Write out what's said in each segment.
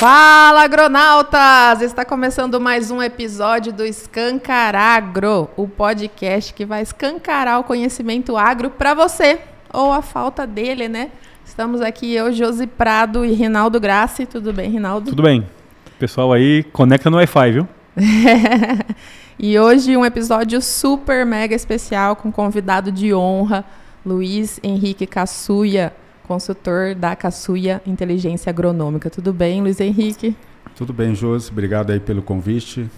Fala, agronautas! Está começando mais um episódio do Escancaragro, o podcast que vai escancarar o conhecimento agro para você, ou a falta dele, né? Estamos aqui eu, Josi Prado e Rinaldo Grassi. Tudo bem, Rinaldo? Tudo bem. Pessoal aí, conecta no Wi-Fi, viu? e hoje um episódio super mega especial com convidado de honra, Luiz Henrique Caçuia, consultor da Caçuia Inteligência Agronômica. Tudo bem, Luiz Henrique? Tudo bem, Josi. Obrigado aí pelo convite.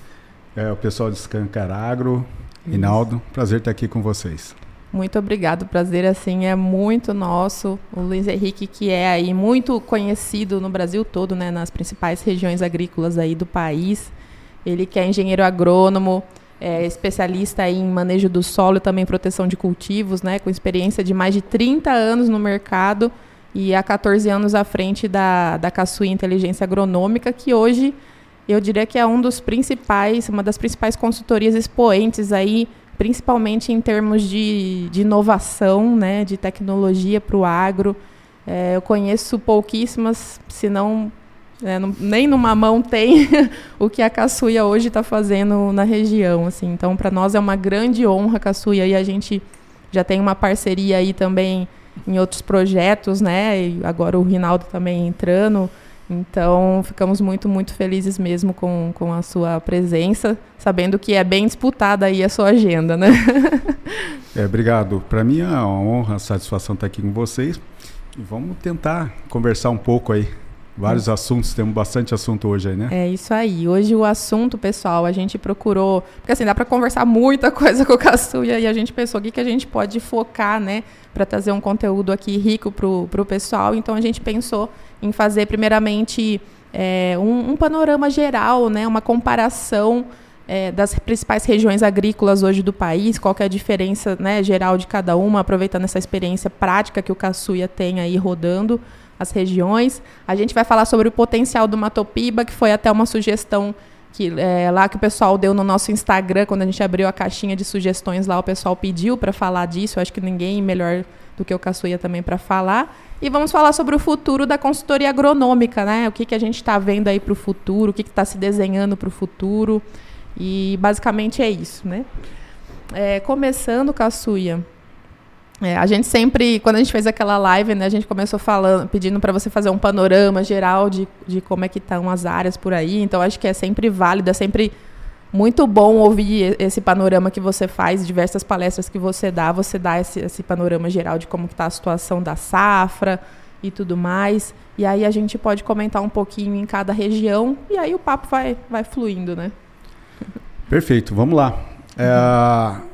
É, o pessoal de Escancaragro, Rinaldo, prazer estar aqui com vocês. Muito obrigado, prazer assim é muito nosso. O Luiz Henrique, que é aí muito conhecido no Brasil todo, né, nas principais regiões agrícolas aí do país. Ele que é engenheiro agrônomo, é especialista em manejo do solo e também proteção de cultivos, né, com experiência de mais de 30 anos no mercado e há 14 anos à frente da, da Caçuí Inteligência Agronômica, que hoje eu diria que é um dos principais, uma das principais consultorias expoentes aí, principalmente em termos de, de inovação, né, de tecnologia para o agro. É, eu conheço pouquíssimas, se não é, não, nem numa mão tem o que a Caçuia hoje está fazendo na região. Assim. Então, para nós é uma grande honra, Caçuia, e a gente já tem uma parceria aí também em outros projetos, né? E agora o Rinaldo também entrando. Então, ficamos muito, muito felizes mesmo com, com a sua presença, sabendo que é bem disputada aí a sua agenda, né? É, obrigado. Para mim é uma honra, satisfação estar aqui com vocês. E vamos tentar conversar um pouco aí Vários assuntos, temos bastante assunto hoje aí, né? É isso aí. Hoje o assunto, pessoal, a gente procurou. Porque assim, dá para conversar muita coisa com o Caçuia e a gente pensou o que, que a gente pode focar, né? Para trazer um conteúdo aqui rico para o pessoal. Então a gente pensou em fazer, primeiramente, é, um, um, panorama geral, né? Uma comparação. É, das principais regiões agrícolas hoje do país, qual é a diferença né, geral de cada uma, aproveitando essa experiência prática que o Caçuia tem aí rodando as regiões. A gente vai falar sobre o potencial do Matopiba, que foi até uma sugestão que é, lá que o pessoal deu no nosso Instagram, quando a gente abriu a caixinha de sugestões lá, o pessoal pediu para falar disso. Eu acho que ninguém melhor do que o Caçuia também para falar. E vamos falar sobre o futuro da consultoria agronômica, né? O que, que a gente está vendo aí para o futuro, o que está se desenhando para o futuro. E basicamente é isso, né? É, começando, Caçuia, é, a gente sempre, quando a gente fez aquela live, né, a gente começou falando, pedindo para você fazer um panorama geral de, de como é que estão as áreas por aí. Então, acho que é sempre válido, é sempre muito bom ouvir esse panorama que você faz, diversas palestras que você dá, você dá esse, esse panorama geral de como está a situação da safra e tudo mais. E aí a gente pode comentar um pouquinho em cada região e aí o papo vai, vai fluindo, né? Perfeito, vamos lá. É,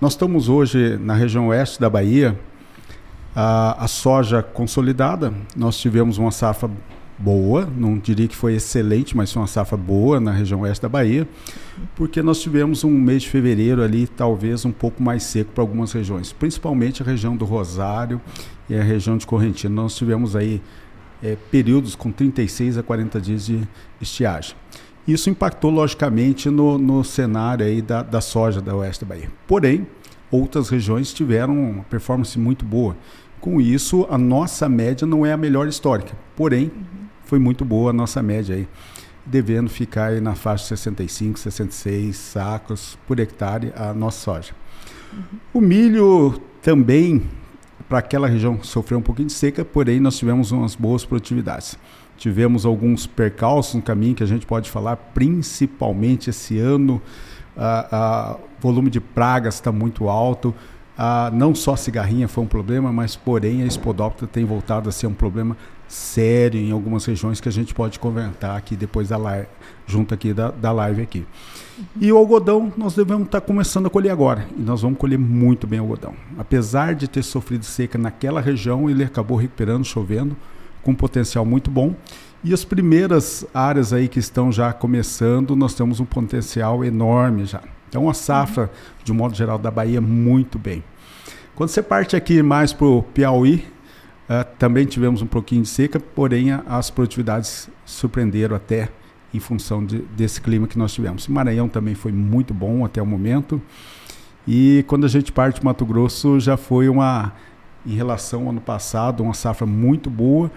nós estamos hoje na região oeste da Bahia, a, a soja consolidada. Nós tivemos uma safra boa, não diria que foi excelente, mas foi uma safra boa na região oeste da Bahia, porque nós tivemos um mês de fevereiro ali talvez um pouco mais seco para algumas regiões, principalmente a região do Rosário e a região de Correntina. Nós tivemos aí é, períodos com 36 a 40 dias de estiagem. Isso impactou logicamente no, no cenário aí da, da soja da oeste da Bahia. Porém, outras regiões tiveram uma performance muito boa. Com isso, a nossa média não é a melhor histórica. Porém, uhum. foi muito boa a nossa média aí, devendo ficar aí na faixa de 65, 66 sacos por hectare a nossa soja. Uhum. O milho também, para aquela região, sofreu um pouquinho de seca, porém nós tivemos umas boas produtividades. Tivemos alguns percalços no caminho que a gente pode falar, principalmente esse ano. O volume de pragas está muito alto. não só a cigarrinha foi um problema, mas porém a espodóptera tem voltado a ser um problema sério em algumas regiões que a gente pode comentar aqui depois da live, junto aqui da, da live aqui. Uhum. E o algodão nós devemos estar tá começando a colher agora e nós vamos colher muito bem o algodão. Apesar de ter sofrido seca naquela região, ele acabou recuperando, chovendo com potencial muito bom. E as primeiras áreas aí que estão já começando, nós temos um potencial enorme já. Então a safra, uhum. de um modo geral, da Bahia muito bem. Quando você parte aqui mais para o Piauí, uh, também tivemos um pouquinho de seca, porém as produtividades surpreenderam até em função de, desse clima que nós tivemos. Maranhão também foi muito bom até o momento. E quando a gente parte para Mato Grosso, já foi uma, em relação ao ano passado, uma safra muito boa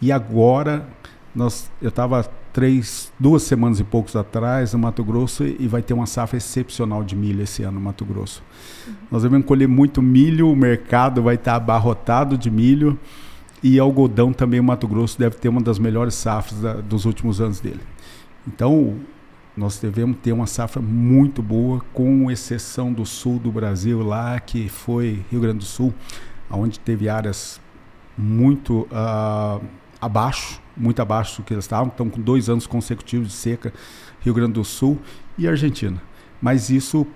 e agora Nós, eu estava três, duas semanas e poucos atrás no Mato Grosso e vai ter uma safra excepcional de milho esse ano no Mato Grosso. Uhum. Nós devemos colher muito milho, o mercado vai estar abarrotado de milho e algodão também o Mato Grosso deve ter uma das melhores safras da, dos últimos anos dele. Então, nós devemos ter uma safra muito boa, com exceção do sul do Brasil, lá que foi Rio Grande do Sul, onde teve áreas muito uh, abaixo, muito abaixo do que eles estavam, estão com dois anos consecutivos de seca, Rio Grande do Sul e Argentina. Mas isso,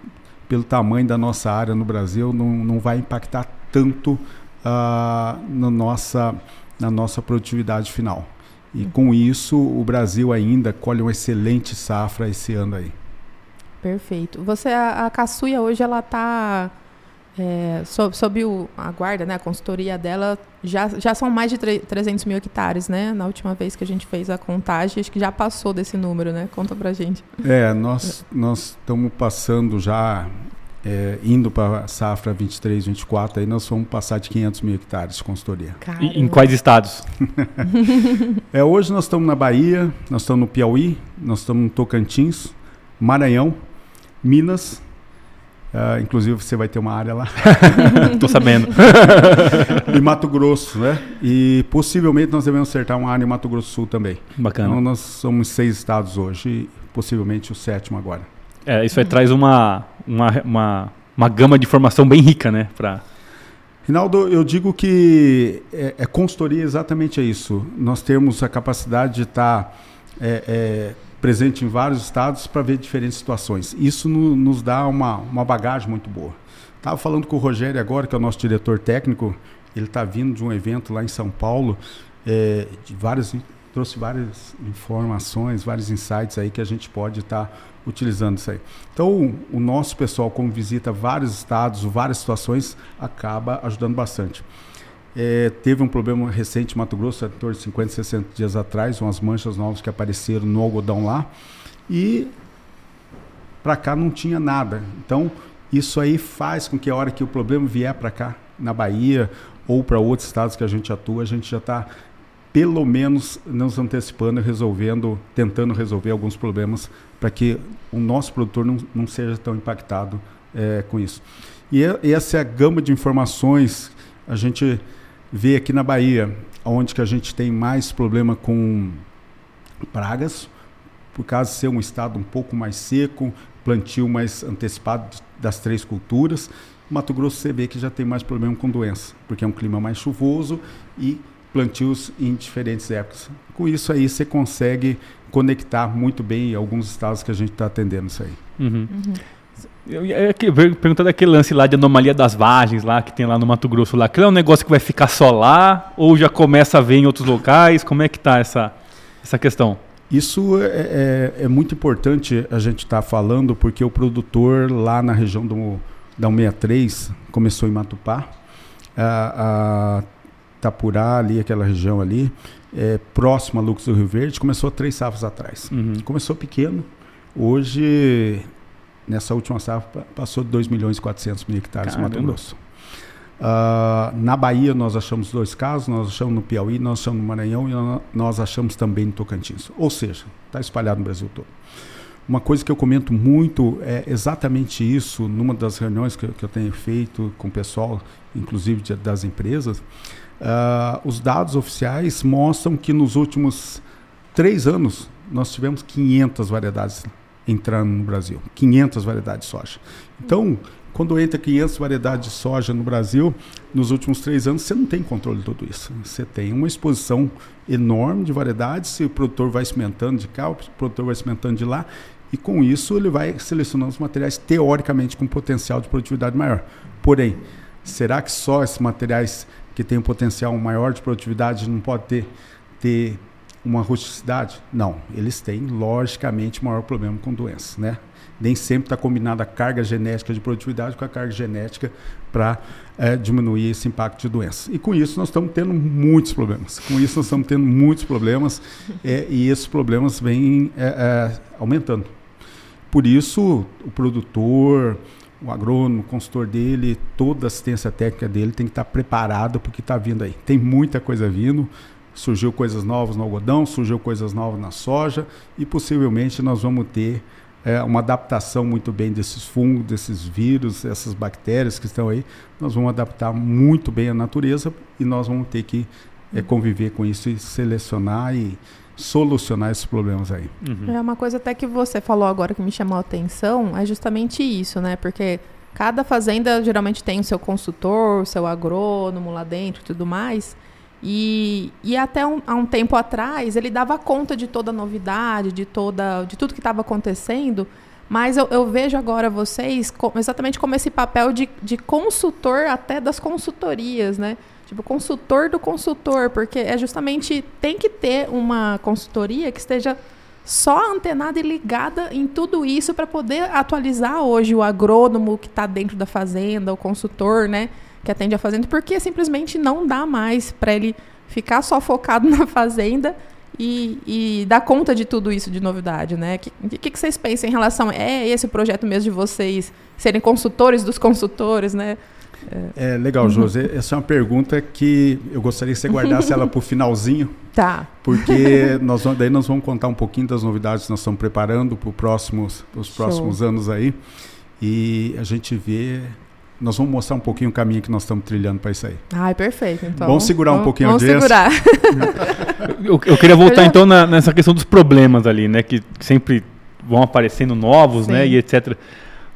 pelo tamanho da nossa área no Brasil, não, não vai impactar tanto uh, na, nossa, na nossa produtividade final. E com isso, o Brasil ainda colhe uma excelente safra esse ano aí. Perfeito. Você, a, a Caçuia hoje, ela está é, sob, sob o, a guarda, né, a consultoria dela, já, já são mais de 300 mil hectares, né? Na última vez que a gente fez a contagem, acho que já passou desse número, né? Conta pra gente. É, nós nós estamos passando já, é, indo para a safra 23, 24, aí nós vamos passar de 500 mil hectares de consultoria. E, em quais estados? é, hoje nós estamos na Bahia, nós estamos no Piauí, nós estamos no Tocantins, Maranhão, Minas, Uh, inclusive você vai ter uma área lá. Tô sabendo. em Mato Grosso, né? E possivelmente nós devemos acertar uma área em Mato Grosso do Sul também. Bacana. Então nós somos seis estados hoje e possivelmente o sétimo agora. É, isso aí traz uma, uma, uma, uma gama de informação bem rica, né? Pra... Rinaldo, eu digo que é, é consultoria exatamente isso. Nós temos a capacidade de estar tá, é, é, presente em vários estados para ver diferentes situações. Isso no, nos dá uma, uma bagagem muito boa. Estava falando com o Rogério agora, que é o nosso diretor técnico, ele está vindo de um evento lá em São Paulo, é, de várias, trouxe várias informações, vários insights aí que a gente pode estar tá utilizando isso aí. Então, o nosso pessoal, como visita vários estados, várias situações, acaba ajudando bastante. É, teve um problema recente em Mato Grosso, há torno de 50, 60 dias atrás, umas manchas novas que apareceram no algodão lá. E para cá não tinha nada. Então, isso aí faz com que a hora que o problema vier para cá, na Bahia ou para outros estados que a gente atua, a gente já está pelo menos nos antecipando, resolvendo, tentando resolver alguns problemas para que o nosso produtor não, não seja tão impactado é, com isso. E essa é a gama de informações. A gente vê aqui na Bahia, onde que a gente tem mais problema com pragas, por causa de ser um estado um pouco mais seco, plantio mais antecipado das três culturas. Mato Grosso você vê que já tem mais problema com doença, porque é um clima mais chuvoso e plantios em diferentes épocas. Com isso aí você consegue conectar muito bem alguns estados que a gente está atendendo isso aí. Uhum. Uhum. Eu ia perguntar daquele lance lá de anomalia das vagens lá que tem lá no Mato Grosso lá. Aquilo é um negócio que vai ficar só lá ou já começa a ver em outros locais? Como é que está essa, essa questão? Isso é, é, é muito importante a gente estar tá falando porque o produtor lá na região do, da 163 começou em Matupá, a, a Tapurá ali, aquela região ali, é, próximo a Lucas do Rio Verde, começou três safras atrás. Uhum. Começou pequeno, hoje nessa última safra passou de 2 milhões e 400 mil hectares no Mato Grosso. Uh, na Bahia nós achamos dois casos, nós achamos no Piauí, nós achamos no Maranhão e nós achamos também no Tocantins. Ou seja, está espalhado no Brasil todo. Uma coisa que eu comento muito é exatamente isso numa das reuniões que, que eu tenho feito com o pessoal, inclusive de, das empresas. Uh, os dados oficiais mostram que nos últimos três anos nós tivemos 500 variedades entrando no Brasil. 500 variedades de soja. Então, quando entra 500 variedades de soja no Brasil, nos últimos três anos, você não tem controle de tudo isso. Você tem uma exposição enorme de variedades, e o produtor vai cimentando de cá, o produtor vai cimentando de lá, e com isso ele vai selecionando os materiais teoricamente com potencial de produtividade maior. Porém, será que só esses materiais que têm um potencial maior de produtividade não pode ter, ter uma rusticidade? Não, eles têm, logicamente, maior problema com doenças, né? Nem sempre está combinada a carga genética de produtividade com a carga genética para é, diminuir esse impacto de doença. E com isso nós estamos tendo muitos problemas. Com isso nós estamos tendo muitos problemas é, e esses problemas vêm é, aumentando. Por isso o produtor, o agrônomo, o consultor dele, toda a assistência técnica dele tem que estar preparado porque está vindo aí. Tem muita coisa vindo surgiu coisas novas no algodão, surgiu coisas novas na soja e possivelmente nós vamos ter é, uma adaptação muito bem desses fungos, desses vírus, essas bactérias que estão aí. Nós vamos adaptar muito bem a natureza e nós vamos ter que é, conviver com isso e selecionar e solucionar esses problemas aí. Uhum. É uma coisa até que você falou agora que me chamou a atenção, é justamente isso, né? Porque cada fazenda geralmente tem o seu consultor, o seu agrônomo lá dentro e tudo mais. E, e até um, há um tempo atrás ele dava conta de toda a novidade, de, toda, de tudo que estava acontecendo, mas eu, eu, vejo agora vocês exatamente como esse papel de, de consultor até das consultorias, né? Tipo, consultor do consultor, porque é justamente tem que ter uma consultoria que esteja só antenada e ligada em tudo isso para poder atualizar hoje o agrônomo que está dentro da fazenda, o consultor, né? Que atende a fazenda, porque simplesmente não dá mais para ele ficar só focado na fazenda e, e, dar conta de tudo isso de novidade, né? O que, que, que, vocês pensam em relação é esse o projeto mesmo de vocês serem consultores dos consultores, né? É, é legal, José. Essa é uma pergunta que eu gostaria que você guardasse ela para o finalzinho. Tá. Porque nós, daí nós vamos contar um pouquinho das novidades que nós estamos preparando para próximos, os próximos Show. anos aí. E a gente vê nós vamos mostrar um pouquinho o caminho que nós estamos trilhando para isso aí. Ai, perfeito. Então, vamos segurar um pouquinho vamos segurar. eu, eu, queria voltar então na, nessa questão dos problemas ali, né? Que sempre vão aparecendo novos, né? Sim. né? E etc.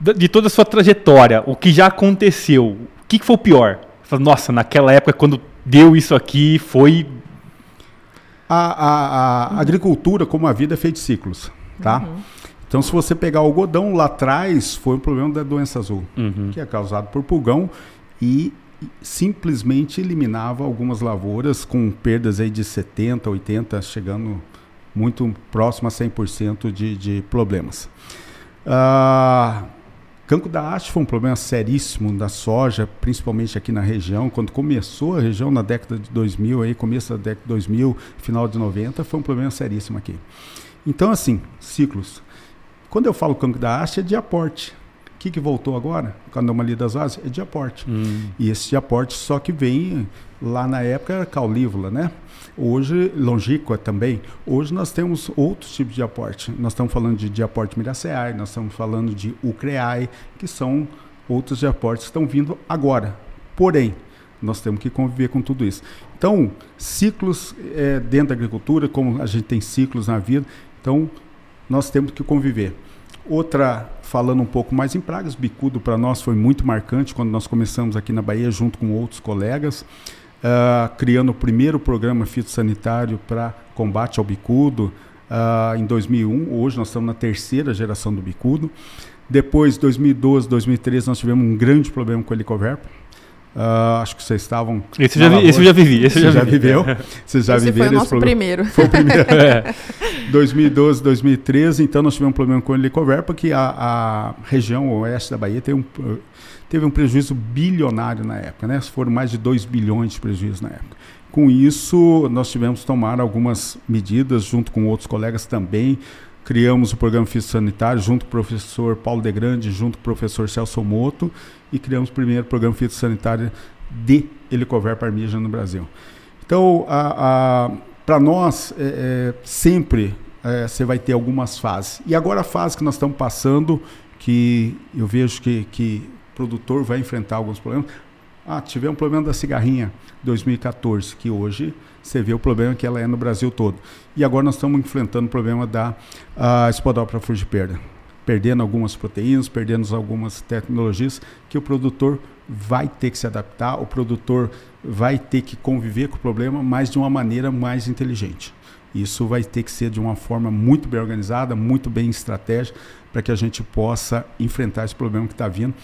De toda a sua trajetória, o que já aconteceu, o que, que foi o pior? Nossa, naquela época, quando deu isso aqui, foi. A, a, a agricultura, como a vida, é feita de ciclos, tá? Uhum. Então, se você pegar o algodão lá atrás, foi um problema da doença azul, uhum. que é causado por pulgão e simplesmente eliminava algumas lavouras com perdas aí de 70, 80, chegando muito próximo a 100% de, de problemas. Ah, Canco da haste foi um problema seríssimo da soja, principalmente aqui na região. Quando começou a região na década de 2000, aí, começo da década de 2000, final de 90, foi um problema seríssimo aqui. Então, assim, ciclos. Quando eu falo cancro da haste, é de aporte. O que, que voltou agora? Com a anomalia das vases? É de aporte. Hum. E esse de aporte só que vem, lá na época era caulívola, né? Hoje, longíqua também. Hoje nós temos outros tipos de aporte. Nós estamos falando de, de aporte miraceae, nós estamos falando de ucreae, que são outros de aportes que estão vindo agora. Porém, nós temos que conviver com tudo isso. Então, ciclos é, dentro da agricultura, como a gente tem ciclos na vida. Então, nós temos que conviver. Outra, falando um pouco mais em pragas, bicudo para nós foi muito marcante quando nós começamos aqui na Bahia, junto com outros colegas, uh, criando o primeiro programa fitossanitário para combate ao bicudo uh, em 2001. Hoje nós estamos na terceira geração do bicudo. Depois, 2012, 2013, nós tivemos um grande problema com o helicoverpa. Uh, acho que vocês estavam. Esse, já, vi, esse eu já vivi. Esse, já, já viveu. Vocês já esse viveram foi o nosso esse primeiro. Foi o primeiro. é. 2012, 2013, então nós tivemos um problema com o helicoverpa, que a, a região oeste da Bahia teve um, teve um prejuízo bilionário na época, né? Foram mais de 2 bilhões de prejuízo na época. Com isso, nós tivemos que tomar algumas medidas, junto com outros colegas também, criamos o programa fitossanitário junto com o professor Paulo De Grande, junto com o professor Celso Moto, e criamos o primeiro programa fitossanitário de helicover parmígena no Brasil. Então, para nós, é, é, sempre é, você vai ter algumas fases. E agora a fase que nós estamos passando, que eu vejo que, que o produtor vai enfrentar alguns problemas. Ah, tivemos um problema da cigarrinha 2014, que hoje você vê o problema que ela é no Brasil todo. E agora nós estamos enfrentando o problema da uh, Spodoptera frugiperda, perdendo algumas proteínas, perdendo algumas tecnologias que o produtor vai ter que se adaptar, o produtor vai ter que conviver com o problema, mas de uma maneira mais inteligente. Isso vai ter que ser de uma forma muito bem organizada, muito bem estratégica, para que a gente possa enfrentar esse problema que está vindo.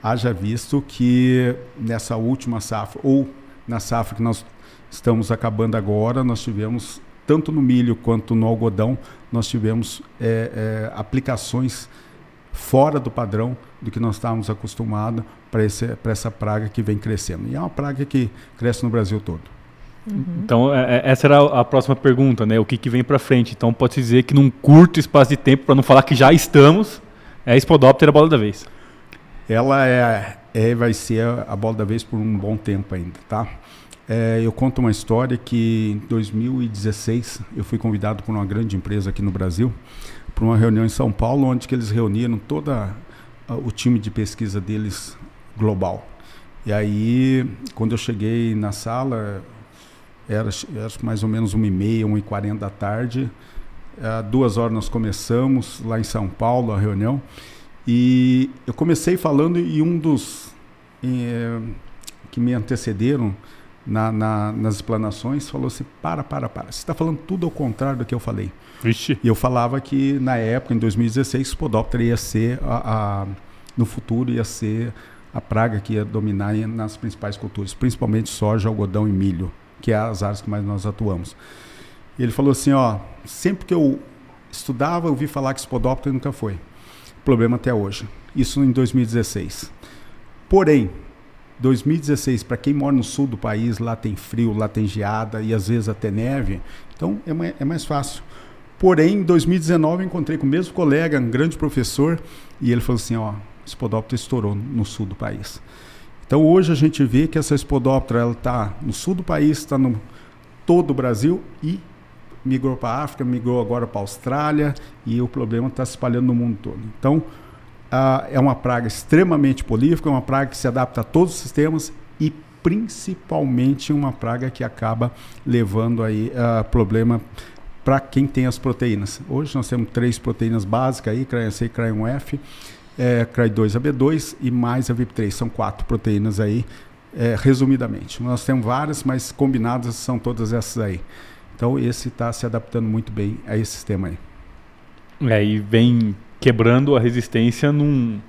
Haja visto que nessa última safra, ou na safra que nós estamos acabando agora, nós tivemos, tanto no milho quanto no algodão, nós tivemos é, é, aplicações fora do padrão do que nós estávamos acostumados para essa praga que vem crescendo. E é uma praga que cresce no Brasil todo. Uhum. Então, é, é essa era a próxima pergunta, né? O que, que vem para frente? Então, pode-se dizer que num curto espaço de tempo, para não falar que já estamos, é a Spodoptera a bola da vez. Ela é, é, vai ser a bola da vez por um bom tempo ainda, tá? É, eu conto uma história que em 2016 eu fui convidado por uma grande empresa aqui no Brasil para uma reunião em São Paulo, onde que eles reuniram todo o time de pesquisa deles global. E aí, quando eu cheguei na sala, era, era mais ou menos uma e meia, uma e quarenta da tarde. É, duas horas nós começamos lá em São Paulo a reunião. E eu comecei falando e um dos é, que me antecederam na, na, nas explanações falou assim: para, para, para. Você está falando tudo ao contrário do que eu falei. Vixe. E eu falava que na época, em 2016, o Podóptera ia ser, a, a, no futuro, ia ser a praga que ia dominar nas principais culturas, principalmente soja, algodão e milho, que é as áreas que mais nós atuamos. E ele falou assim: ó, sempre que eu estudava, eu ouvi falar que Spodoptera nunca foi. Problema até hoje. Isso em 2016. Porém, 2016, para quem mora no sul do país, lá tem frio, lá tem geada e às vezes até neve, então é mais, é mais fácil. Porém, em 2019, eu encontrei com o mesmo colega, um grande professor, e ele falou assim: ó, Spodoptera estourou no sul do país. Então, hoje a gente vê que essa Spodoptera está no sul do país, está no todo o Brasil e migrou para a África, migrou agora para a Austrália e o problema está se espalhando no mundo todo. Então, é uma praga extremamente polífica, é uma praga que se adapta a todos os sistemas e principalmente uma praga que acaba levando aí uh, problema para quem tem as proteínas. Hoje nós temos três proteínas básicas aí, CRAN-C, CRAN1F, é, CRAI2AB2 e mais a VIP3. São quatro proteínas aí, é, resumidamente. Nós temos várias, mas combinadas são todas essas aí. Então esse está se adaptando muito bem a esse sistema aí. É, e vem quebrando a resistência num.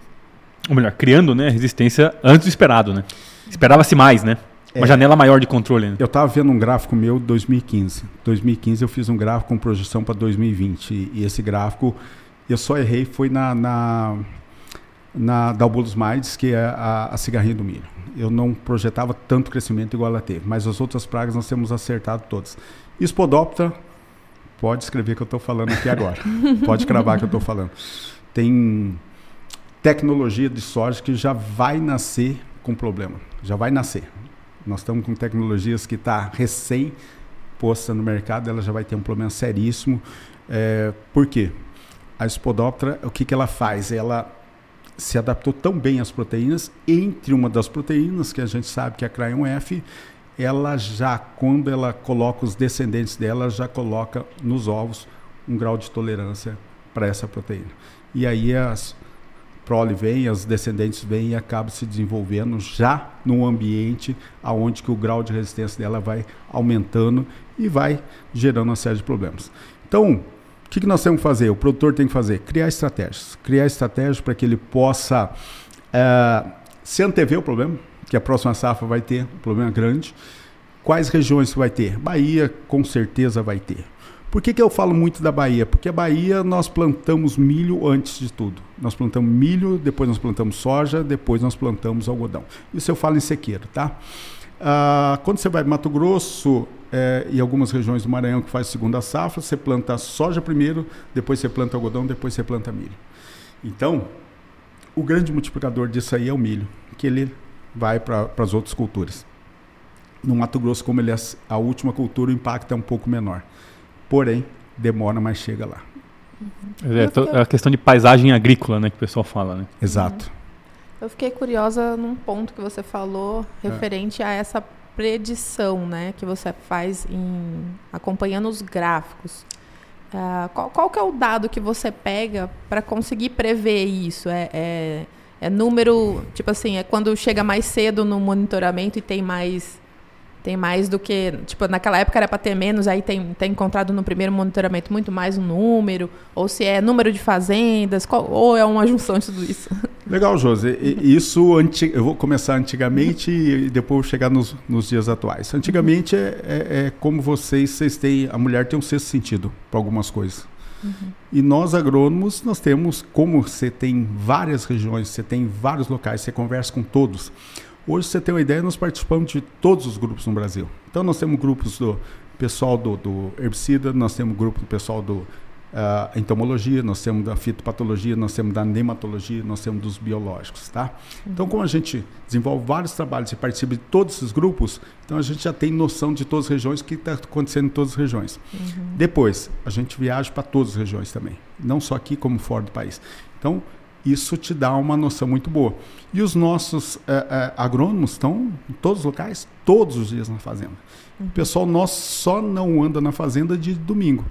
Ou melhor, criando né, resistência antes do esperado, né? Esperava-se mais, né? Uma é, janela maior de controle. Né? Eu estava vendo um gráfico meu de 2015. 2015 eu fiz um gráfico com projeção para 2020. E, e, esse gráfico eu só errei foi na, na, na Dalbolos Maides, que é a, a cigarrinha do milho. Eu não projetava tanto crescimento igual ela teve. Mas as outras pragas nós temos acertado todas. Spodoptera, pode escrever que eu estou falando aqui agora. pode cravar que eu estou falando. Tem tecnologia de soja que já vai nascer com problema. Já vai nascer. Nós estamos com tecnologias que está recém posta no mercado, ela já vai ter um problema seríssimo. É, por quê? A Spodoptera, o que, que ela faz? Ela se adaptou tão bem às proteínas, entre uma das proteínas, que a gente sabe que é a CRY1F, ela já, quando ela coloca os descendentes dela, já coloca nos ovos um grau de tolerância para essa proteína. E aí as prole vem, as descendentes vêm e acabam se desenvolvendo já num ambiente aonde que o grau de resistência dela vai aumentando e vai gerando uma série de problemas. Então, o que, que nós temos que fazer? O produtor tem que fazer? Criar estratégias. Criar estratégias para que ele possa é, se antever o problema, que a próxima safra vai ter um problema grande. Quais regiões vai ter? Bahia, com certeza, vai ter. Por que, que eu falo muito da Bahia? Porque a Bahia nós plantamos milho antes de tudo. Nós plantamos milho, depois nós plantamos soja, depois nós plantamos algodão. Isso eu falo em sequeiro, tá? Ah, quando você vai para Mato Grosso é, e algumas regiões do Maranhão que faz segunda safra, você planta soja primeiro, depois você planta algodão, depois você planta milho. Então, o grande multiplicador disso aí é o milho, que ele vai para as outras culturas. No Mato Grosso, como ele é a última cultura, o impacto é um pouco menor. Porém, demora, mas chega lá. Uhum. É, é a questão de paisagem agrícola, né, que o pessoal fala, né? Exato. Uhum. Eu fiquei curiosa num ponto que você falou referente é. a essa predição, né, que você faz em acompanhando os gráficos. Uh, qual, qual que é o dado que você pega para conseguir prever isso? É, é, é número, tipo assim, é quando chega mais cedo no monitoramento e tem mais tem mais do que. Tipo, naquela época era para ter menos, aí tem, tem encontrado no primeiro monitoramento muito mais um número, ou se é número de fazendas, qual, ou é uma junção de tudo isso. Legal, José. Isso anti, eu vou começar antigamente e depois chegar nos, nos dias atuais. Antigamente é, é, é, como vocês, vocês têm. A mulher tem um sexto sentido para algumas coisas. Uhum. E nós agrônomos, nós temos, como você tem várias regiões, você tem vários locais, você conversa com todos. Hoje, você tem uma ideia, nós participamos de todos os grupos no Brasil. Então, nós temos grupos do pessoal do, do herbicida, nós temos grupo do pessoal do a entomologia, nós temos da fitopatologia, nós temos da nematologia, nós temos dos biológicos, tá? Uhum. Então, como a gente desenvolve vários trabalhos e participa de todos esses grupos, então a gente já tem noção de todas as regiões, o que está acontecendo em todas as regiões. Uhum. Depois, a gente viaja para todas as regiões também, não só aqui como fora do país. Então, isso te dá uma noção muito boa. E os nossos é, é, agrônomos estão em todos os locais, todos os dias na fazenda. Uhum. O pessoal nosso só não anda na fazenda de domingo.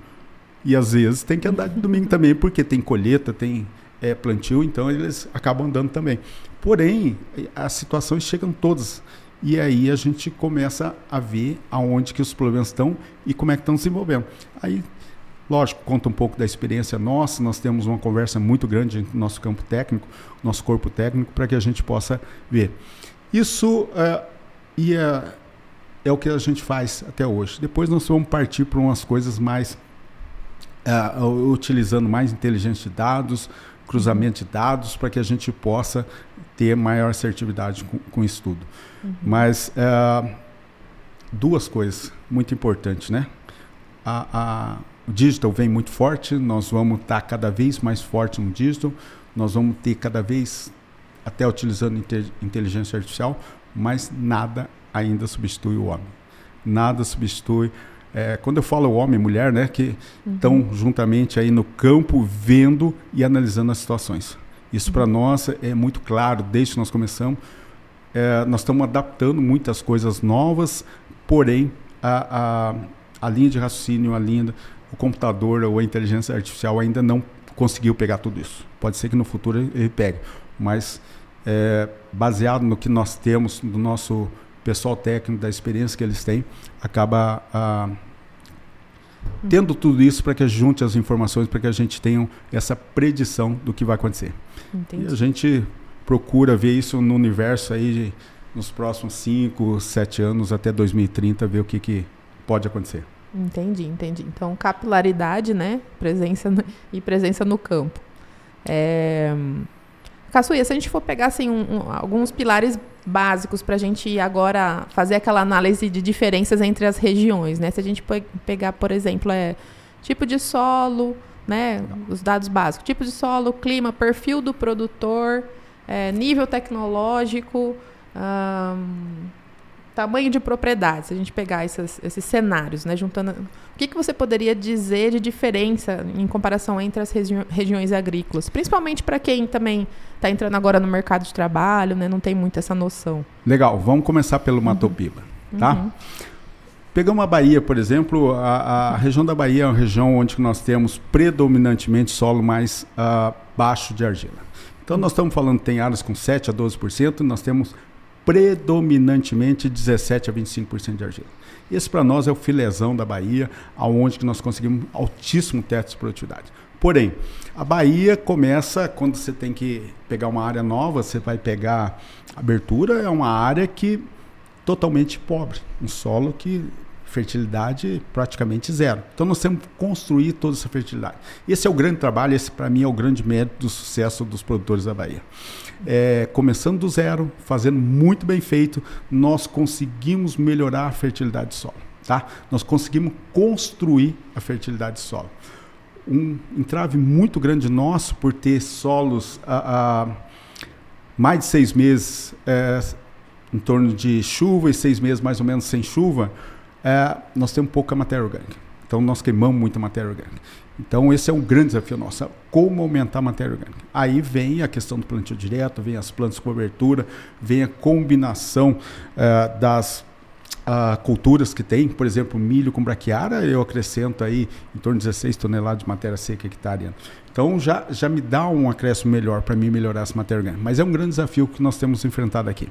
E às vezes tem que andar de domingo também, porque tem colheita, tem é, plantio, então eles acabam andando também. Porém, as situações chegam todas. E aí a gente começa a ver aonde que os problemas estão e como é que estão se envolvendo. Aí Lógico, conta um pouco da experiência nossa, nós temos uma conversa muito grande entre nosso campo técnico, nosso corpo técnico, para que a gente possa ver. Isso é, é, é, o que a gente faz até hoje. Depois nós vamos partir para umas coisas mais, é, utilizando mais inteligência de dados, cruzamento de dados, para que a gente possa ter maior assertividade com, com isso tudo. Uhum. Mas é, duas coisas muito importantes, né? a, a o digital vem muito forte, nós vamos estar tá cada vez mais forte no digital, nós vamos ter cada vez, até utilizando inteligência artificial, mas nada ainda substitui o homem. Nada substitui. É, quando eu falo homem e mulher, né, que estão uhum. juntamente aí no campo vendo e analisando as situações. Isso uhum. para nós é muito claro desde que nós começamos. É, nós estamos adaptando muitas coisas novas, porém a, a, a linha de raciocínio, a linha o computador ou a inteligência artificial ainda não conseguiu pegar tudo isso. Pode ser que no futuro ele pegue, mas é, baseado no que nós temos, do nosso pessoal técnico, da experiência que eles têm, acaba ah, tendo tudo isso para que junte as informações, para que a gente tenha essa predição do que vai acontecer. Entendi. E a gente procura ver isso no universo aí nos próximos 5, 7 anos, até 2030, ver o que, que pode acontecer. Entendi, entendi. Então, capilaridade, né? Presença no, e presença no campo. É... Caçuia, se a gente for pegar assim, um, um, alguns pilares básicos para a gente agora fazer aquela análise de diferenças entre as regiões, né? Se a gente pegar, por exemplo, é tipo de solo, né? Os dados básicos, tipo de solo, clima, perfil do produtor, é, nível tecnológico, tamanho de propriedade, se a gente pegar esses, esses cenários, né, juntando, o que, que você poderia dizer de diferença em comparação entre as regi regiões agrícolas, principalmente para quem também está entrando agora no mercado de trabalho, né, não tem muito essa noção. Legal, vamos começar pelo Mato Piba, uhum. tá? Uhum. Pegamos a Bahia, por exemplo, a, a, região da Bahia é uma região onde nós temos predominantemente solo mais uh, baixo de argila. Então nós estamos falando tem áreas com 7 a 12%, nós temos predominantemente 17 a 25% de argila. Esse para nós é o filezão da Bahia, aonde que nós conseguimos altíssimo teto de produtividade. Porém, a Bahia começa quando você tem que pegar uma área nova, você vai pegar abertura, é uma área que totalmente pobre, um solo que fertilidade praticamente zero. Então nós temos que construir toda essa fertilidade. Esse é o grande trabalho, esse para mim é o grande mérito do sucesso dos produtores da Bahia. É, começando do zero, fazendo muito bem feito, nós conseguimos melhorar a fertilidade do solo. Tá? Nós conseguimos construir a fertilidade do solo. Um entrave muito grande nosso por ter solos a, a mais de seis meses é, em torno de chuva e seis meses mais ou menos sem chuva, é, nós temos pouca matéria orgânica. Então nós queimamos muita matéria orgânica. Então esse é um grande desafio nosso, é como aumentar a matéria orgânica. Aí vem a questão do plantio direto, vem as plantas de cobertura, vem a combinação uh, das uh, culturas que tem, por exemplo, milho com braquiária, eu acrescento aí em torno de 16 toneladas de matéria seca hectare. Então já, já me dá um acréscimo melhor para mim melhorar essa matéria orgânica. Mas é um grande desafio que nós temos enfrentado aqui.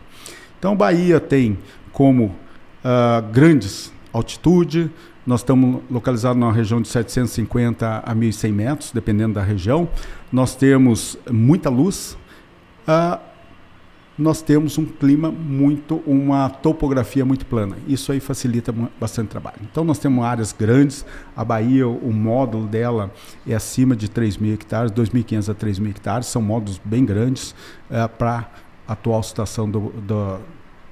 Então Bahia tem como uh, grandes altitude. Nós estamos localizados na região de 750 a 1.100 metros, dependendo da região. Nós temos muita luz. Uh, nós temos um clima muito, uma topografia muito plana. Isso aí facilita bastante trabalho. Então nós temos áreas grandes. A Bahia, o módulo dela é acima de 3 mil hectares, 2.500 a 3 mil hectares. São módulos bem grandes uh, para a atual situação do, do,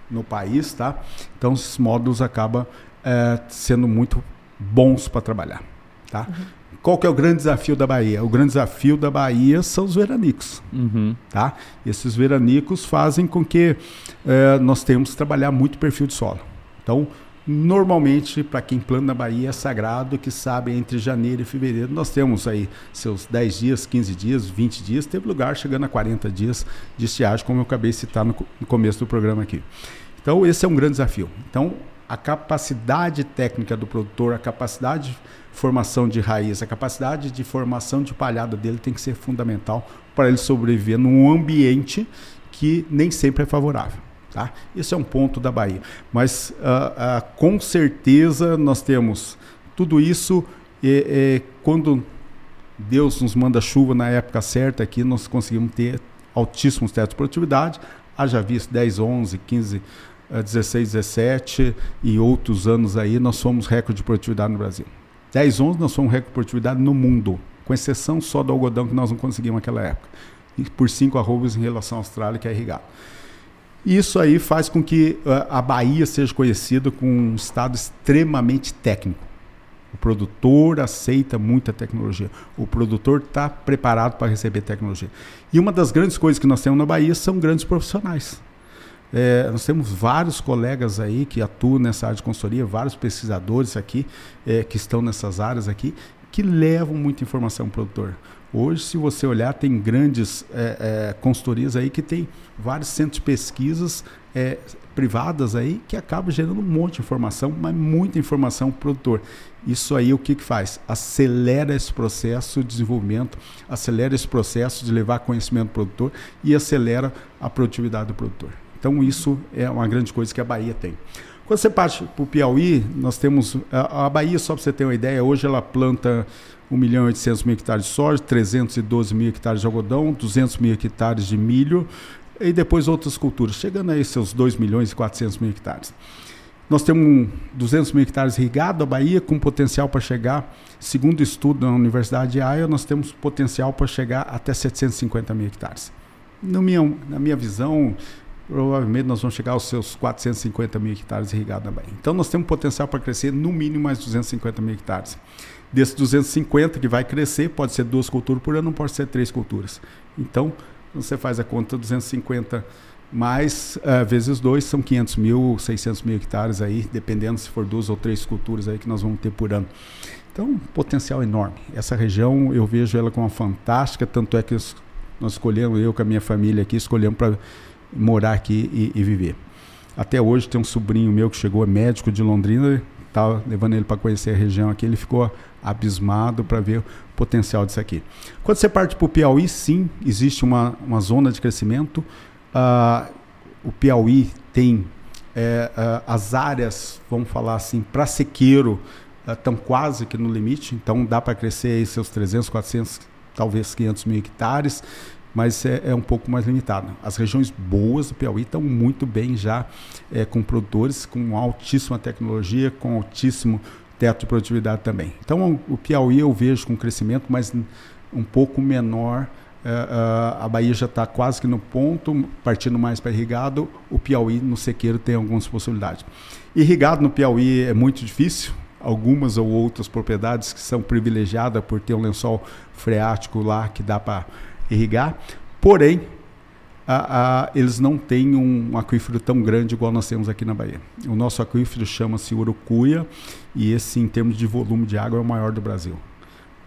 no país, tá? Então esses módulos acabam é, sendo muito bons para trabalhar. Tá? Uhum. qual que é o grande desafio da Bahia? O grande desafio da Bahia são os veranicos. Uhum. Tá? Esses veranicos fazem com que eh, nós tenhamos que trabalhar muito perfil de solo. Então, normalmente, para quem planta na Bahia, é sagrado que sabe entre janeiro e fevereiro. Nós temos aí seus 10 dias, 15 dias, 20 dias. Teve lugar chegando a 40 dias de estiagem, como eu acabei de citar no, no começo do programa aqui. Então, esse é um grande desafio. Então, a capacidade técnica do produtor, a capacidade de formação de raiz, a capacidade de formação de palhada dele tem que ser fundamental para ele sobreviver num ambiente que nem sempre é favorável. Tá? Esse é um ponto da Bahia. Mas uh, uh, com certeza nós temos tudo isso e, e, quando Deus nos manda chuva na época certa aqui, nós conseguimos ter altíssimos tetos de produtividade. Haja visto 10, 11, 15 16, 17 e outros anos aí, nós somos recorde de produtividade no Brasil. 10, 11 nós somos recorde de produtividade no mundo, com exceção só do algodão que nós não conseguimos naquela época. E por 5 arrobas em relação à Austrália, que é irrigado. Isso aí faz com que uh, a Bahia seja conhecida como um estado extremamente técnico. O produtor aceita muita tecnologia. O produtor está preparado para receber tecnologia. E uma das grandes coisas que nós temos na Bahia são grandes profissionais. É, nós temos vários colegas aí que atuam nessa área de consultoria, vários pesquisadores aqui é, que estão nessas áreas aqui, que levam muita informação para o produtor. Hoje, se você olhar, tem grandes é, é, consultorias aí que tem vários centros de pesquisas é, privadas aí que acabam gerando um monte de informação, mas muita informação para o produtor. Isso aí o que, que faz? Acelera esse processo de desenvolvimento, acelera esse processo de levar conhecimento para o produtor e acelera a produtividade do produtor. Então isso é uma grande coisa que a Bahia tem. Quando você parte para o Piauí, nós temos. A, Bahia, só para você ter uma ideia, hoje ela planta 1 milhão e 800 mil hectares de soja, 312 mil hectares de algodão, 200 mil hectares de milho e depois outras culturas, chegando aí seus 2 milhões e 400 mil hectares. Nós temos 200 mil hectares irrigados, a Bahia com potencial para chegar, segundo estudo da Universidade de Iowa, nós temos potencial para chegar até 750 mil hectares. No minha, na minha visão, provavelmente nós vamos chegar aos seus 450 mil hectares irrigados na Bahia. Então nós temos potencial para crescer no mínimo mais 250 mil hectares. Desses 250 que vai crescer, pode ser duas culturas por ano, não pode ser três culturas. Então você faz a conta 250 mais uh, vezes dois são 500 mil, 600 mil hectares aí, dependendo se for duas ou três culturas aí que nós vamos ter por ano. Então, potencial enorme. Essa região eu vejo ela como uma fantástica, tanto é que nós escolhemos, eu com a minha família aqui, escolhemos para morar aqui e, e, viver. Até hoje tem um sobrinho meu que chegou, é médico de Londrina, tá levando ele para conhecer a região aqui, ele ficou abismado para ver o potencial disso aqui. Quando você parte para o Piauí, sim, existe uma, uma zona de crescimento. Uh, o Piauí tem é, uh, as áreas, vamos falar assim, para sequeiro, estão uh, quase que no limite, então dá para crescer aí seus 300, 400, talvez 500 mil hectares mas é, é, um pouco mais limitado. As regiões boas do Piauí estão muito bem já é, com produtores com altíssima tecnologia, com altíssimo teto de produtividade também. Então o Piauí eu vejo com crescimento, mas um pouco menor. É, é a Bahia já está quase que no ponto, partindo mais para irrigado. O Piauí no sequeiro tem algumas possibilidades. Irrigado no Piauí é muito difícil, algumas ou outras propriedades que são privilegiadas por ter um lençol freático lá que dá para irrigar. Porém, a, a, eles não têm um aquífero tão grande igual nós temos aqui na Bahia. O nosso aquífero chama-se Urucuia e esse, em termos de volume de água, é o maior do Brasil.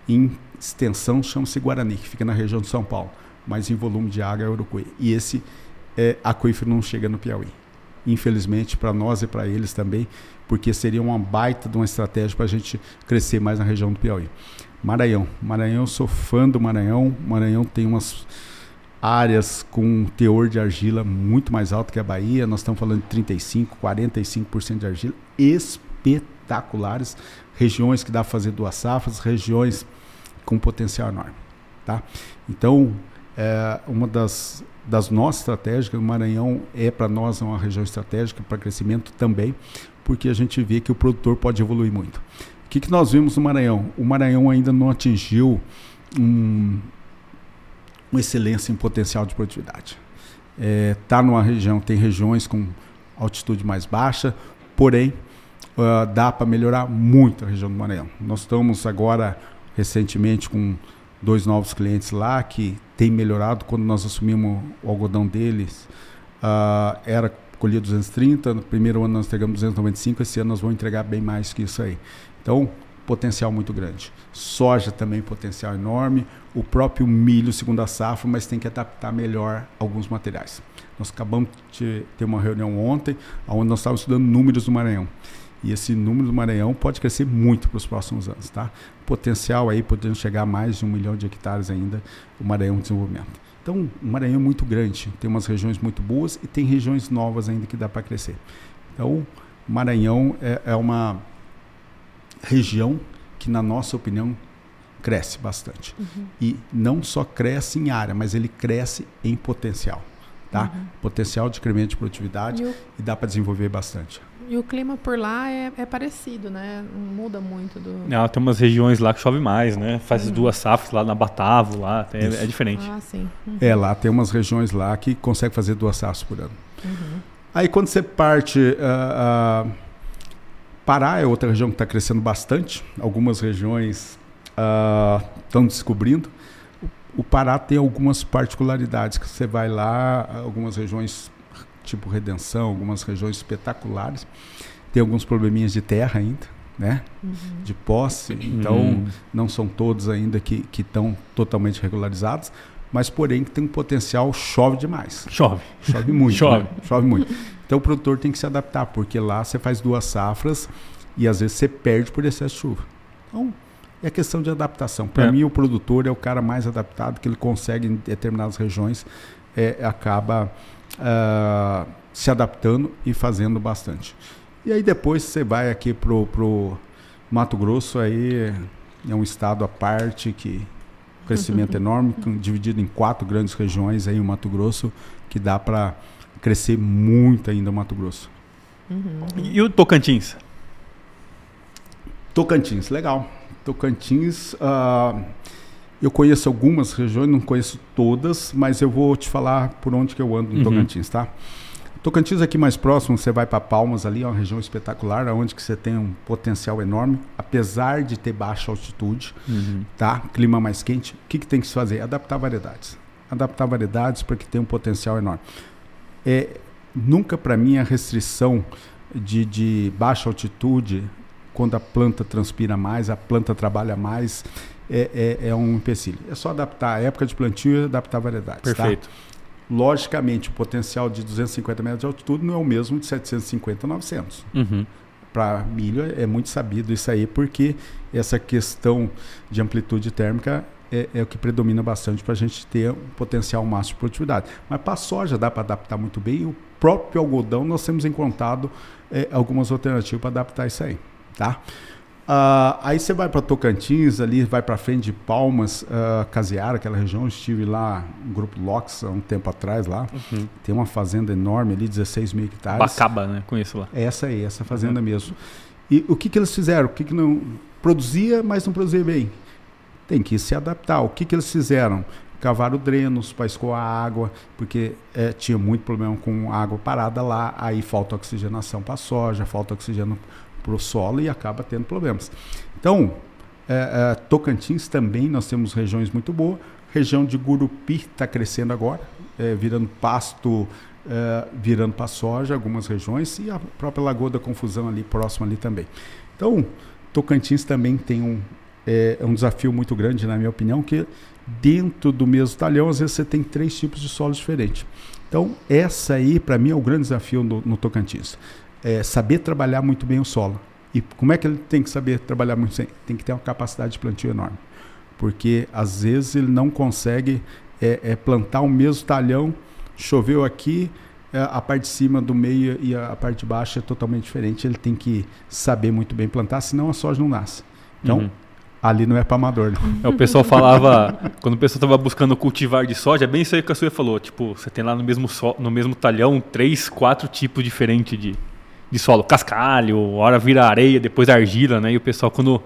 Em extensão, chama-se Guarani, que fica na região de São Paulo, mas em volume de água é Urucuia. E esse é, aquífero não chega no Piauí. Infelizmente, para nós e para eles também, porque seria uma baita de uma estratégia para a gente crescer mais na região do Piauí. Maranhão. Maranhão, sou fã do Maranhão. Maranhão tem umas áreas com teor de argila muito mais alto que a Bahia. Nós estamos falando de 35, 45% de argila espetaculares. Regiões que dá para fazer duas safras, regiões com potencial enorme. Tá? Então, é, uma das, das nossas estratégias, o Maranhão é para nós uma região estratégica para crescimento também, porque a gente vê que o produtor pode evoluir muito. O que, que nós vimos no Maranhão? O Maranhão ainda não atingiu um, uma excelência em potencial de produtividade. Está é, tá numa região, tem regiões com altitude mais baixa, porém uh, dá para melhorar muito a região do Maranhão. Nós estamos agora recentemente com dois novos clientes lá que tem melhorado. Quando nós assumimos o algodão deles, uh, era colhia 230, no primeiro ano nós entregamos 295, esse ano nós vamos entregar bem mais que isso aí. Então, potencial muito grande. Soja também potencial enorme, o próprio milho segunda safra, mas tem que adaptar melhor alguns materiais. Nós acabamos de ter uma reunião ontem, onde nós estávamos estudando números do Maranhão. E esse número do Maranhão pode crescer muito para os próximos anos, tá? Potencial aí podendo chegar a mais de um milhão de hectares ainda o Maranhão desenvolvimento. Então, o Maranhão é muito grande, tem umas regiões muito boas e tem regiões novas ainda que dá para crescer. Então, Maranhão é, é uma região que, na nossa opinião, cresce bastante. Uhum. E não só cresce em área, mas ele cresce em potencial. Tá? Uhum. Potencial de incremento de produtividade e, o... e dá para desenvolver bastante. E o clima por lá é, é, parecido, né? Não muda muito do. Não, tem umas regiões lá que chove mais, né? Faz uhum. duas safras lá na Batavo, lá é, é diferente. Ah, sim. Uhum. É, lá tem umas regiões lá que consegue fazer duas safras por ano. Uhum. Aí quando você parte. Uh, uh, Pará é outra região que está crescendo bastante. Algumas regiões estão uh, descobrindo. O Pará tem algumas particularidades que você vai lá, algumas regiões tipo Redenção, algumas regiões espetaculares. Tem alguns probleminhas de terra ainda, né? Uhum. De posse. Então, uhum. não são todos ainda que estão totalmente regularizados. Mas, porém, que tem um potencial, chove demais. Chove. Chove muito. chove. Né? Chove muito. Então, o produtor tem que se adaptar, porque lá você faz duas safras e, às vezes, você perde por excesso de chuva. Então, é questão de adaptação. Para é. mim, o produtor é o cara mais adaptado, que ele consegue, em determinadas regiões, é, acaba uh, se adaptando e fazendo bastante. E aí depois você vai aqui pro, pro Mato Grosso, aí é um estado à parte que crescimento enorme, dividido em quatro grandes regiões aí o Mato Grosso, que dá para crescer muito ainda o Mato Grosso. Uhum. E o Tocantins? Tocantins, legal. Tocantins, uh, eu conheço algumas regiões, não conheço todas, mas eu vou te falar por onde que eu ando em uhum. Tocantins, tá? Tocantins aqui mais próximo, você vai para Palmas ali, é uma região espetacular, onde que você tem um potencial enorme, apesar de ter baixa altitude, uhum. tá? Clima mais quente. O que, que tem que se fazer? Adaptar variedades. Adaptar variedades para que tenha um potencial enorme. É, nunca para mim a restrição de, de baixa altitude, quando a planta transpira mais, a planta trabalha mais, é, é, é um empecilho. É só adaptar a época de plantio e adaptar variedades. Tá? Perfeito. Tá? Logicamente, o potencial de 250 metros de altitude não é o mesmo de 750 a 900. Uhum. Para milho é muito sabido isso aí, porque essa questão de amplitude térmica é, é, o que predomina bastante para a gente ter um potencial máximo de produtividade. Mas para a soja dá para adaptar muito bem e o próprio algodão nós temos encontrado é, algumas alternativas para adaptar isso aí. Tá? Uh, aí você vai para Tocantins, ali vai para frente de Palmas, uh, Caseara, aquela região. Estive lá, um grupo Lox, há um tempo atrás lá. Uhum. Tem uma fazenda enorme ali, 16 mil hectares. Bacaba, né? Conheço lá. É essa aí, essa fazenda uhum. mesmo. E o que, que eles fizeram? O que, que não. Produzia, mas não produzia bem. Tem que se adaptar. O que, que eles fizeram? Cavaram drenos para escoar a água, porque é, tinha muito problema com água parada lá. Aí falta oxigenação para a soja, falta oxigênio para o solo e acaba tendo problemas. Então, é, é, Tocantins também nós temos regiões muito boas. Região de Gurupi está crescendo agora, é, virando pasto, é, virando para soja, algumas regiões, e a própria Lagoa da Confusão ali, próxima ali também. Então, Tocantins também tem um, é, um desafio muito grande, na minha opinião, que dentro do mesmo talhão, às vezes você tem três tipos de solos diferentes. Então, essa aí, para mim, é o grande desafio no, no Tocantins é, saber trabalhar muito bem o solo. E como é que ele tem que saber trabalhar muito bem? Tem que ter uma capacidade de plantio enorme. Porque às vezes ele não consegue é, é, plantar o mesmo talhão, choveu aqui, é, a parte de cima do meio e a parte de baixo é totalmente diferente. Ele tem que saber muito bem plantar, senão a soja não nasce. Então, uhum. Ali não é para amador. É, o pessoal falava, quando o pessoal estava buscando cultivar de soja, é bem isso aí que a sua falou. Tipo, você tem lá no mesmo, so, no mesmo talhão três, quatro tipos diferentes de, de solo, cascalho, hora vira areia, depois argila, né? E o pessoal quando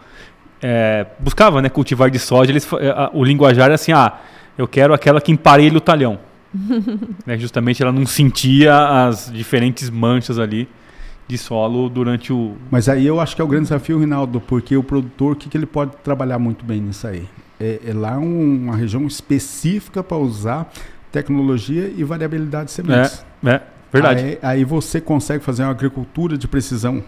é, buscava, né, cultivar de soja, eles, é, o linguajar era assim, ah, eu quero aquela que emparelha o talhão. né, justamente ela não sentia as diferentes manchas ali de solo durante o. Mas aí eu acho que é o grande desafio, Rinaldo, porque o produtor, o que, que ele pode trabalhar muito bem nisso aí? É, é lá um, uma região específica para usar tecnologia e variabilidade de sementes. É, é verdade. Aí, aí você consegue fazer uma agricultura de precisão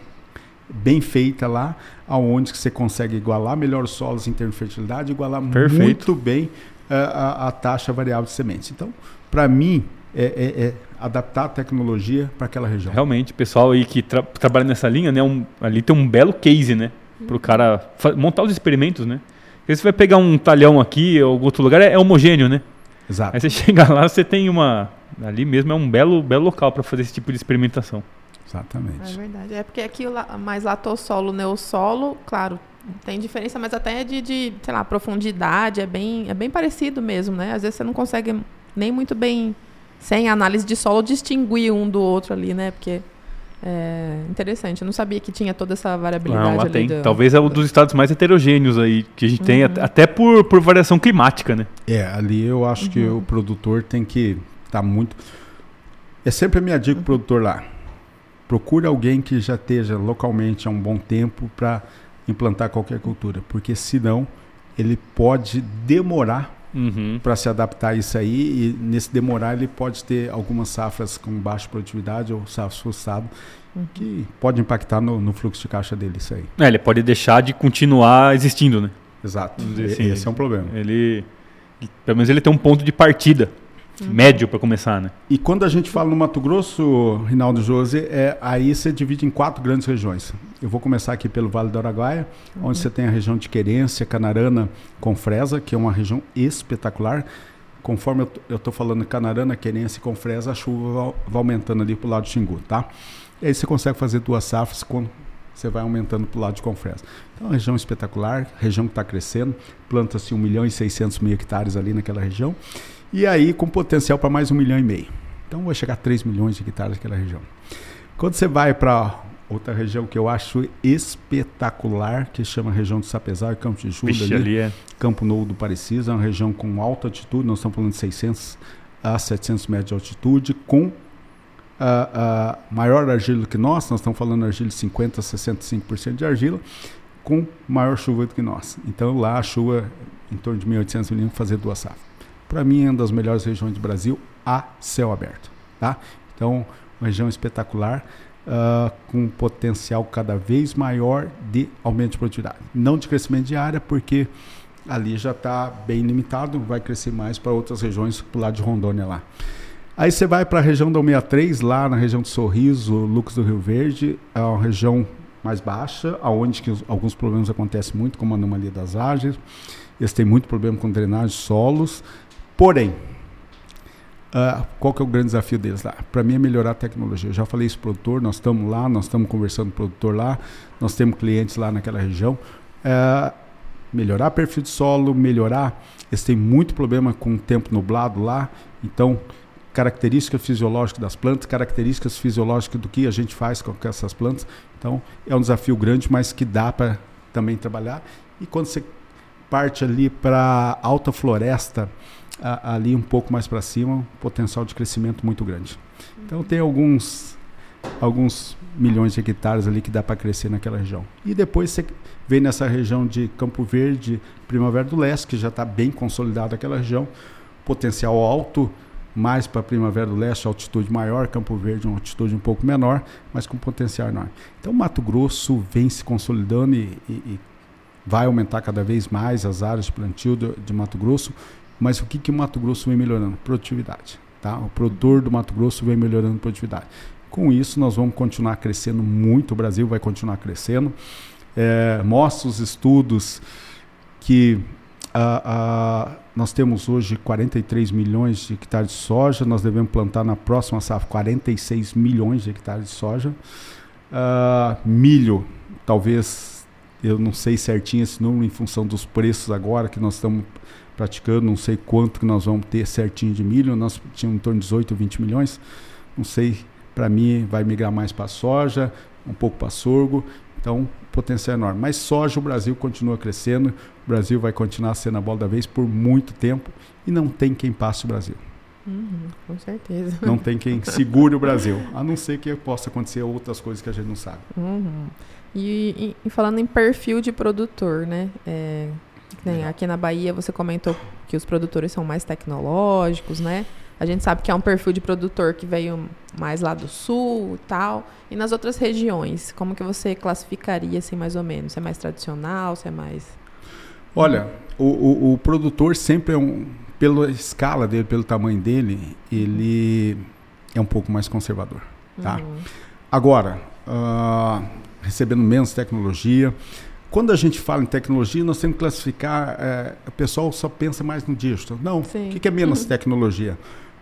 bem feita lá, aonde você consegue igualar melhor os solos em termos de fertilidade, igualar Perfeito. muito bem uh, a, a, taxa variável de sementes. Então, para mim, é, é, é, adaptar a tecnologia para aquela região. Realmente, pessoal aí que tra trabalha nessa linha, né, um, ali tem um belo case, né, para o cara montar os experimentos, né. Porque você vai pegar um talhão aqui ou outro lugar, é, é homogêneo, né. Exato. Aí você chega lá, você tem uma ali mesmo é um belo, belo local para fazer esse tipo de experimentação. Exatamente. É verdade. É porque aqui mais latossolo, neossolo, claro, tem diferença, mas até de, de, sei lá, profundidade, é bem, é bem parecido mesmo, né? Às vezes você não consegue nem muito bem, sem análise de solo, distinguir um do outro ali, né? Porque é interessante. Eu não sabia que tinha toda essa variabilidade não, lá ali. tem. Do, Talvez é um dos estados mais heterogêneos aí que a gente uhum. tem, até por, por variação climática, né? É, ali eu acho uhum. que o produtor tem que estar tá muito. É sempre a minha dica pro produtor lá procure alguém que já esteja localmente há um bom tempo para implantar qualquer cultura, porque senão ele pode demorar uhum. para se adaptar a isso aí e nesse demorar ele pode ter algumas safras com baixa produtividade ou safras frustradas uhum. que pode impactar no, no, fluxo de caixa dele isso aí. É, ele pode deixar de continuar existindo, né? Exato. Assim, esse é um problema. Ele, pelo menos ele tem um ponto de partida uhum. médio para começar, né? E quando a gente fala no Mato Grosso, Rinaldo José, é, aí você divide em quatro grandes regiões. Eu vou começar aqui pelo Vale do Araguaia, uhum. onde você tem a região de Querência, Canarana, Confresa, que é uma região espetacular. Conforme eu estou falando Canarana, Querência e Confresa, a chuva vai aumentando ali para o lado do Xingu, tá? E aí você consegue fazer duas safras quando você vai aumentando para o lado de Confresa. Então, é uma região espetacular, região que está crescendo, planta-se 1 milhão e 600 mil hectares ali naquela região. E aí com potencial para mais um milhão e meio. Então vai chegar a 3 milhões de hectares naquela região. Quando você vai para outra região que eu acho espetacular, que chama região do Sapezal, Campo de Júlia, ali, ali é. Campo Novo do Parecis, é uma região com alta altitude, nós estamos falando de 600 a 700 metros de altitude, com a, maior argila que nós, nós estamos falando de argila de 50 a 65% de argila, com maior chuva do que nós. Então lá a chuva em torno de 1.800 milímetros fazer duas safras para mim é uma das melhores regiões do Brasil a céu aberto. Tá? Então, uma região espetacular, uh, com potencial cada vez maior de aumento de produtividade. Não de crescimento de área, porque ali já está bem limitado, vai crescer mais para outras regiões para o lado de Rondônia lá. Aí você vai para a região da 63, lá na região de Sorriso, Lucas do Rio Verde, é uma região mais baixa, aonde que alguns problemas acontecem muito, como a anomalia das áreas. Eles têm muito problema com drenagem de solos. Porém, uh, qual que é o grande desafio deles lá? Para mim é melhorar a tecnologia. Eu já falei isso pro produtor, nós estamos lá, nós estamos conversando com o produtor lá, nós temos clientes lá naquela região. Uh, melhorar perfil de solo, melhorar. Eles têm muito problema com o tempo nublado lá, então características fisiológicas das plantas, características fisiológicas do que a gente faz com essas plantas. Então é um desafio grande, mas que dá para também trabalhar. E quando você parte ali para alta floresta, a, ali um pouco mais para cima, um potencial de crescimento muito grande. Então tem alguns alguns milhões de hectares ali que dá para crescer naquela região. E depois você vem nessa região de Campo Verde, Primavera do Leste, que já está bem consolidada aquela região, potencial alto, mais para Primavera do Leste, altitude maior, Campo Verde, uma altitude um pouco menor, mas com potencial enorme. Então Mato Grosso vem se consolidando e, e, e vai aumentar cada vez mais as áreas de plantio de, de Mato Grosso, mas o que, que o Mato Grosso vem melhorando? Produtividade. Tá? O produtor do Mato Grosso vem melhorando produtividade. Com isso, nós vamos continuar crescendo muito, o Brasil vai continuar crescendo. É, mostra os estudos que nós temos hoje 43 milhões de hectares de soja, nós devemos plantar na próxima safra 46 milhões de hectares de soja. milho, talvez, eu não sei certinho esse número em função dos preços agora que nós estamos praticando, não sei quanto que nós vamos ter certinho de milho, nós tínhamos em torno de 18 ou 20 milhões, não sei, para mim vai migrar mais para soja, um pouco para sorgo, então potencial é enorme. Mas soja o Brasil continua crescendo, o Brasil vai continuar sendo a bola da vez por muito tempo e não tem quem passe o Brasil. Uhum, com certeza. Não tem quem segure o Brasil, a não ser que possa acontecer outras coisas que a gente não sabe. Uhum. E, e, e, falando em perfil de produtor, né? É, aqui na Bahia você comentou que os produtores são mais tecnológicos, né? A gente sabe que é um perfil de produtor que veio mais lá do sul e tal. E nas outras regiões, como que você classificaria, assim, mais ou menos? Se é mais tradicional, se é mais... Olha, o, o, o produtor sempre é um... Pela escala dele, pelo tamanho dele, ele é um pouco mais conservador, tá? Uhum. Agora, uh, recebendo menos tecnologia... Quando a gente fala em tecnologia, nós temos que classificar. É, o pessoal só pensa mais no digital. Não. O que, que, é menos uhum. tecnologia?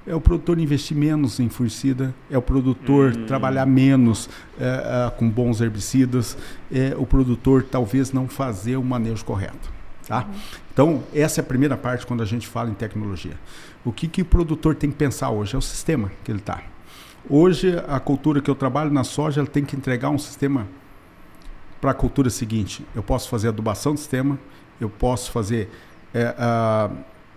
é o produtor investir menos em fungicida, é o produtor uhum. trabalhar menos é, é, com bons herbicidas, é o produtor talvez não fazer o manejo correto. Tá? Uhum. Então, essa é a primeira parte quando a gente fala em tecnologia. O que, que o produtor tem que pensar hoje? É o sistema que ele está. Hoje, a cultura que eu trabalho na soja, ela tem que entregar um sistema para a cultura seguinte. Eu posso fazer adubação do sistema, eu posso fazer é,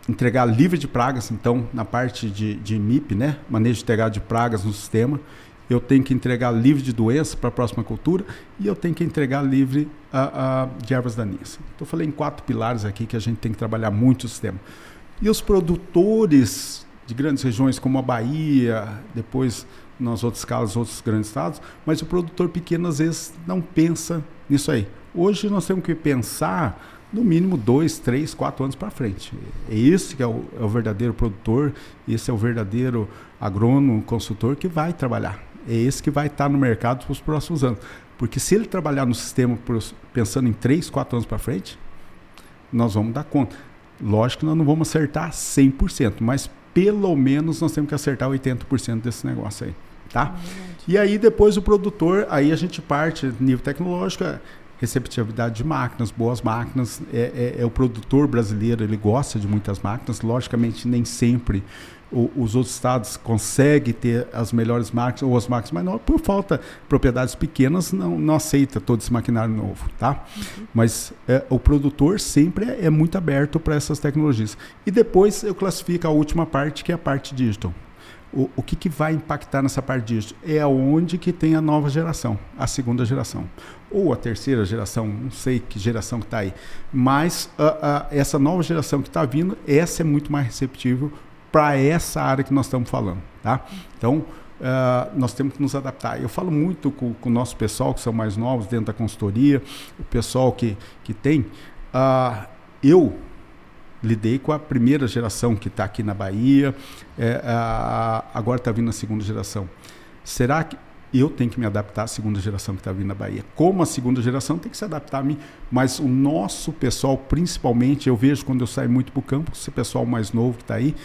entregar livre de pragas, então, na parte de, de MIP, né? Manejo integrado de pragas no sistema. Eu tenho que entregar livre de doença para a próxima cultura e eu tenho que entregar livre de ervas daninhas. Então, eu falei em quatro pilares aqui que a gente tem que trabalhar muito o sistema. E os produtores de grandes regiões como a Bahia, depois nas outras escalas, outros grandes estados, mas o produtor pequeno às vezes não pensa nisso aí. Hoje nós temos que pensar no mínimo dois, três, quatro anos para frente. É esse que é o, é o, verdadeiro produtor, esse é o verdadeiro agrônomo, consultor que vai trabalhar. É esse que vai estar no mercado para os próximos anos. Porque se ele trabalhar no sistema pensando em três, quatro anos para frente, nós vamos dar conta. Lógico que nós não vamos acertar 100%, mas pelo menos nós temos que acertar 80% desse negócio aí, tá? É e aí depois o produtor, aí a gente parte nível tecnológico, receptividade de máquinas, boas máquinas. É, é, é, o produtor brasileiro, ele gosta de muitas máquinas. Logicamente, nem sempre o, os outros estados conseguem ter as melhores máquinas ou as máquinas menores. Por falta de propriedades pequenas, não, não aceita todo esse maquinário novo, tá? Uhum. Mas é, o produtor sempre é, é muito aberto para essas tecnologias. E depois eu classifico a última parte, que é a parte digital o, o que, que vai impactar nessa parte disso? É onde que tem a nova geração, a segunda geração. Ou a terceira geração, não sei que geração que está aí. Mas uh, uh, essa nova geração que está vindo, essa é muito mais receptível para essa área que nós estamos falando. Tá? Então, Uh, nós temos que nos adaptar. Eu falo muito com, com, o nosso pessoal, que são mais novos dentro da consultoria, o pessoal que, que tem. Uh, eu lidei com a primeira geração que está aqui na Bahia, é, a, agora está vindo a segunda geração. Será que eu tenho que me adaptar à segunda geração que está vindo na Bahia? Como a segunda geração tem que se adaptar a mim, mas o nosso pessoal, principalmente, eu vejo quando eu saio muito para o campo, esse pessoal mais novo que está aí,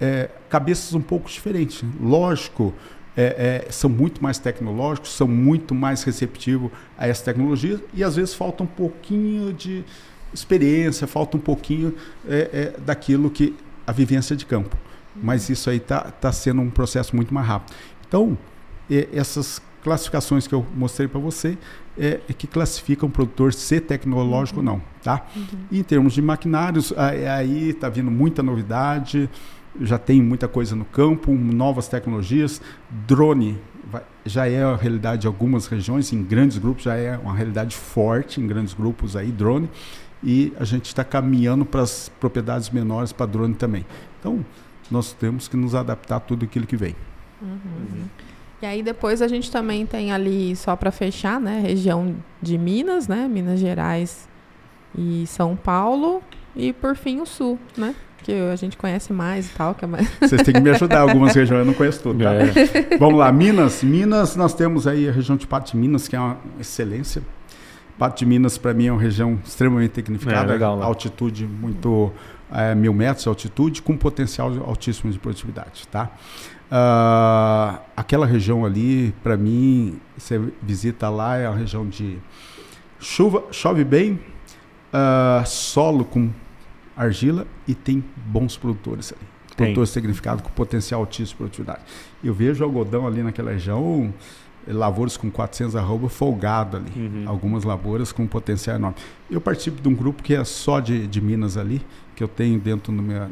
é, cabeças um pouco diferentes. Lógico, é, é, são muito mais tecnológicos, são muito mais receptivos a essa tecnologia e às vezes falta um pouquinho de experiência, falta um pouquinho é, é, daquilo que a vivência de campo. Mas isso aí está tá sendo um processo muito mais rápido. Então, é, essas classificações que eu mostrei para você é, é, que classificam o produtor ser tecnológico uhum. ou não, tá? Uhum. E em termos de maquinários, aí está vindo muita novidade, já tem muita coisa no campo, novas tecnologias, drone vai, já é a realidade de algumas regiões, em grandes grupos já é uma realidade forte, em grandes grupos aí, drone e a gente está caminhando para as propriedades menores para drone também. Então, nós temos que nos adaptar a tudo aquilo que vem. Uhum. Uhum. E aí depois a gente também tem ali, só para fechar, né, região de Minas, né, Minas Gerais e São Paulo, e por fim o Sul, né? Que a gente conhece mais e tal. Que é mais... Vocês têm que me ajudar, algumas regiões eu não conheço tudo. Tá? É. Vamos lá, Minas. Minas, nós temos aí a região de Pato de Minas, que é uma excelência. Pato de Minas, para mim, é uma região extremamente tecnificada, é, legal, altitude muito é, mil metros de altitude, com potencial altíssimo de produtividade, tá? Uh, aquela região ali, para mim, você visita lá, é a região de chuva, chove bem, uh, solo com argila e tem bons produtores ali. Produtores significados com potencial altíssimo de produtividade. Eu vejo algodão ali naquela região lavouras com 400 arroba folgado ali. Uhum. Algumas lavouras com potencial enorme. Eu participo de um grupo que é só de, de Minas ali, que eu tenho dentro do meu,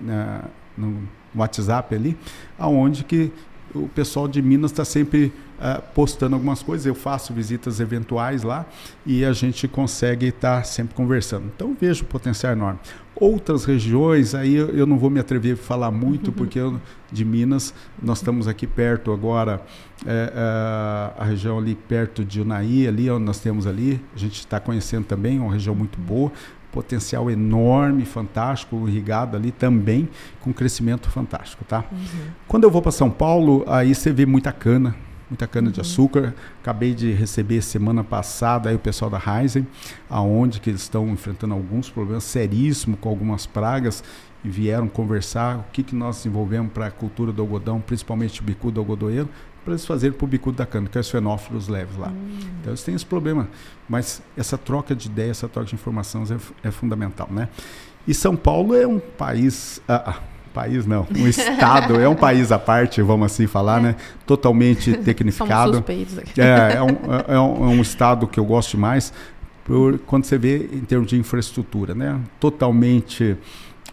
no WhatsApp ali, aonde que o pessoal de Minas está sempre uh, postando algumas coisas. Eu faço visitas eventuais lá e a gente consegue estar tá sempre conversando. Então vejo potencial enorme. Outras regiões, aí eu, não vou me atrever a falar muito, porque eu, de Minas, nós estamos aqui perto agora, é, é, a região ali perto de Unaí, ali onde nós temos ali, a gente está conhecendo também, uma região muito boa potencial enorme, fantástico, irrigado ali também, com crescimento fantástico, tá? Uhum. Quando eu vou para São Paulo, aí você vê muita cana, muita cana uhum. de açúcar. Acabei de receber semana passada aí o pessoal da Heisen, aonde que eles estão enfrentando alguns problemas seríssimos com algumas pragas e vieram conversar o que, que nós desenvolvemos para a cultura do algodão, principalmente o bicudo algodoeiro, para eles fazerem para o bicudo da cana, que é os fenófilos leves lá. Hum. Então eles têm esse problema, mas essa troca de ideias, essa troca de informações é, é fundamental, né? E São Paulo é um país, ah, ah país não, um estado, é um país à parte, vamos assim falar, é. né? Totalmente tecnificado. É, é um, é, é, um, é um estado que eu gosto demais, por, quando você vê em termos de infraestrutura, né? Totalmente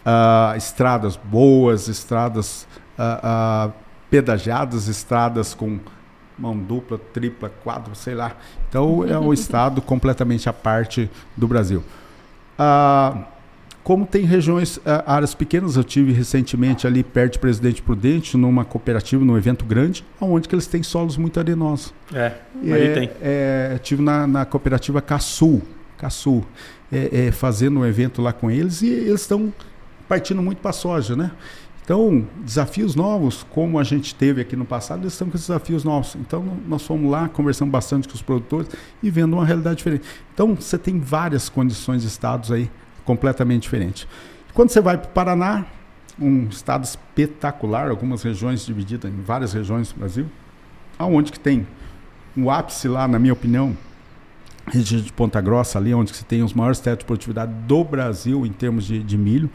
uh, estradas boas, estradas uh, uh, pedagiadas, estradas com mão dupla, tripla, quadra, sei lá. Então é um estado completamente à parte do Brasil. Ah, como tem regiões, ah, áreas pequenas, eu tive recentemente ali perto de Presidente Prudente, numa cooperativa, num evento grande, onde que eles têm solos muito arenosos. É, é, tem. É, tive na, na cooperativa Caçul, Caçul, é, é, fazendo um evento lá com eles e eles estão partindo muito para a soja, né? Então, desafios novos, como a gente teve aqui no passado, eles estão com desafios novos. Então, nós fomos lá, conversamos bastante com os produtores e vendo uma realidade diferente. Então, você tem várias condições de estados aí completamente diferentes. Quando você vai para o Paraná, um estado espetacular, algumas regiões divididas em várias regiões do Brasil, aonde que tem um ápice lá, na minha opinião, região de Ponta Grossa ali, onde você tem os maiores tetos de produtividade do Brasil em termos de, de milho.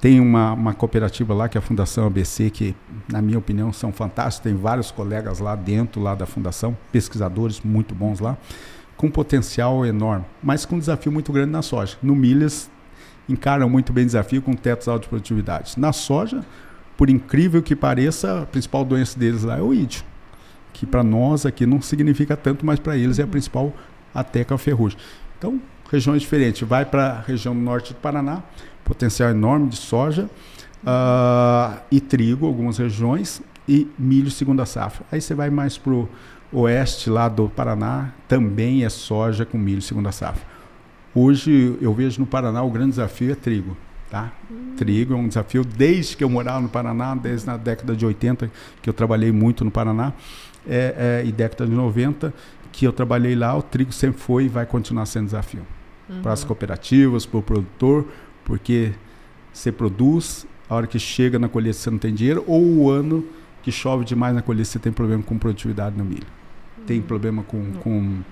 Tem uma, uma cooperativa lá, que é a Fundação ABC, que, na minha opinião, são fantásticos. Tem vários colegas lá dentro lá da fundação, pesquisadores muito bons lá, com potencial enorme, mas com um desafio muito grande na soja. No milhas, encaram muito bem o desafio com tetos altos de produtividade. Na soja, por incrível que pareça, a principal doença deles lá é o ídio, que para nós aqui não significa tanto, mas para eles é a principal até com a ferrugem. Então, regiões diferentes. Vai para a região norte do Paraná, potencial enorme de soja uh, e trigo, algumas regiões, e milho segunda safra. Aí você vai mais para o oeste lá do Paraná, também é soja com milho segunda safra. Hoje eu vejo no Paraná o grande desafio é trigo. Tá? Hum. Trigo é um desafio desde que eu morava no Paraná, desde na década de 80, que eu trabalhei muito no Paraná, é, é, e década de 90, que eu trabalhei lá, o trigo sempre foi e vai continuar sendo desafio. Uhum. Para as cooperativas, para o produtor, porque você produz, a hora que chega na colheita você não tem dinheiro, ou o ano que chove demais na colheita você tem problema com produtividade no milho. Uhum. Tem problema com, uhum. com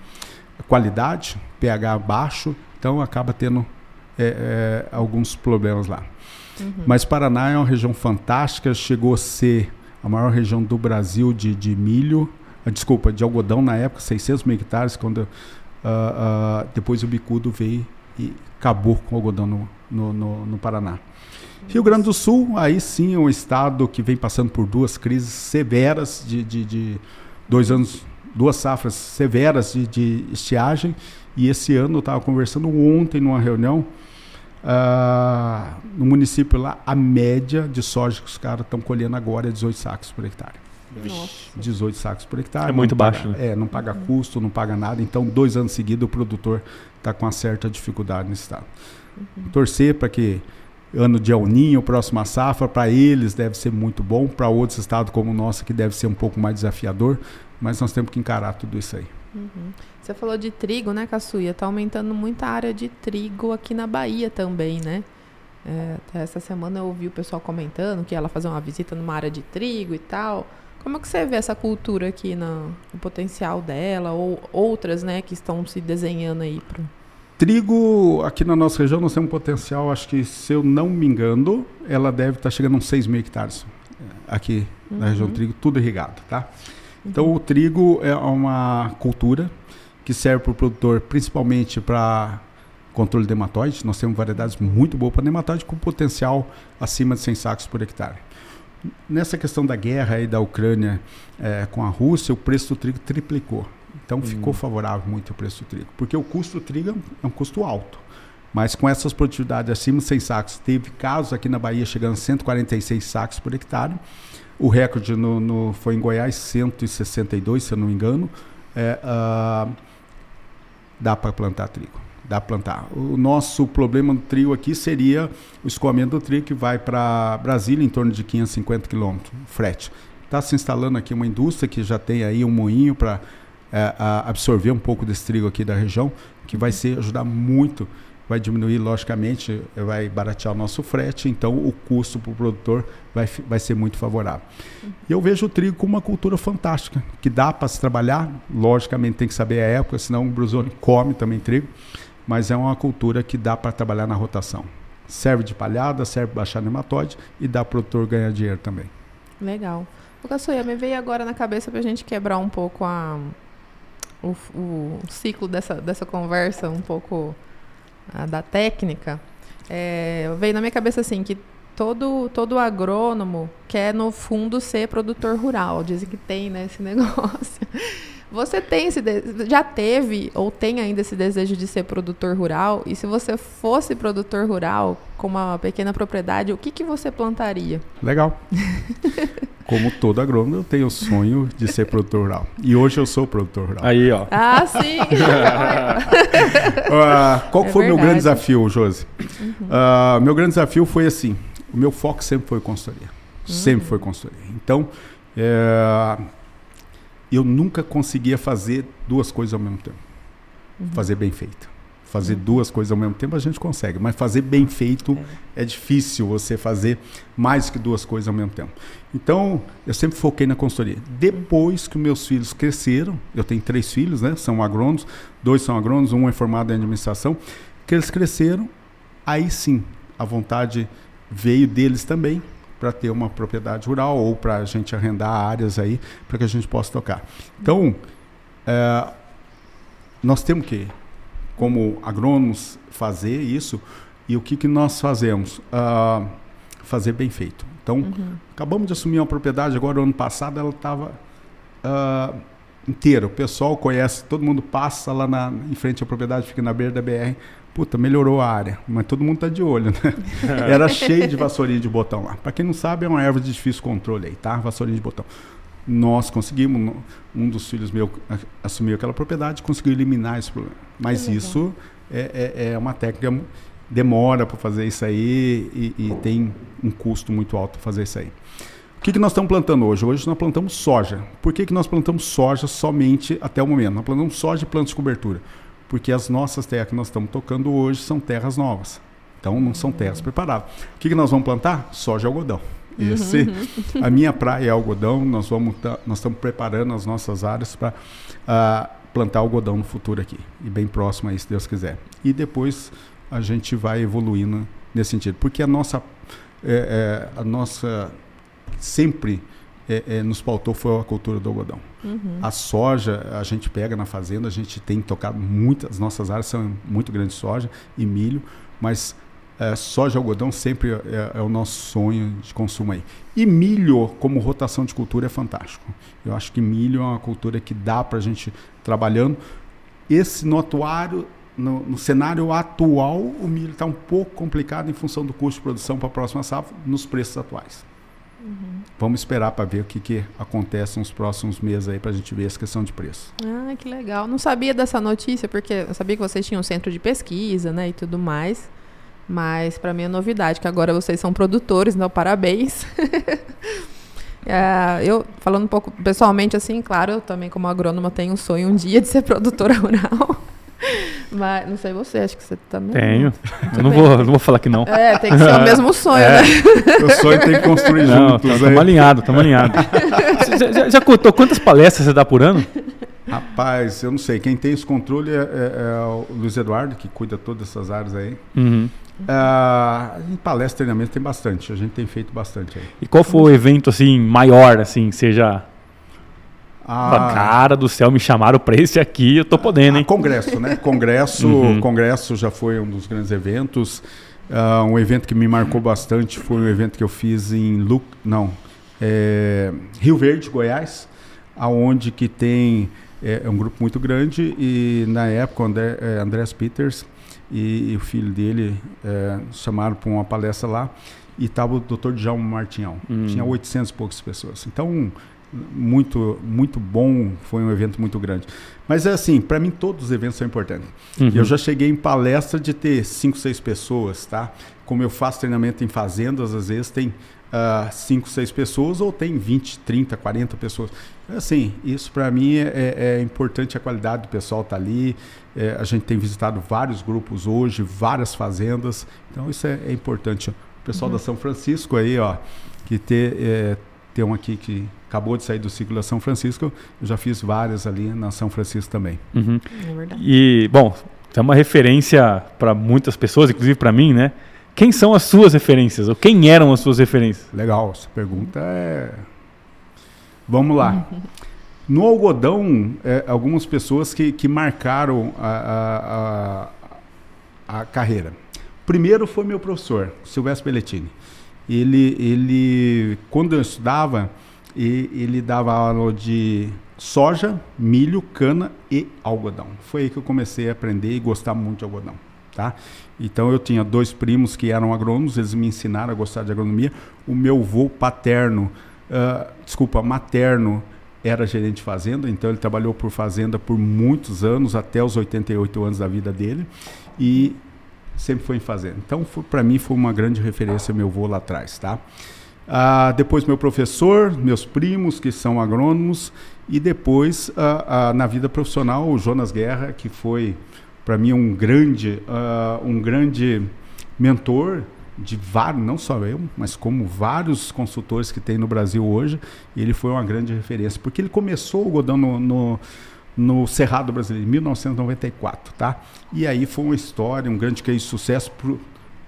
qualidade, pH baixo, então acaba tendo é, é, alguns problemas lá. Uhum. Mas Paraná é uma região fantástica, chegou a ser a maior região do Brasil de, de milho, uh, desculpa, de algodão na época, 600 mil hectares, quando uh, uh, depois o bicudo veio e acabou com o algodão no, no, no, no Paraná. Rio Grande do Sul, aí sim é um estado que vem passando por duas crises severas de, de, de dois anos, duas safras severas de, de estiagem. E esse ano eu estava conversando ontem numa reunião uh, no município lá, a média de soja que os caras estão colhendo agora é 18 sacos por hectare. Nossa. 18 sacos por hectare. É muito baixo. Paga, né? É, não paga uhum. custo, não paga nada. Então, dois anos seguidos, o produtor está com uma certa dificuldade nesse estado. Uhum. Torcer para que ano de El Ninho, próxima safra, para eles deve ser muito bom, para outros estados como o nosso, que deve ser um pouco mais desafiador, mas nós temos que encarar tudo isso aí. Uhum. Você falou de trigo, né, Caçuia? Está aumentando muita área de trigo aqui na Bahia também, né? É, até essa semana eu ouvi o pessoal comentando que ela fazer uma visita numa área de trigo e tal. Como é que você vê essa cultura aqui, no potencial dela, ou outras, né, que estão se desenhando aí pro... Trigo, aqui na nossa região, nós temos um potencial, acho que, se eu não me engano, ela deve estar tá chegando a uns 6 mil hectares aqui uhum. na região do trigo, tudo irrigado, tá? Então, o trigo é uma cultura que serve para o produtor principalmente para controle de nematóide. Nós temos variedades muito boas para nematóide com potencial acima de 100 sacos por hectare. Nessa questão da guerra aí da Ucrânia é, com a Rússia, o preço do trigo triplicou. Então ficou favorável muito o preço do trigo, porque o custo do trigo é um custo alto. Mas com essas produtividades acima de 100 sacos, teve casos aqui na Bahia chegando a 146 sacos por hectare. O recorde no, no, foi em Goiás, 162, se eu não me engano. É, uh, dá para plantar trigo. Dá para plantar. O nosso problema do trigo aqui seria o escoamento do trigo que vai para Brasília, em torno de 550 quilômetros, frete. Está se instalando aqui uma indústria que já tem aí um moinho para é, absorver um pouco desse trigo aqui da região, que vai ser, ajudar muito vai diminuir, logicamente, vai baratear o nosso frete, então o custo para o produtor vai, vai ser muito favorável. Uhum. E eu vejo o trigo como uma cultura fantástica, que dá para se trabalhar, logicamente tem que saber a época, senão o Brusone come também trigo, mas é uma cultura que dá para trabalhar na rotação. Serve de palhada, serve para baixar nematóide e dá para o produtor ganhar dinheiro também. Legal. O Caçoia, me veio agora na cabeça para a gente quebrar um pouco a, o, o ciclo dessa, dessa conversa, um pouco a, da técnica, é, veio na minha cabeça assim que todo, todo agrônomo quer, no fundo, ser produtor rural. Dizem que tem né, esse negócio. Você tem esse já teve ou tem ainda esse desejo de ser produtor rural? E se você fosse produtor rural com uma pequena propriedade, o que, que você plantaria? Legal. Como todo agrônomo, eu tenho o sonho de ser produtor rural. E hoje eu sou produtor rural. Aí, ó. Ah, sim. uh, qual é foi o meu grande desafio, Josi? Uhum. Uh, meu grande desafio foi assim: o meu foco sempre foi consultoria. Uhum. Sempre foi consultoria. Então, é, eu nunca conseguia fazer duas coisas ao mesmo tempo. Uhum. Fazer bem feito. Fazer uhum. duas coisas ao mesmo tempo a gente consegue, mas fazer bem feito é. é. difícil você fazer mais que duas coisas ao mesmo tempo. Então, eu sempre foquei na consultoria. Depois que meus filhos cresceram, eu tenho três filhos, né? São agrônomos, dois são agrônomos, um é formado em administração, que eles cresceram, aí sim, a vontade veio deles também para ter uma propriedade rural ou para a gente arrendar áreas aí para que a gente possa tocar. Então, é, nós temos que, como agrônomos, fazer isso e o que, que nós fazemos? Uh, fazer bem feito. Então, uhum. acabamos de assumir uma propriedade agora, ano passado ela estava uh, ah, inteira. O pessoal conhece, todo mundo passa lá na, em frente à propriedade, fica na beira da BR puta, melhorou a área, mas todo mundo tá de olho, né? Era cheio de vassourinha de botão lá. Para quem não sabe, é uma erva de difícil controle aí, tá? Vassourinha de botão. Nós conseguimos, um dos filhos meus assumiu aquela propriedade, conseguiu eliminar esse problema. Mas isso é, é, é, uma técnica, demora para fazer isso aí e, e, tem um custo muito alto fazer isso aí. O que, que nós estamos plantando hoje? Hoje nós plantamos soja. Por que, que nós plantamos soja somente até o momento? Nós plantamos soja e plantas de cobertura porque as nossas terras que nós estamos tocando hoje são terras novas. Então não são terras preparadas. O que, que nós vamos plantar? Soja e algodão. Uhum. Esse, uhum. a minha praia é algodão. Nós vamos tá, nós estamos preparando as nossas áreas para uh, ah, plantar algodão no futuro aqui e bem próximo aí, se Deus quiser. E depois a gente vai evoluindo nesse sentido, porque a nossa é, é, a nossa sempre é, é, nos pautou foi a cultura do algodão. Uhum. A soja, a gente pega na fazenda, a gente tem tocado muitas, as nossas áreas são muito grandes de soja e milho, mas é, soja e algodão sempre é, é, o nosso sonho de consumo aí. E milho, como rotação de cultura, é fantástico. Eu acho que milho é uma cultura que dá para a gente trabalhando. Esse no atuário, no, no cenário atual, o milho está um pouco complicado em função do custo de produção para a próxima safra, nos preços atuais. Uhum. Vamos esperar para ver o que, que acontece nos próximos meses aí para a gente ver essa questão de preço. Ah, que legal. Não sabia dessa notícia, porque eu sabia que vocês tinham um centro de pesquisa, né, e tudo mais. Mas para mim é novidade, que agora vocês são produtores, então parabéns. é, eu, falando um pouco pessoalmente assim, claro, eu também como agrônoma tenho um sonho um dia de ser produtora rural. Mas não sei você, acho que você também. Tenho. Eu não vou, não vou falar que não. É, tem que ser o mesmo sonho, é. né? O sonho tem que construir não, juntos. Estamos alinhados, estamos alinhados. Você já, já contou quantas palestras você dá por ano? Rapaz, eu não sei. Quem tem esse controle é, é, é o Luiz Eduardo, que cuida todas essas áreas aí. Uhum. Uh, em palestra, treinamento tem bastante. A gente tem feito bastante aí. E qual foi o evento assim maior, assim, seja Ah, cara do céu, me chamaram para esse aqui, eu tô podendo, hein? congresso, né? Congresso, uhum. congresso já foi um dos grandes eventos. Uh, um evento que me marcou bastante foi um evento que eu fiz em Lu não, é, Rio Verde, Goiás, aonde que tem é, é, um grupo muito grande e na época André, é, Andrés Peters e, e, o filho dele é, chamaram para uma palestra lá e estava o Dr. Djalma Martinhão. Hum. Tinha 800 e poucas pessoas. Então muito muito bom, foi um evento muito grande. Mas é assim, para mim todos os eventos são importantes. Uhum. Eu já cheguei em palestra de ter 5, 6 pessoas, tá? Como eu faço treinamento em fazendas, às vezes tem 5, uh, 6 pessoas ou tem 20, 30, 40 pessoas. Assim, isso para mim é, é, é, importante, a qualidade do pessoal tá ali. É, a gente tem visitado vários grupos hoje, várias fazendas. Então isso é, é importante. O pessoal uhum. da São Francisco aí, ó, que ter, é, tem um aqui que acabou de sair do ciclo da São Francisco. Eu já fiz várias ali na São Francisco também. Uhum. É verdade. E, bom, é uma referência para muitas pessoas, inclusive para mim, né? Quem são as suas referências? Ou quem eram as suas referências? Legal, essa pergunta é. Vamos lá. No algodão, é, algumas pessoas que, que marcaram a, a, a, a carreira. Primeiro foi meu professor, Silvestre Belletini. Ele, ele, quando eu estudava, ele dava aula de soja, milho, cana e algodão. Foi aí que eu comecei a aprender e gostar muito de algodão. Tá? Então eu tinha dois primos que eram agrônomos, eles me ensinaram a gostar de agronomia. O meu avô paterno, uh, desculpa, materno, era gerente de fazenda, então ele trabalhou por fazenda por muitos anos, até os 88 anos da vida dele. E sempre foi em fazenda. Então, para mim, foi uma grande referência meu avô lá atrás, tá? Ah, depois meu professor, meus primos que são agrônomos e depois ah, ah, na vida profissional o Jonas Guerra que foi para mim um grande uh, um grande mentor de vários, não só eu, mas como vários consultores que tem no Brasil hoje, ele foi uma grande referência, porque ele começou o Godão no, no, no Cerrado Brasileiro, em 1994, tá? E aí foi uma história, um grande case de sucesso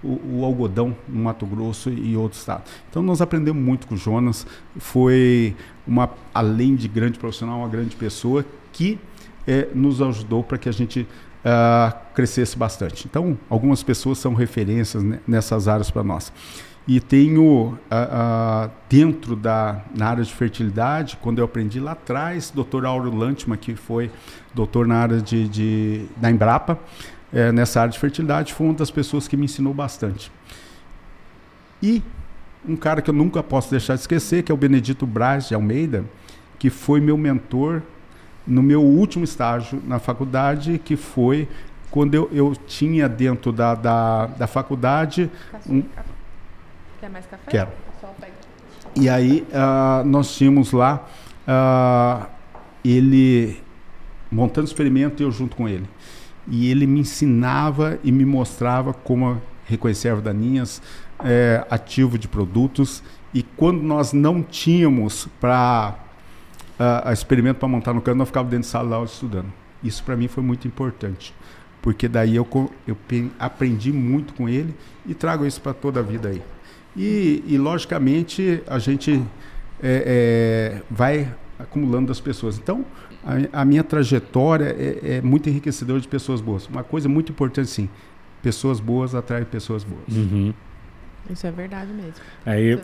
o, o, algodão no Mato Grosso e outros estados. Então nós aprendemos muito com o Jonas, foi uma, além de grande profissional, uma grande pessoa que é, nos ajudou para que a gente uh, crescesse bastante. Então, algumas pessoas são referências nessas áreas para nós. E tenho uh, uh, dentro da na área de fertilidade, quando eu aprendi lá atrás, Dr. Auro Lantman, que foi doutor na área de, de da Embrapa, eh, nessa área de fertilidade, foi uma das pessoas que me ensinou bastante. E um cara que eu nunca posso deixar de esquecer, que é o Benedito Braz de Almeida, que foi meu mentor no meu último estágio na faculdade, que foi quando eu, eu tinha dentro da, da, da faculdade. Um... Quer mais café? Quero. E aí uh, nós tínhamos lá uh, ele montando experimento e eu junto com ele. E ele me ensinava e me mostrava como reconhecer ervas daninhas, é, ativo de produtos. E quando nós não tínhamos para a experimento para montar no cano, eu ficava dentro de sala de aula estudando. Isso para mim foi muito importante, porque daí eu, eu aprendi muito com ele e trago isso para toda a vida aí. E, e logicamente a gente é, é, vai acumulando das pessoas. Então a, a minha trajetória é, é, muito enriquecedora de pessoas boas. Uma coisa muito importante sim, pessoas boas atraem pessoas boas. Uhum. Isso é verdade mesmo. Aí,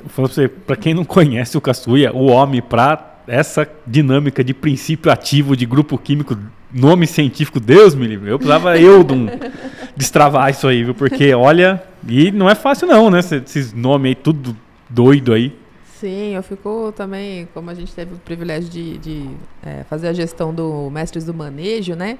para quem não conhece o Caçuia, o homem para essa dinâmica de princípio ativo de grupo químico, nome científico, Deus me livre. Eu precisava eu de um, destravar isso aí, viu? Porque olha, e não é fácil não, né? Esses nomes aí tudo doido aí. Sim, eu fico também, como a gente teve o privilégio de, de é, fazer a gestão do Mestres do Manejo, né?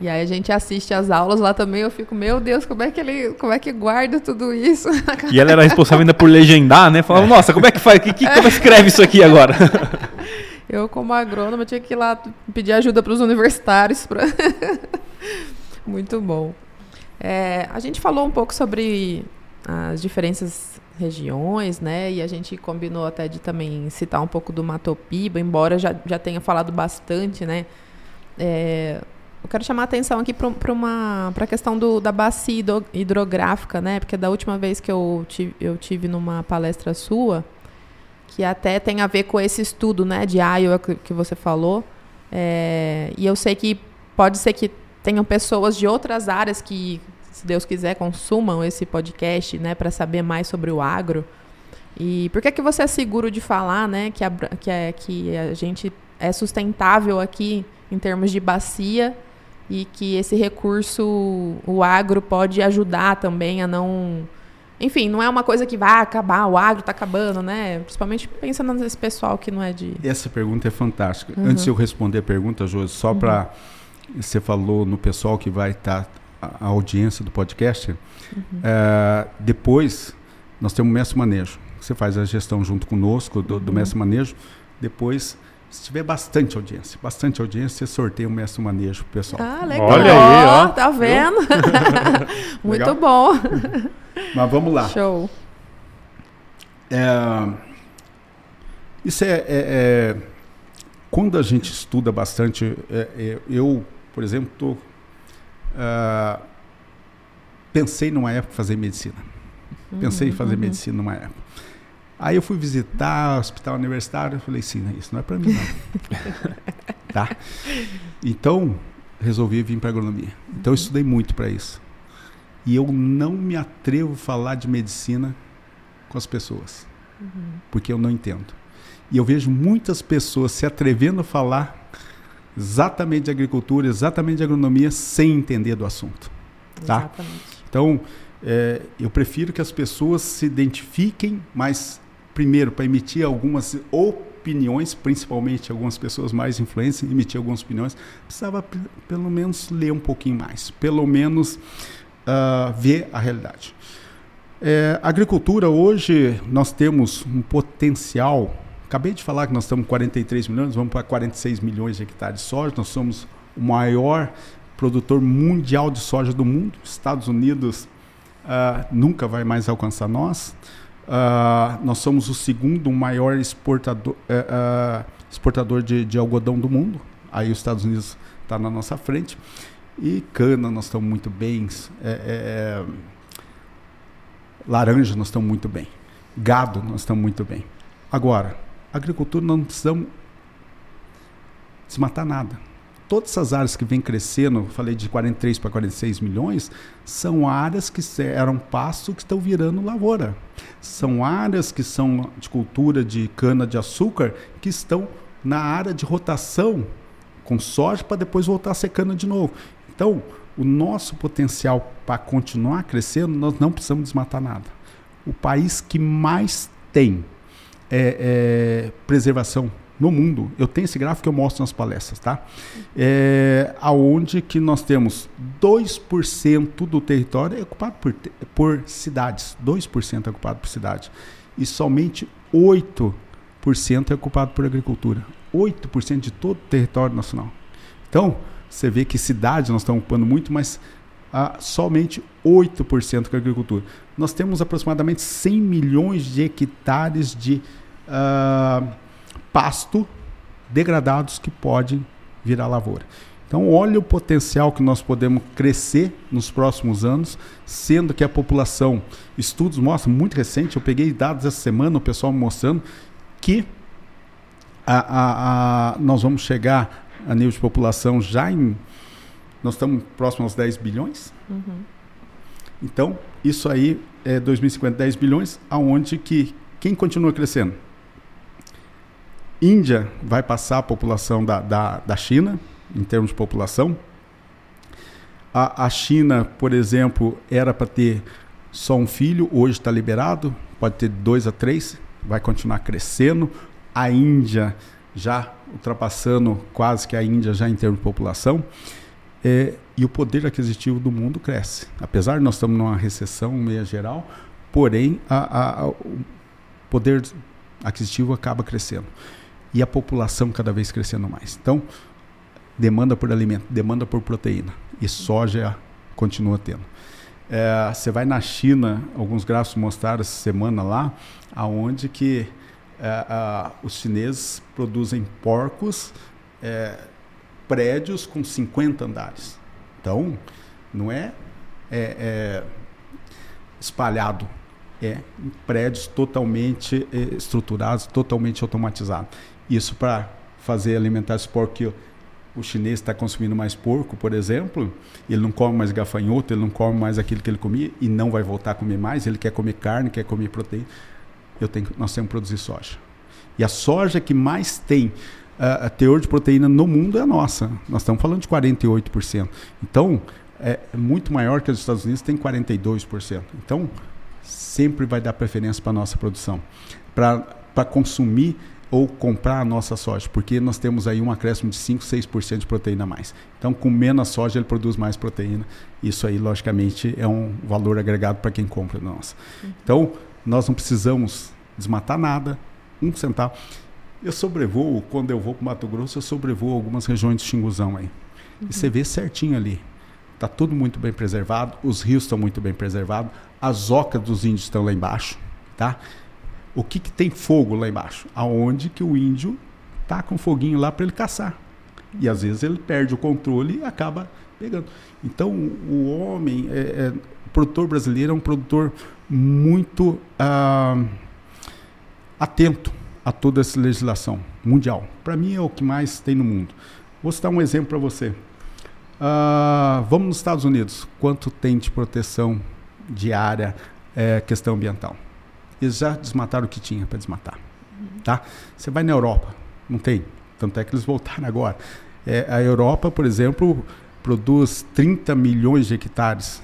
E aí a gente assiste as aulas lá também, eu fico, meu Deus, como é que ele, como é que guarda tudo isso? E ela era responsável ainda por legendar, né? Falava, nossa, como é que faz? Que, que, como escreve isso aqui agora? Eu, como agrônoma, tinha que ir lá pedir ajuda para os universitários. Pra... Muito bom. É, a gente falou um pouco sobre as diferenças regiões, né? E a gente combinou até de também citar um pouco do Matopiba, embora já, já tenha falado bastante, né? É, eu quero chamar a atenção aqui para a questão do, da bacia hidrográfica, né? Porque da última vez que eu tive, eu tive numa palestra sua, que até tem a ver com esse estudo né, de Iowa que você falou, É, e eu sei que pode ser que tenham pessoas de outras áreas que, se Deus quiser, consumam esse podcast, né, para saber mais sobre o agro. E por que que você é seguro de falar, né, que a, que, é, que a gente é sustentável aqui em termos de bacia e que esse recurso, o agro, pode ajudar também a não. Enfim, não é uma coisa que vai acabar, o agro está acabando, né? Principalmente pensando nesse pessoal que não é de. Essa pergunta é fantástica. Uhum. Antes de eu responder a pergunta, Josi, só uhum. para. Você falou no pessoal que vai estar. Tá, a audiência do podcast. Uhum. É, depois, nós temos o Mestre Manejo. Você faz a gestão junto conosco do, do uhum. Mestre Manejo. Depois se tiver bastante audiência, bastante audiência, você sorteia um mestre manejo pro pessoal. Ah, legal. Olha aí, ó. Tá vendo? Muito bom. Mas vamos lá. Show. É, isso é, é, é, Quando a gente estuda bastante, é, é, eu, por exemplo, tô, uh, pensei numa época fazer medicina. Pensei uhum, em fazer uhum. medicina numa época. Aí eu fui visitar o hospital universitário, e falei, sim, isso não é para mim não. tá? Então, resolvi vir para agronomia. Então eu estudei muito para isso. E eu não me atrevo a falar de medicina com as pessoas, uhum. porque eu não entendo. E eu vejo muitas pessoas se atrevendo a falar exatamente de agricultura, exatamente de agronomia, sem entender do assunto. Tá? Exatamente. Então, é, eu prefiro que as pessoas se identifiquem, mas primeiro, para emitir algumas opiniões, principalmente algumas pessoas mais influentes, emitir algumas opiniões, precisava pelo menos ler um pouquinho mais, pelo menos uh, ver a realidade. É, agricultura, hoje, nós temos um potencial. Acabei de falar que nós estamos com 43 milhões, vamos para 46 milhões de hectares de soja. Nós somos o maior produtor mundial de soja do mundo. Estados Unidos uh, nunca vai mais alcançar nós. Uh, nós somos o segundo maior exportador, uh, exportador de, de, algodão do mundo. Aí os Estados Unidos está na nossa frente. E cana, nós estamos muito bem. É, é, é, laranja, nós estamos muito bem. Gado, nós estamos muito bem. Agora, agricultura, não precisamos desmatar nada todas essas áreas que vêm crescendo, falei de 43 para 46 milhões, são áreas que eram pasto que estão virando lavoura. São áreas que são de cultura de cana de açúcar que estão na área de rotação com soja para depois voltar cana de novo. Então, o nosso potencial para continuar crescendo, nós não precisamos desmatar nada. O país que mais tem é, é, preservação no mundo. Eu tenho esse gráfico que eu mostro nas palestras, tá? É, aonde que nós temos 2% do território é ocupado por, por cidades, 2% é ocupado por cidade. E somente 8% é ocupado por agricultura. 8% de todo o território nacional. Então, você vê que cidades nós estamos ocupando muito, mas ah, somente 8% com agricultura. Nós temos aproximadamente 100 milhões de hectares de uh, pasto degradados que podem virar lavoura. Então, olha o potencial que nós podemos crescer nos próximos anos, sendo que a população, estudos mostram, muito recente, eu peguei dados essa semana, o pessoal me mostrando, que a, a, a, nós vamos chegar a nível de população já em. Nós estamos próximos aos 10 bilhões. Uhum. Então, isso aí é 2050, 10 bilhões, aonde que quem continua crescendo? Índia vai passar a população da, da, da China, em termos de população. A, a China, por exemplo, era para ter só um filho, hoje está liberado, pode ter dois a três, vai continuar crescendo. A Índia já ultrapassando quase que a Índia já em termos de população. É, e o poder aquisitivo do mundo cresce. Apesar de nós estamos numa recessão meia geral, porém a, a, a, o poder aquisitivo acaba crescendo e a população cada vez crescendo mais. Então, demanda por alimento, demanda por proteína. E soja continua tendo. É, você vai na China, alguns gráficos mostraram essa semana lá, aonde que é, os chineses produzem porcos, é, prédios com 50 andares. Então, não é, é, é espalhado, é prédios totalmente é, estruturados, totalmente automatizados. Isso para fazer alimentar esse porco que o chinês está consumindo mais porco, por exemplo, ele não come mais gafanhoto, ele não come mais aquilo que ele comia e não vai voltar a comer mais, ele quer comer carne, quer comer proteína. Eu tenho, nós temos que produzir soja. E a soja que mais tem uh, teor de proteína no mundo é a nossa. Nós estamos falando de 48%. Então, é muito maior que os Estados Unidos, tem 42%. Então, sempre vai dar preferência para a nossa produção. Para consumir ou comprar a nossa soja, porque nós temos aí um acréscimo de 5, 6% de proteína a mais. Então, com menos soja, ele produz mais proteína. Isso aí, logicamente, é um valor agregado para quem compra nossa. Então, nós não precisamos desmatar nada, um centavo. Eu sobrevoo, quando eu vou para o Mato Grosso, eu sobrevoo algumas regiões de Xinguzão aí. Uhum. E você vê certinho ali. Está tudo muito bem preservado, os rios estão muito bem preservados, as ocas dos índios estão lá embaixo, tá? O que, que tem fogo lá embaixo? Aonde que o índio tá com foguinho lá para ele caçar. E às vezes ele perde o controle e acaba pegando. Então o homem, é, é, o produtor brasileiro é um produtor muito ah, atento a toda essa legislação mundial. Para mim é o que mais tem no mundo. Vou citar um exemplo para você. Ah, vamos nos Estados Unidos. Quanto tem de proteção diária, é, questão ambiental? Eles já desmataram o que tinha para desmatar. Tá? Você vai na Europa, não tem. Tanto é que eles voltaram agora. É, a Europa, por exemplo, produz 30 milhões de hectares.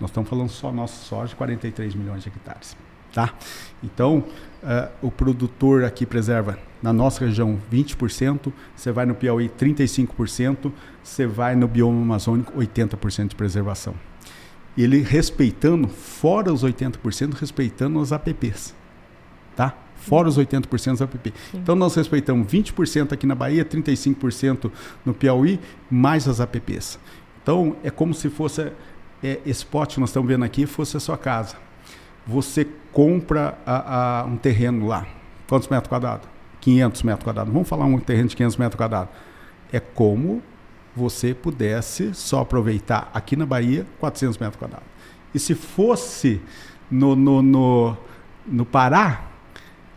Nós estamos falando só nossa soja, 43 milhões de hectares. Tá? Então, uh, o produtor aqui preserva, na nossa região, 20%, você vai no Piauí, 35%, você vai no bioma amazônico, 80% de preservação ele respeitando, fora os 80%, respeitando as APPs. Tá? Fora os 80% das APP. Sim. Então nós respeitamos 20% aqui na Bahia, 35% no Piauí, mais as APPs. Então é como se fosse é, esse pote que nós estamos vendo aqui fosse a sua casa. Você compra a, a, um terreno lá. Quantos metros quadrados? 500 metros quadrados. Vamos falar um terreno de 500 metros quadrados. É como você pudesse só aproveitar aqui na Bahia 400 metros quadrados. E se fosse no, no, no, no Pará,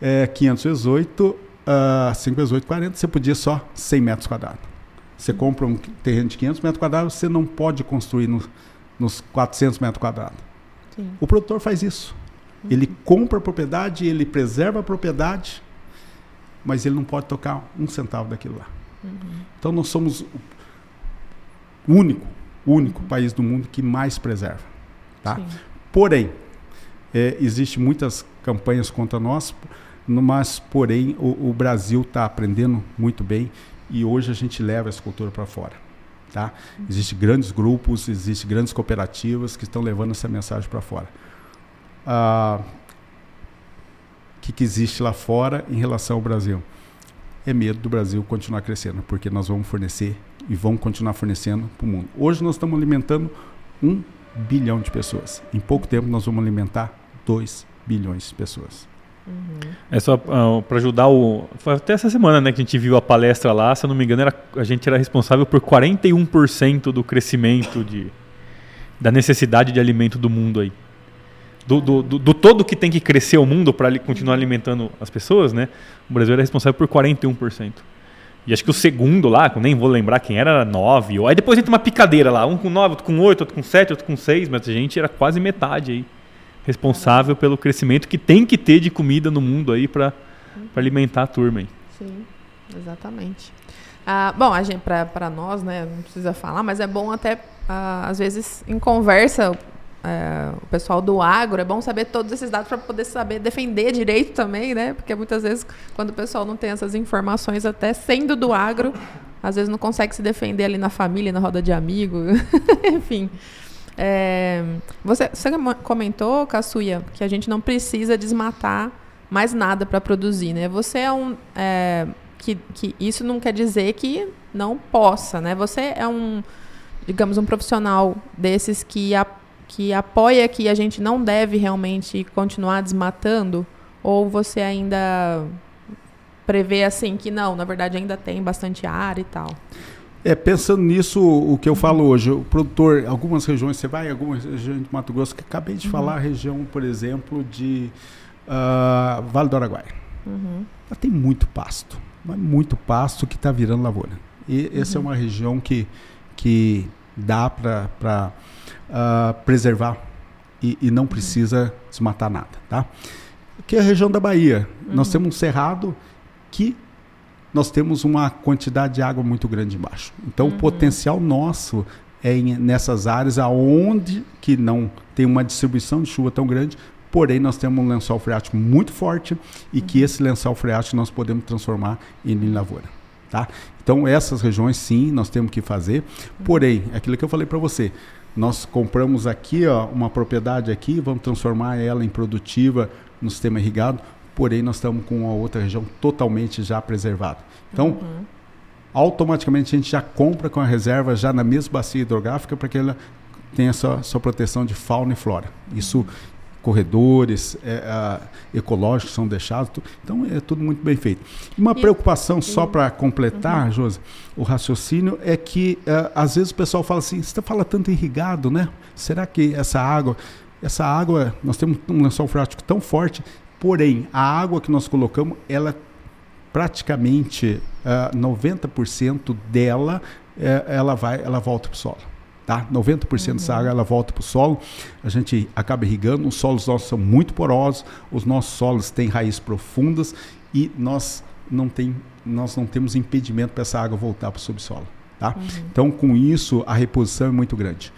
é, 518, uh, 5 vezes 8, 40, você podia só 100 metros quadrados. Você compra um terreno de 500 metros quadrados, você não pode construir no, nos 400 metros quadrados. Sim. O produtor faz isso. Uhum. Ele compra a propriedade, ele preserva a propriedade, mas ele não pode tocar um centavo daquilo lá. Uhum. Então nós somos único, único país do mundo que mais preserva. Tá? Porém, é, existe muitas campanhas contra nós, mas porém o, o Brasil está aprendendo muito bem e hoje a gente leva essa cultura para fora. Tá? Existem grandes grupos, existem grandes cooperativas que estão levando essa mensagem para fora. Ah, o que, que existe lá fora em relação ao Brasil? É medo do Brasil continuar crescendo, porque nós vamos fornecer e vão continuar fornecendo para o mundo. Hoje nós estamos alimentando um bilhão de pessoas. Em pouco tempo nós vamos alimentar 2 bilhões de pessoas. Uhum. É só uh, ah, para ajudar o. Foi até essa semana né, que a gente viu a palestra lá, se eu não me engano, era, a gente era responsável por 41% do crescimento de, da necessidade de alimento do mundo aí. Do, do, do, do todo que tem que crescer o mundo para continuar alimentando as pessoas, né? O Brasil era responsável por 41%. E acho que o segundo lá, nem vou lembrar quem era, era 9. Aí depois entra uma picadeira lá, um com 9, outro com 8, outro com 7, outro com 6, mas a gente era quase metade aí. Responsável pelo crescimento que tem que ter de comida no mundo aí para alimentar a turma aí. Sim, exatamente. Ah, bom, a gente para nós, né, não precisa falar, mas é bom até ah, às vezes em conversa é, o pessoal do agro, é bom saber todos esses dados para poder saber defender direito também, né? Porque muitas vezes, quando o pessoal não tem essas informações, até sendo do agro, às vezes não consegue se defender ali na família, na roda de amigo, enfim. É, você, você comentou, Caçuia, que a gente não precisa desmatar mais nada para produzir, né? Você é um. É, que, que isso não quer dizer que não possa, né? Você é um, digamos, um profissional desses que que apoia que a gente não deve realmente continuar desmatando? Ou você ainda prevê assim que não, na verdade ainda tem bastante área e tal? É, pensando nisso, o que eu falo hoje, o produtor, algumas regiões, você vai em algumas regiões de Mato Grosso, que acabei de uhum. falar, a região, por exemplo, de uh, Vale do Araguaia. Uhum. Ela tem muito pasto, mas muito pasto que está virando lavoura. E uhum. essa é uma região que, que dá para uh, preservar e, e não precisa desmatar nada, tá? Que é a região da Bahia. Uhum. Nós temos um cerrado que nós temos uma quantidade de água muito grande embaixo. Então, uhum. o potencial nosso é em, nessas áreas aonde que não tem uma distribuição de chuva tão grande, porém nós temos um lençol freático muito forte e uhum. que esse lençol freático nós podemos transformar em lavoura. Tá? Então, essas regiões, sim, nós temos que fazer. Porém, é aquilo que eu falei para você, nós compramos aqui ó, uma propriedade aqui, vamos transformar ela em produtiva no sistema irrigado, porém nós estamos com uma outra região totalmente já preservada. Então, uhum. automaticamente a gente já compra com a reserva já na mesma bacia hidrográfica para que ela tenha sua, sua proteção de fauna e flora. Isso corredores é, ecológicos são deixados. Então é tudo muito bem feito. Uma e, preocupação e, só para completar, uhum. Josi, o raciocínio é que é, às vezes o pessoal fala assim: você fala tanto irrigado, né? Será que essa água, essa água, nós temos um lençol freático tão forte, porém a água que nós colocamos, ela praticamente uh, é, 90% dela, uh, ela vai, ela volta para o solo. Tá? 90% uhum. dessa água ela volta para o solo, a gente acaba irrigando, os solos nossos são muito porosos, os nossos solos têm raízes profundas e nós não, tem, nós não temos impedimento para essa água voltar para o subsolo. Tá? Uhum. Então, com isso, a reposição é muito grande.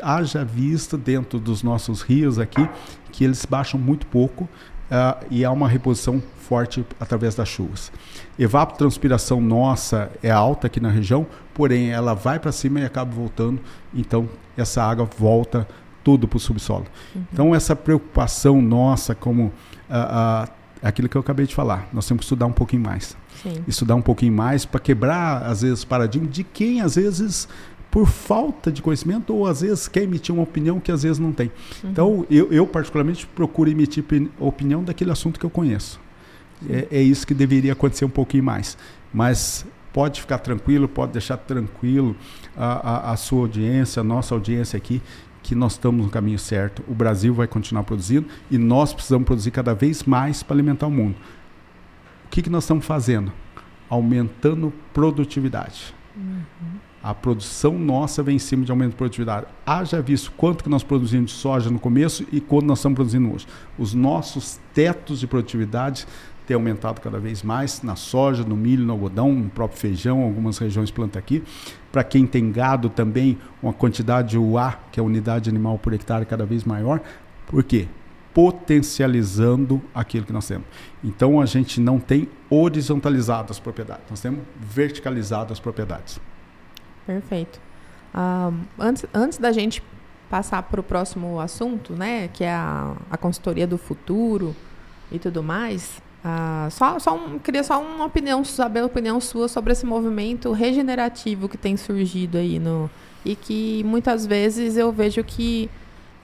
Haja vista dentro dos nossos rios aqui que eles baixam muito pouco uh, e há uma reposição forte através das chuvas. Evapotranspiração nossa é alta aqui na região, porém ela vai para cima e acaba voltando, então essa água volta tudo para o subsolo. Uhum. Então essa preocupação nossa como uh, uh, aquilo que eu acabei de falar, nós temos que estudar um pouquinho mais. Sim. Estudar um pouquinho mais para quebrar, às vezes, paradigma de quem, às vezes, por falta de conhecimento ou às vezes quer emitir uma opinião que às vezes não tem. Uhum. Então, eu, eu, particularmente procuro emitir opinião daquele assunto que eu conheço. É, é, isso que deveria acontecer um pouquinho mais. Mas pode ficar tranquilo, pode deixar tranquilo a, a, a sua audiência, a nossa audiência aqui, que nós estamos no caminho certo. O Brasil vai continuar produzindo e nós precisamos produzir cada vez mais para alimentar o mundo. O que, que nós estamos fazendo? Aumentando produtividade. Uhum. A produção nossa vem em cima de aumento de produtividade. Haja visto quanto que nós produzimos de soja no começo e quanto nós estamos produzindo hoje. Os nossos tetos de produtividade têm aumentado cada vez mais na soja, no milho, no algodão, no próprio feijão, algumas regiões planta aqui. Para quem tem gado também, uma quantidade de UA, que é a unidade animal por hectare, cada vez maior. Por quê? Potencializando aquilo que nós temos. Então a gente não tem horizontalizado as propriedades, nós temos verticalizado as propriedades. Perfeito. Um, antes, antes da gente passar para o próximo assunto, né, que é a, a consultoria do futuro e tudo mais, uh, só, só um, queria só uma opinião, saber a opinião sua sobre esse movimento regenerativo que tem surgido aí no e que muitas vezes eu vejo que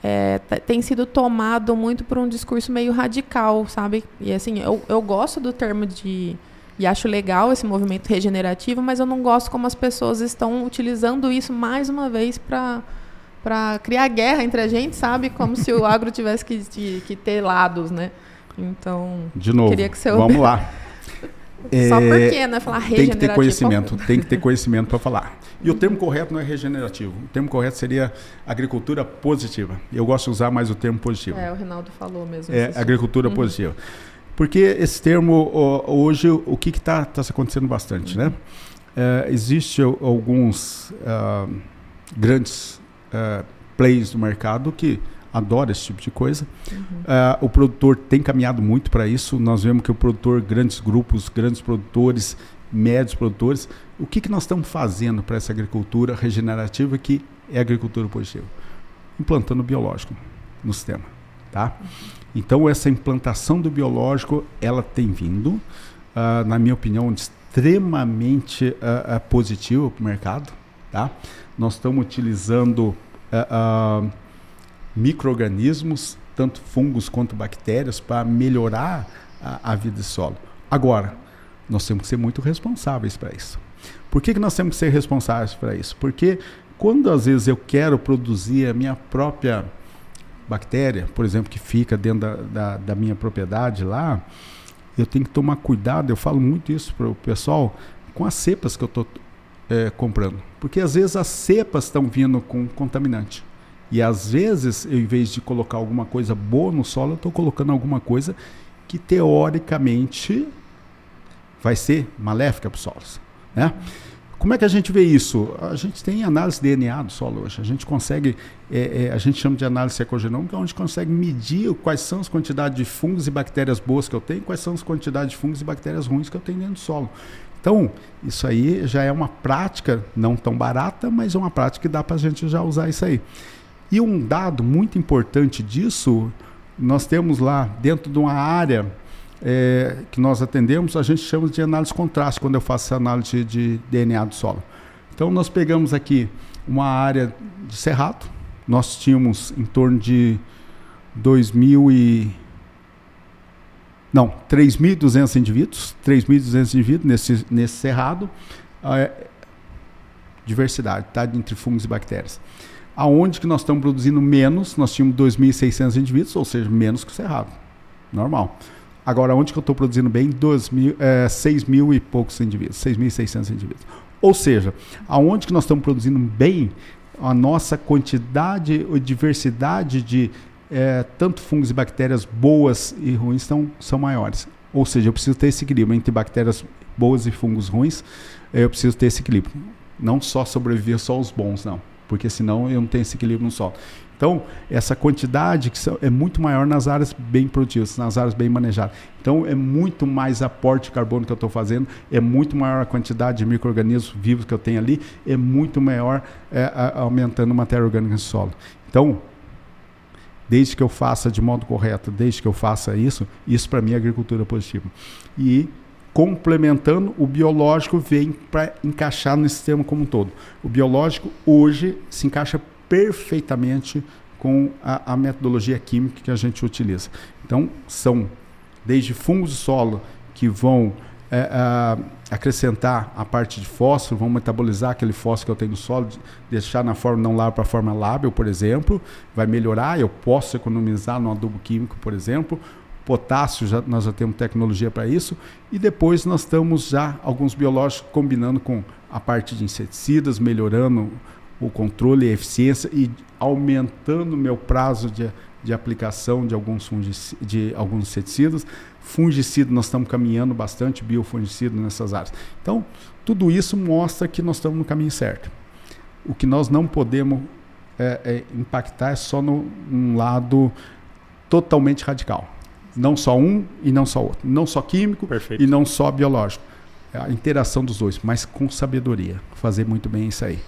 é, tem sido tomado muito por um discurso meio radical, sabe? E assim, eu, eu gosto do termo de e acho legal esse movimento regenerativo, mas eu não gosto como as pessoas estão utilizando isso mais uma vez para para criar guerra entre a gente, sabe? Como se o agro tivesse que, que, que, ter lados, né? Então, de novo, queria que você vamos lá. Só é, porque, né? Falar regenerativo. Tem que ter conhecimento, tem que ter conhecimento para falar. E o termo correto não é regenerativo. O termo correto seria agricultura positiva. Eu gosto de usar mais o termo positivo. É, o Rinaldo falou mesmo. É, agricultura uhum. positiva. Porque esse termo, hoje, o que está tá acontecendo bastante, né? É, Existem alguns uh, grandes uh, players do mercado que adoram esse tipo de coisa. Uhum. Uh, o produtor tem caminhado muito para isso. Nós vemos que o produtor, grandes grupos, grandes produtores, médios produtores, o que, que nós estamos fazendo para essa agricultura regenerativa que é agricultura positiva? Implantando biológico no sistema, tá? Uhum. Então essa implantação do biológico, ela tem vindo, uh, na minha opinião, extremamente uh, uh, positiva para o mercado. Tá? Nós estamos utilizando uh, micro-organismos, tanto fungos quanto bactérias, para melhorar a, a, vida do solo. Agora, nós temos que ser muito responsáveis para isso. Por que, que nós temos que ser responsáveis para isso? Porque quando às vezes eu quero produzir a minha própria bactéria, por exemplo, que fica dentro da, da, da minha propriedade lá, eu tenho que tomar cuidado. Eu falo muito isso para o pessoal com as cepas que eu estou é, comprando? Porque às vezes as cepas estão vindo com contaminante. E às vezes, eu, em vez de colocar alguma coisa boa no solo, eu estou colocando alguma coisa que teoricamente vai ser maléfica para os solos. Né? Como é que a gente vê isso? A gente tem análise de DNA do solo hoje. A gente consegue, é, é, a gente chama de análise ecogenômica, onde consegue medir quais são as quantidades de fungos e bactérias boas que eu tenho, quais são as quantidades de fungos e bactérias ruins que eu tenho dentro do solo. Então, isso aí já é uma prática não tão barata, mas é uma prática que dá para a gente já usar isso aí. E um dado muito importante disso, nós temos lá dentro de uma área é, que nós atendemos, a gente chama de análise contraste, quando eu faço essa análise de DNA do solo. Então, nós pegamos aqui uma área de cerrado, nós tínhamos em torno de 2.000 e... Não, 3.200 indivíduos, 3.200 indivíduos nesse, nesse cerrado, é, diversidade, tá? Entre fungos e bactérias. Aonde que nós estamos produzindo menos, nós tínhamos 2.600 indivíduos, ou seja, menos que o cerrado. Normal. Agora, onde que eu estou produzindo bem? 2 mil, é, 6 mil e poucos indivíduos, 6.600 indivíduos. Ou seja, aonde que nós estamos produzindo bem, a nossa quantidade ou diversidade de é, tanto fungos e bactérias boas e ruins são, são maiores. Ou seja, eu preciso ter esse equilíbrio entre bactérias boas e fungos ruins, eu preciso ter esse equilíbrio. Não só sobreviver só os bons, não. Porque senão eu não tenho esse equilíbrio no solo. Então, essa quantidade que é muito maior nas áreas bem produtivas, nas áreas bem manejadas. Então, é muito mais aporte de carbono que eu estou fazendo, é muito maior a quantidade de micro-organismos vivos que eu tenho ali, é muito maior é, a, aumentando matéria orgânica no solo. Então, desde que eu faça de modo correto, desde que eu faça isso, isso para mim é agricultura positiva. E complementando, o biológico vem para encaixar no sistema como um todo. O biológico hoje se encaixa perfeitamente com a, a, metodologia química que a gente utiliza. Então, são desde fungos do solo que vão é, é, acrescentar a parte de fósforo, vão metabolizar aquele fósforo que eu tenho no solo, deixar na forma não lábil para a forma lábil, por exemplo, vai melhorar, eu posso economizar no adubo químico, por exemplo, potássio, já, nós já temos tecnologia para isso, e depois nós estamos já alguns biológicos combinando com a parte de inseticidas, melhorando o controle e a eficiência e aumentando o meu prazo de, de aplicação de alguns, de alguns inseticidas. Fungicida, nós estamos caminhando bastante, biofungicida nessas áreas. Então, tudo isso mostra que nós estamos no caminho certo. O que nós não podemos é, é, impactar é só no um lado totalmente radical. Não só um e não só outro. Não só químico Perfeito. e não só biológico. É a interação dos dois, mas com sabedoria. Fazer muito bem isso aí.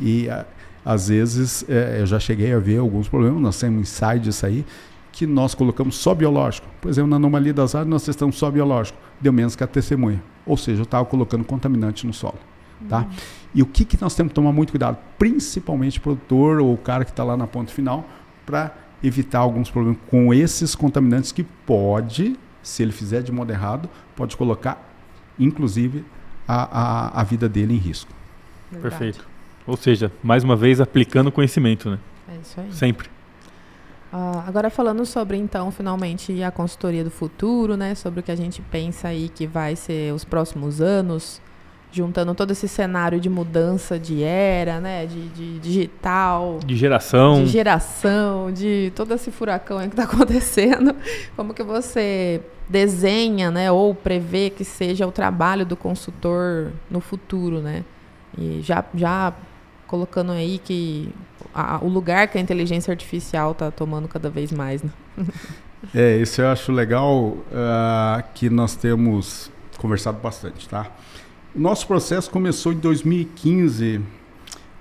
E a, às vezes é, eu já cheguei a ver alguns problemas, nós temos inside disso aí, que nós colocamos só biológico. Por exemplo, na anomalia das áreas nós testamos só biológico, deu menos que a testemunha. Ou seja, eu estava colocando contaminante no solo. Tá? Uhum. E o que, que nós temos que tomar muito cuidado, principalmente o produtor ou o cara que está lá na ponta final, para evitar alguns problemas com esses contaminantes que pode, se ele fizer de modo errado, pode colocar, inclusive, a, a, a vida dele em risco. Verdade. Perfeito. Ou seja, mais uma vez aplicando conhecimento, né? É isso aí. Sempre. Uh, agora falando sobre então finalmente a consultoria do futuro, né? Sobre o que a gente pensa aí que vai ser os próximos anos, juntando todo esse cenário de mudança de era, né? De, de digital, de geração, de geração, de todo esse furacão aí que está acontecendo. Como que você desenha, né? Ou prevê que seja o trabalho do consultor no futuro, né? E já, já colocando aí que a, o lugar que a inteligência artificial está tomando cada vez mais. Né? é, isso eu acho legal uh, que nós temos conversado bastante, tá? Nosso processo começou em 2015, uh,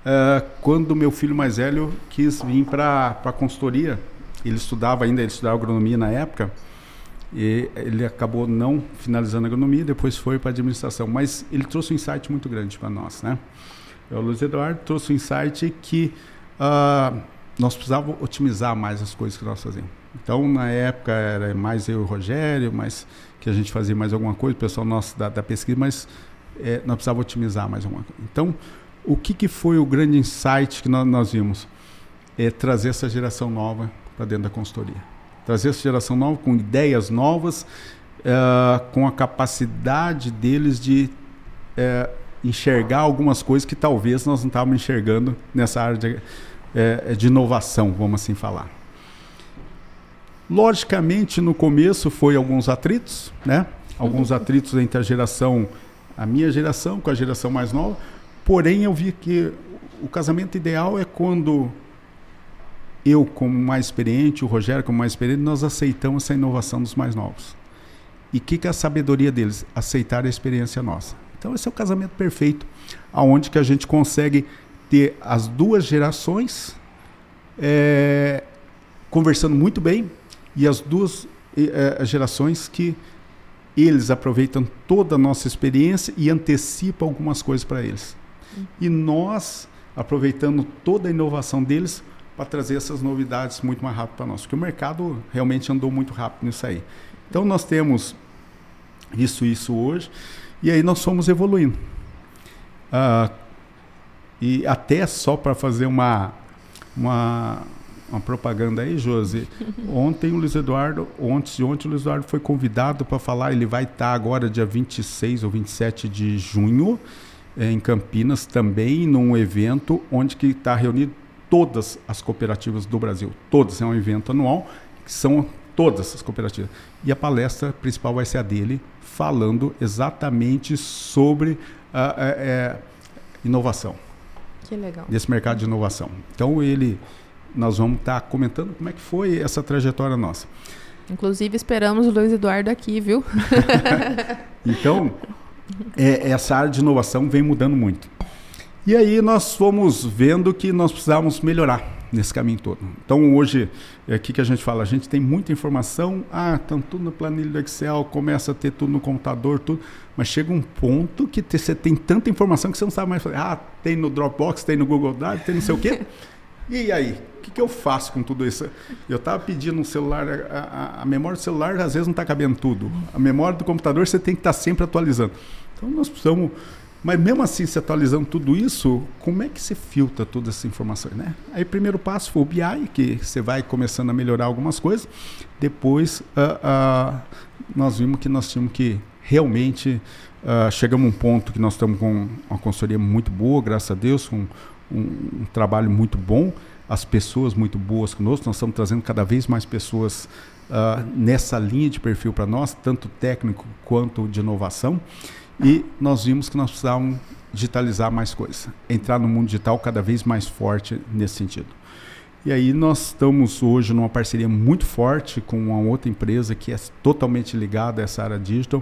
ah, quando meu filho mais velho quis vir para a consultoria. Ele estudava ainda, ele estudava agronomia na época, e ele acabou não finalizando a agronomia, depois foi para administração. Mas ele trouxe um insight muito grande para nós, né? O Luiz Eduardo trouxe um insight que uh, nós precisávamos otimizar mais as coisas que nós fazíamos. Então, na época, era mais eu e o Rogério, mas que a gente fazia mais alguma coisa, o pessoal nosso da, da pesquisa, mas é, nós precisávamos otimizar mais alguma coisa. Então, o que, que foi o grande insight que nós, nós vimos? É trazer essa geração nova para dentro da consultoria. Trazer essa geração nova com ideias novas, uh, com a capacidade deles de uh, enxergar algumas coisas que talvez nós não estávamos enxergando nessa área de, é, de inovação, vamos assim falar. Logicamente, no começo foi alguns atritos, né? Alguns atritos entre a geração, a minha geração com a geração mais nova. Porém, eu vi que o casamento ideal é quando eu, como mais experiente, o Rogério, como mais experiente, nós aceitamos essa inovação dos mais novos. E o que, que é a sabedoria deles? Aceitar a experiência nossa. Então, esse é o casamento perfeito, aonde que a gente consegue ter as duas gerações é, conversando muito bem e as duas é, gerações que eles aproveitam toda a nossa experiência e antecipam algumas coisas para eles. E nós aproveitando toda a inovação deles para trazer essas novidades muito mais rápido para nós, porque o mercado realmente andou muito rápido nisso aí. Então nós temos isso isso hoje e aí nós fomos evoluindo. Uh, e até só para fazer uma, uma, uma propaganda aí, Josi. Ontem o Luiz Eduardo, ontem, ontem o Luiz Eduardo foi convidado para falar, ele vai estar tá agora dia 26 ou 27 de junho é, em Campinas também num evento onde que está reunido todas as cooperativas do Brasil. Todas, é um evento anual que são todas as cooperativas. E a palestra principal vai ser a dele, falando exatamente sobre a, a, a inovação. Que legal. Desse mercado de inovação. Então ele, nós vamos estar tá comentando como é que foi essa trajetória nossa. Inclusive esperamos o Luiz Eduardo aqui, viu? então é, essa área de inovação vem mudando muito. E aí nós fomos vendo que nós precisávamos melhorar nesse caminho todo. Então hoje, é aqui que a gente fala, a gente tem muita informação, ah, estão tudo no planilha do Excel, começa a ter tudo no computador, tudo, mas chega um ponto que você tem tanta informação que você não sabe mais fazer. Ah, tem no Dropbox, tem no Google Drive, tem não sei o quê. E aí, o que, que, eu faço com tudo isso? Eu estava pedindo um celular, a, a, a, memória do celular às vezes não está cabendo tudo. A memória do computador você tem que estar tá sempre atualizando. Então nós precisamos mas mesmo assim, se atualizando tudo isso, como é que se filtra todas essas informações, né? Aí, primeiro passo foi o BI, que você vai começando a melhorar algumas coisas. Depois, uh, uh, nós vimos que nós tínhamos que realmente uh, chegamos a um ponto que nós estamos com uma consultoria muito boa, graças a Deus, com um, um, trabalho muito bom, as pessoas muito boas conosco. Nós estamos trazendo cada vez mais pessoas nessa linha de perfil para nós, tanto técnico quanto de inovação. E nós vimos que nós precisávamos digitalizar mais coisas, entrar no mundo digital cada vez mais forte nesse sentido. E aí nós estamos hoje numa parceria muito forte com uma outra empresa que é totalmente ligada a essa área digital.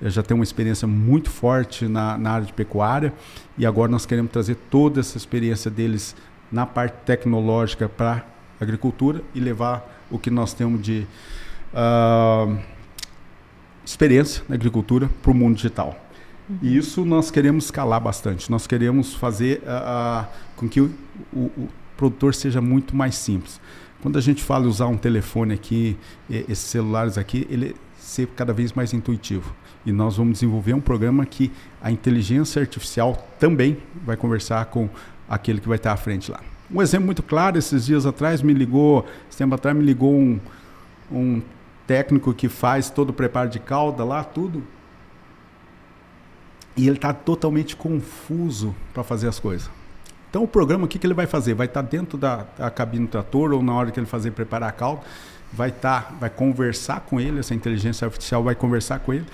Eu já tenho uma experiência muito forte na, na área de pecuária e agora nós queremos trazer toda essa experiência deles na parte tecnológica para agricultura e levar o que nós temos de uh, experiência na agricultura para o mundo digital. E isso nós queremos escalar bastante. Nós queremos fazer uh, com que o, o, o, produtor seja muito mais simples. Quando a gente fala usar um telefone aqui, esses celulares aqui, ele ser cada vez mais intuitivo. E nós vamos desenvolver um programa que a inteligência artificial também vai conversar com aquele que vai estar à frente lá. Um exemplo muito claro, esses dias atrás me ligou, esse tempo atrás me ligou um, um técnico que faz todo o preparo de calda lá, tudo. E ele está totalmente confuso para fazer as coisas. Então o programa, o que, que ele vai fazer? Vai estar tá dentro da, da, cabine do trator ou na hora que ele fazer preparar a calda, vai estar, tá, vai conversar com ele, essa inteligência artificial vai conversar com ele,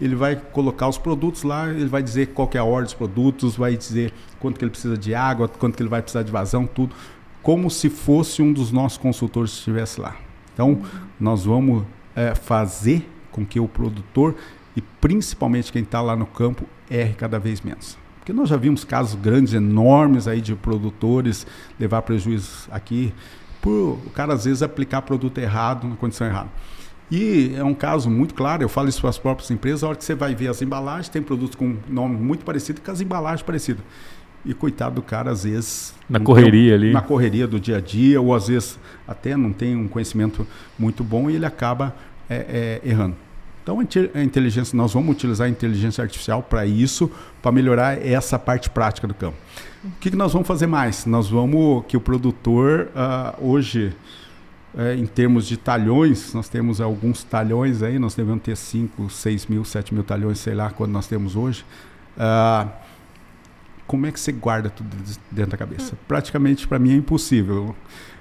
ele vai colocar os produtos lá, ele vai dizer qual é a ordem dos produtos, vai dizer quanto que ele precisa de água, quanto que ele vai precisar de vazão, tudo, como se fosse um dos nossos consultores que estivesse lá. Então, nós vamos é, fazer com que o produtor e principalmente quem está lá no campo erre cada vez menos. Porque nós já vimos casos grandes, enormes aí de produtores levar prejuízos aqui por o cara às vezes aplicar produto errado na condição errada. E é um caso muito claro, eu falo isso para as próprias empresas, a hora que você vai ver as embalagens, tem produtos com nome muito parecido com as embalagens parecidas. E coitado do cara, às vezes. Na correria ali. Na correria do dia a dia, ou às vezes até não tem um conhecimento muito bom e ele acaba é, é, errando. Então, a inteligência, nós vamos utilizar a inteligência artificial para isso, para melhorar essa parte prática do campo. O que, que, nós vamos fazer mais? Nós vamos que o produtor uh, hoje, uh, em termos de talhões, nós temos alguns talhões aí, nós devemos ter 5, 6 mil, 7 mil talhões, sei lá quando nós temos hoje. Uh, como é que você guarda tudo dentro da cabeça? Praticamente para mim é impossível.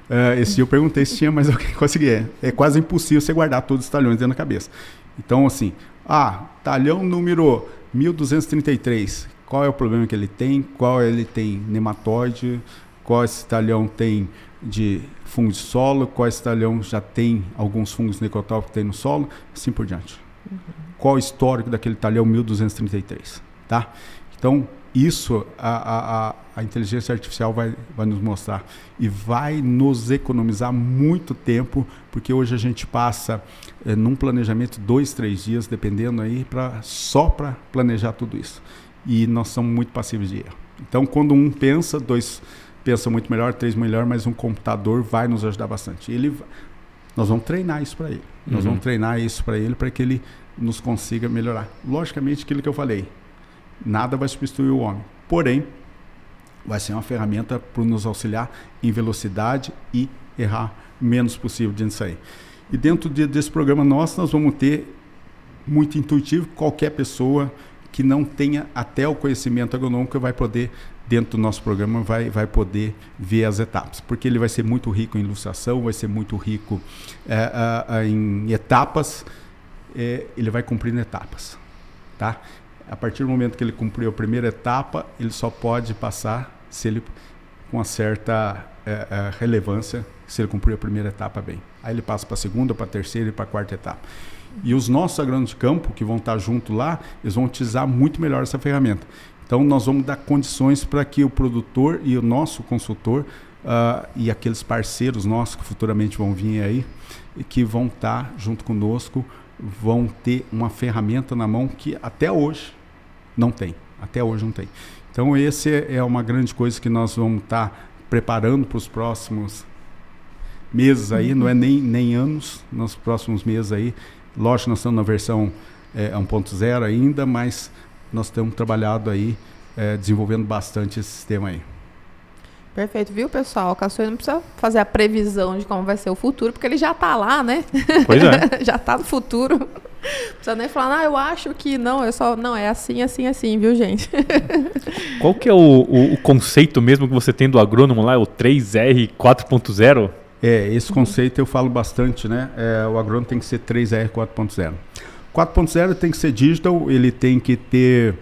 Uh, esse dia eu perguntei se tinha, mas eu consegui. É, é quase impossível você guardar todos os talhões dentro da cabeça. Então, assim, ah, talhão número 1233. Qual é o problema que ele tem? Qual ele tem nematóide? Qual esse talhão tem de fungo de solo? Qual esse talhão já tem alguns fungos necrotópicos que tem no solo? Assim por diante. Uhum. Qual o histórico daquele talhão 1233? Tá? Então, isso a, a, a, inteligência artificial vai, vai nos mostrar e vai nos economizar muito tempo, porque hoje a gente passa é, num planejamento dois, três dias, dependendo aí, pra, só para planejar tudo isso. E nós somos muito passivos de erro. Então, quando um pensa, dois pensam muito melhor, três melhor, mas um computador vai nos ajudar bastante. Ele, nós vamos treinar isso para ele. Uhum. Nós vamos treinar isso para ele para que ele nos consiga melhorar. Logicamente, aquilo que eu falei, Nada vai substituir o homem. Porém, vai ser uma ferramenta para nos auxiliar em velocidade e errar menos possível disso aí. E dentro de, desse programa nosso, nós vamos ter muito intuitivo, qualquer pessoa que não tenha até o conhecimento agronômico vai poder, dentro do nosso programa, vai, vai poder ver as etapas. Porque ele vai ser muito rico em ilustração, vai ser muito rico é, em etapas, é, ele vai cumprindo etapas. Tá? A partir do momento que ele cumpriu a primeira etapa, ele só pode passar se ele com uma certa é, é, relevância, se ele cumprir a primeira etapa bem. Aí ele passa para a segunda, para a terceira e para a quarta etapa. E os nossos agrônomos de campo, que vão estar junto lá, eles vão utilizar muito melhor essa ferramenta. Então, nós vamos dar condições para que o produtor e o nosso consultor uh, e aqueles parceiros nossos que futuramente vão vir aí, e que vão estar junto conosco, vão ter uma ferramenta na mão que até hoje não tem. Até hoje não tem. Então, esse é uma grande coisa que nós vamos estar tá preparando para os próximos meses aí, uhum. não é nem, nem anos, nos próximos meses aí. Lógico, nós estamos na versão é, 1.0 ainda, mas nós temos trabalhado aí, é, desenvolvendo bastante esse sistema aí. Perfeito, viu, pessoal? O Caçoeiro não precisa fazer a previsão de como vai ser o futuro, porque ele já está lá, né? Pois é. já está no futuro. Não precisa nem falar, ah, eu acho que não, é só. Não, é assim, assim, assim, viu, gente? Qual que é o, o, o conceito mesmo que você tem do agrônomo lá, o 3R 4.0? É, esse conceito eu falo bastante, né? É, o agrônomo tem que ser 3R 4.0. 4.0 tem que ser digital, ele tem que ter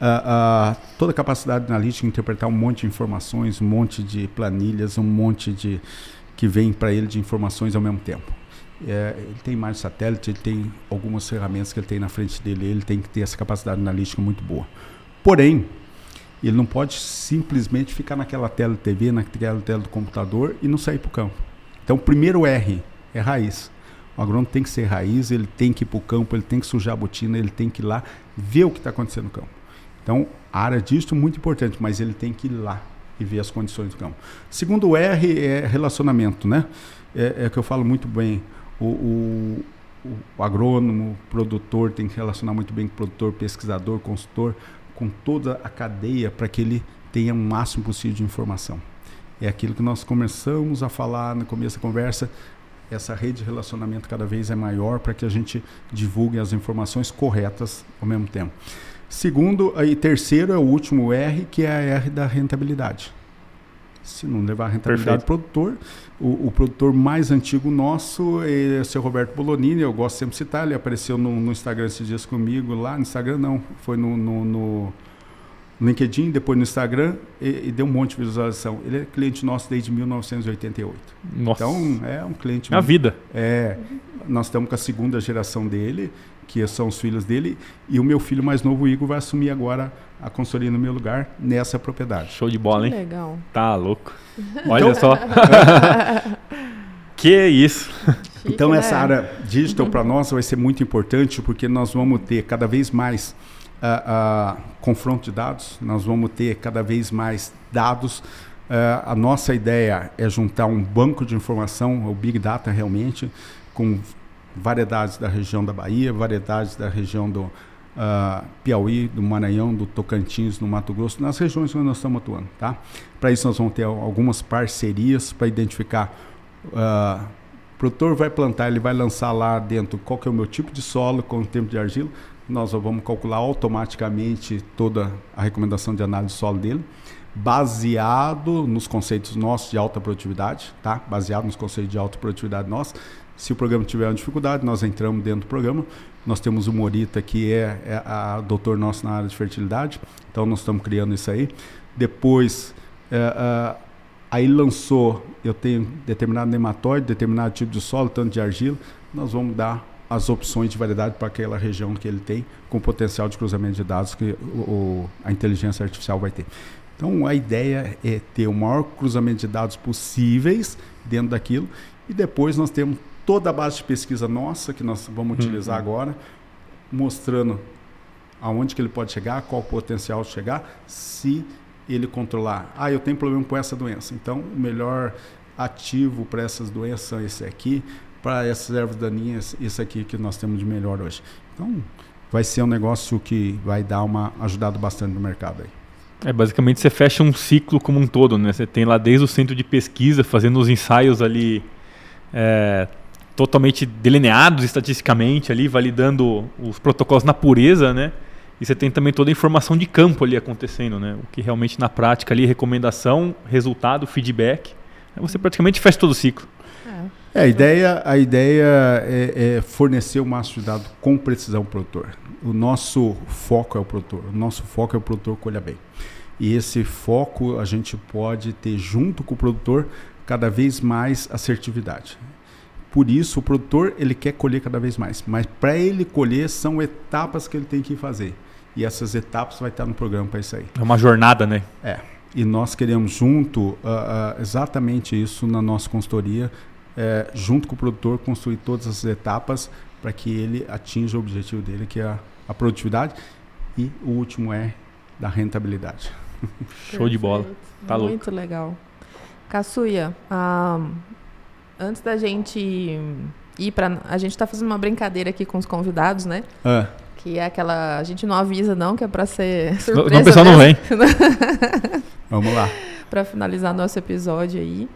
uh, uh, toda a capacidade analítica interpretar um monte de informações, um monte de planilhas, um monte de que vem para ele de informações ao mesmo tempo. É, ele tem mais satélite, ele tem algumas ferramentas que ele tem na frente dele, ele tem que ter essa capacidade analítica muito boa. Porém, ele não pode simplesmente ficar naquela tela de TV, naquela tela do computador e não sair para o campo. Então, o primeiro R é raiz. O agrônomo tem que ser raiz, ele tem que ir para o campo, ele tem que sujar a botina, ele tem que ir lá ver o que está acontecendo no campo. Então, a área disto é muito importante, mas ele tem que ir lá e ver as condições do campo. Segundo R é relacionamento, né? É, é que eu falo muito bem o, o, o agrônomo, o produtor tem que relacionar muito bem com o produtor, pesquisador, consultor, com toda a cadeia para que ele tenha o máximo possível de informação. É aquilo que nós começamos a falar no começo da conversa. Essa rede de relacionamento cada vez é maior para que a gente divulgue as informações corretas ao mesmo tempo. Segundo e terceiro é o último R, que é a R da rentabilidade se não levar a rentabilidade do produtor. O, o, produtor mais antigo nosso é o seu Roberto Bolonini, eu gosto sempre de citar, ele apareceu no, no Instagram esses dias comigo, lá no Instagram não, foi no, no, no LinkedIn, depois no Instagram, e, e, deu um monte de visualização. Ele é cliente nosso desde 1988. Nossa. Então, é um cliente... É a vida. É, nós estamos com a segunda geração dele, que são os filhos dele, e o meu filho mais novo, o Igor, vai assumir agora a consultoria no meu lugar nessa propriedade. Show de bola, hein? Legal. Tá louco. Olha então, só. que isso. Chique, então, essa né? área digital para nós vai ser muito importante porque nós vamos ter cada vez mais uh, uh, confronto de dados, nós vamos ter cada vez mais dados. Uh, a nossa ideia é juntar um banco de informação, o Big Data realmente, com variedades da região da Bahia, variedades da região do, uh, Piauí, do Maranhão, do Tocantins, no Mato Grosso, nas regiões onde nós estamos atuando. Tá? Para isso, nós vamos ter algumas parcerias para identificar. Uh, o produtor vai plantar, ele vai lançar lá dentro qual que é o meu tipo de solo, qual o tempo de argila. nós vamos calcular automaticamente toda a recomendação de análise de solo dele, baseado nos conceitos nossos de alta produtividade, tá? Baseado nos conceitos de alta produtividade nossos. Se o programa tiver uma dificuldade, nós entramos dentro do programa. Nós temos o Morita, que é, é a doutor nosso na área de fertilidade, então nós estamos criando isso aí. Depois, é, é, aí lançou, eu tenho determinado nematóide, determinado tipo de solo, tanto de argila, nós vamos dar as opções de variedade para aquela região que ele tem, com potencial de cruzamento de dados que o, a inteligência artificial vai ter. Então a ideia é ter o maior cruzamento de dados possíveis dentro daquilo e depois nós temos toda a base de pesquisa nossa que nós vamos uhum. utilizar agora, mostrando aonde que ele pode chegar, qual o potencial de chegar, se ele controlar. Ah, eu tenho problema com essa doença. Então, o melhor ativo para essas doenças é esse aqui para essas ervas daninhas, isso aqui que nós temos de melhor hoje. Então, vai ser um negócio que vai dar uma ajudado bastante no mercado aí. É, basicamente você fecha um ciclo como um todo, né? Você tem lá desde o centro de pesquisa fazendo os ensaios ali é, totalmente delineados estatisticamente ali, validando os protocolos na pureza, né? E você tem também toda a informação de campo ali acontecendo, né? O que realmente na prática ali, recomendação, resultado, feedback. Você praticamente fecha todo o ciclo. É, a ideia, a ideia é, é, fornecer o máximo de dados com precisão ao produtor. O nosso foco é o produtor. O nosso foco é o produtor colha bem. E esse foco a gente pode ter junto com o produtor cada vez mais assertividade. Por isso o produtor ele quer colher cada vez mais, mas para ele colher são etapas que ele tem que fazer. E essas etapas vai estar no programa para isso aí. É uma jornada, né? É. E nós queremos junto uh, uh, exatamente isso na nossa consultoria, é, junto com o produtor, construir todas as etapas para que ele atinja o objetivo dele, que é a, a produtividade. E o último é da rentabilidade. Show de bola. Tá Muito louco. legal. Caçuia, um, antes da gente ir para. A gente está fazendo uma brincadeira aqui com os convidados, né? É. Que é aquela. A gente não avisa, não, que é para ser surpresa. Não, o pessoal não vem. Vamos lá. para finalizar nosso episódio aí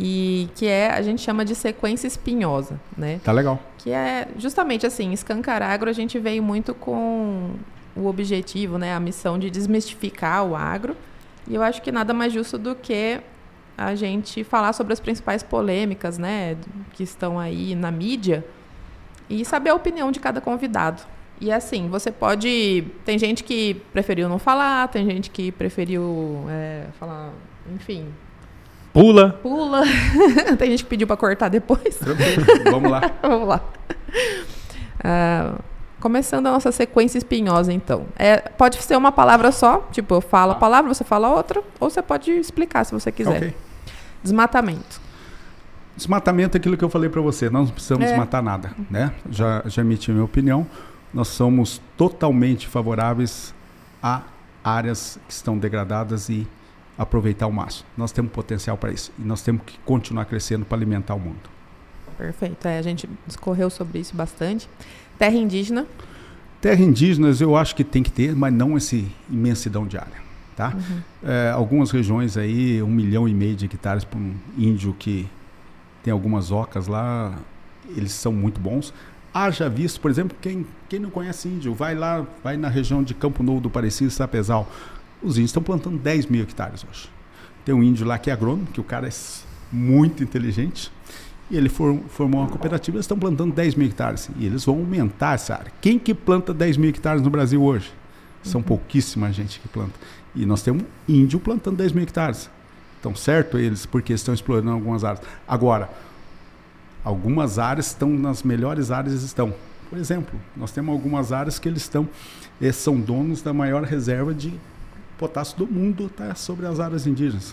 e que é a gente chama de sequência espinhosa, né? Tá legal. Que é justamente assim, escancar agro a gente veio muito com o objetivo, né, a missão de desmistificar o agro. E eu acho que nada mais justo do que a gente falar sobre as principais polêmicas, né, que estão aí na mídia e saber a opinião de cada convidado. E assim, você pode. Tem gente que preferiu não falar, tem gente que preferiu é, falar, enfim, Pula. Pula. Tem gente que pediu para cortar depois. Vamos lá. Vamos lá. Uh, começando a nossa sequência espinhosa, então. É, pode ser uma palavra só, tipo, eu falo a ah. palavra, você fala outra, ou você pode explicar se você quiser. Okay. Desmatamento. Desmatamento é aquilo que eu falei para você, nós não precisamos é. desmatar nada, né? Já, já emiti minha opinião. Nós somos totalmente favoráveis a áreas que estão degradadas e aproveitar o máximo. Nós temos potencial para isso e nós temos que continuar crescendo para alimentar o mundo. Perfeito. É, a gente discorreu sobre isso bastante. Terra indígena? Terra indígenas eu acho que tem que ter, mas não esse imensidão de área. Tá? Uhum. É, algumas regiões aí, um milhão e meio de hectares para um índio que tem algumas ocas lá, eles são muito bons. Haja visto, por exemplo, quem, quem não conhece índio, vai lá, vai na região de Campo Novo do Parecido, Sapezal. Os índios estão plantando 10 mil hectares hoje. Tem um índio lá que é agrônomo, que o cara é muito inteligente, e ele formou uma cooperativa, eles estão plantando 10 mil hectares. E eles vão aumentar essa área. Quem que planta 10 mil hectares no Brasil hoje? São uhum. pouquíssima gente que planta. E nós temos índio plantando 10 mil hectares. Estão certo eles, porque estão explorando algumas áreas. Agora, algumas áreas estão nas melhores áreas estão. Por exemplo, nós temos algumas áreas que eles estão, eles são donos da maior reserva de potássio do mundo está sobre as áreas indígenas.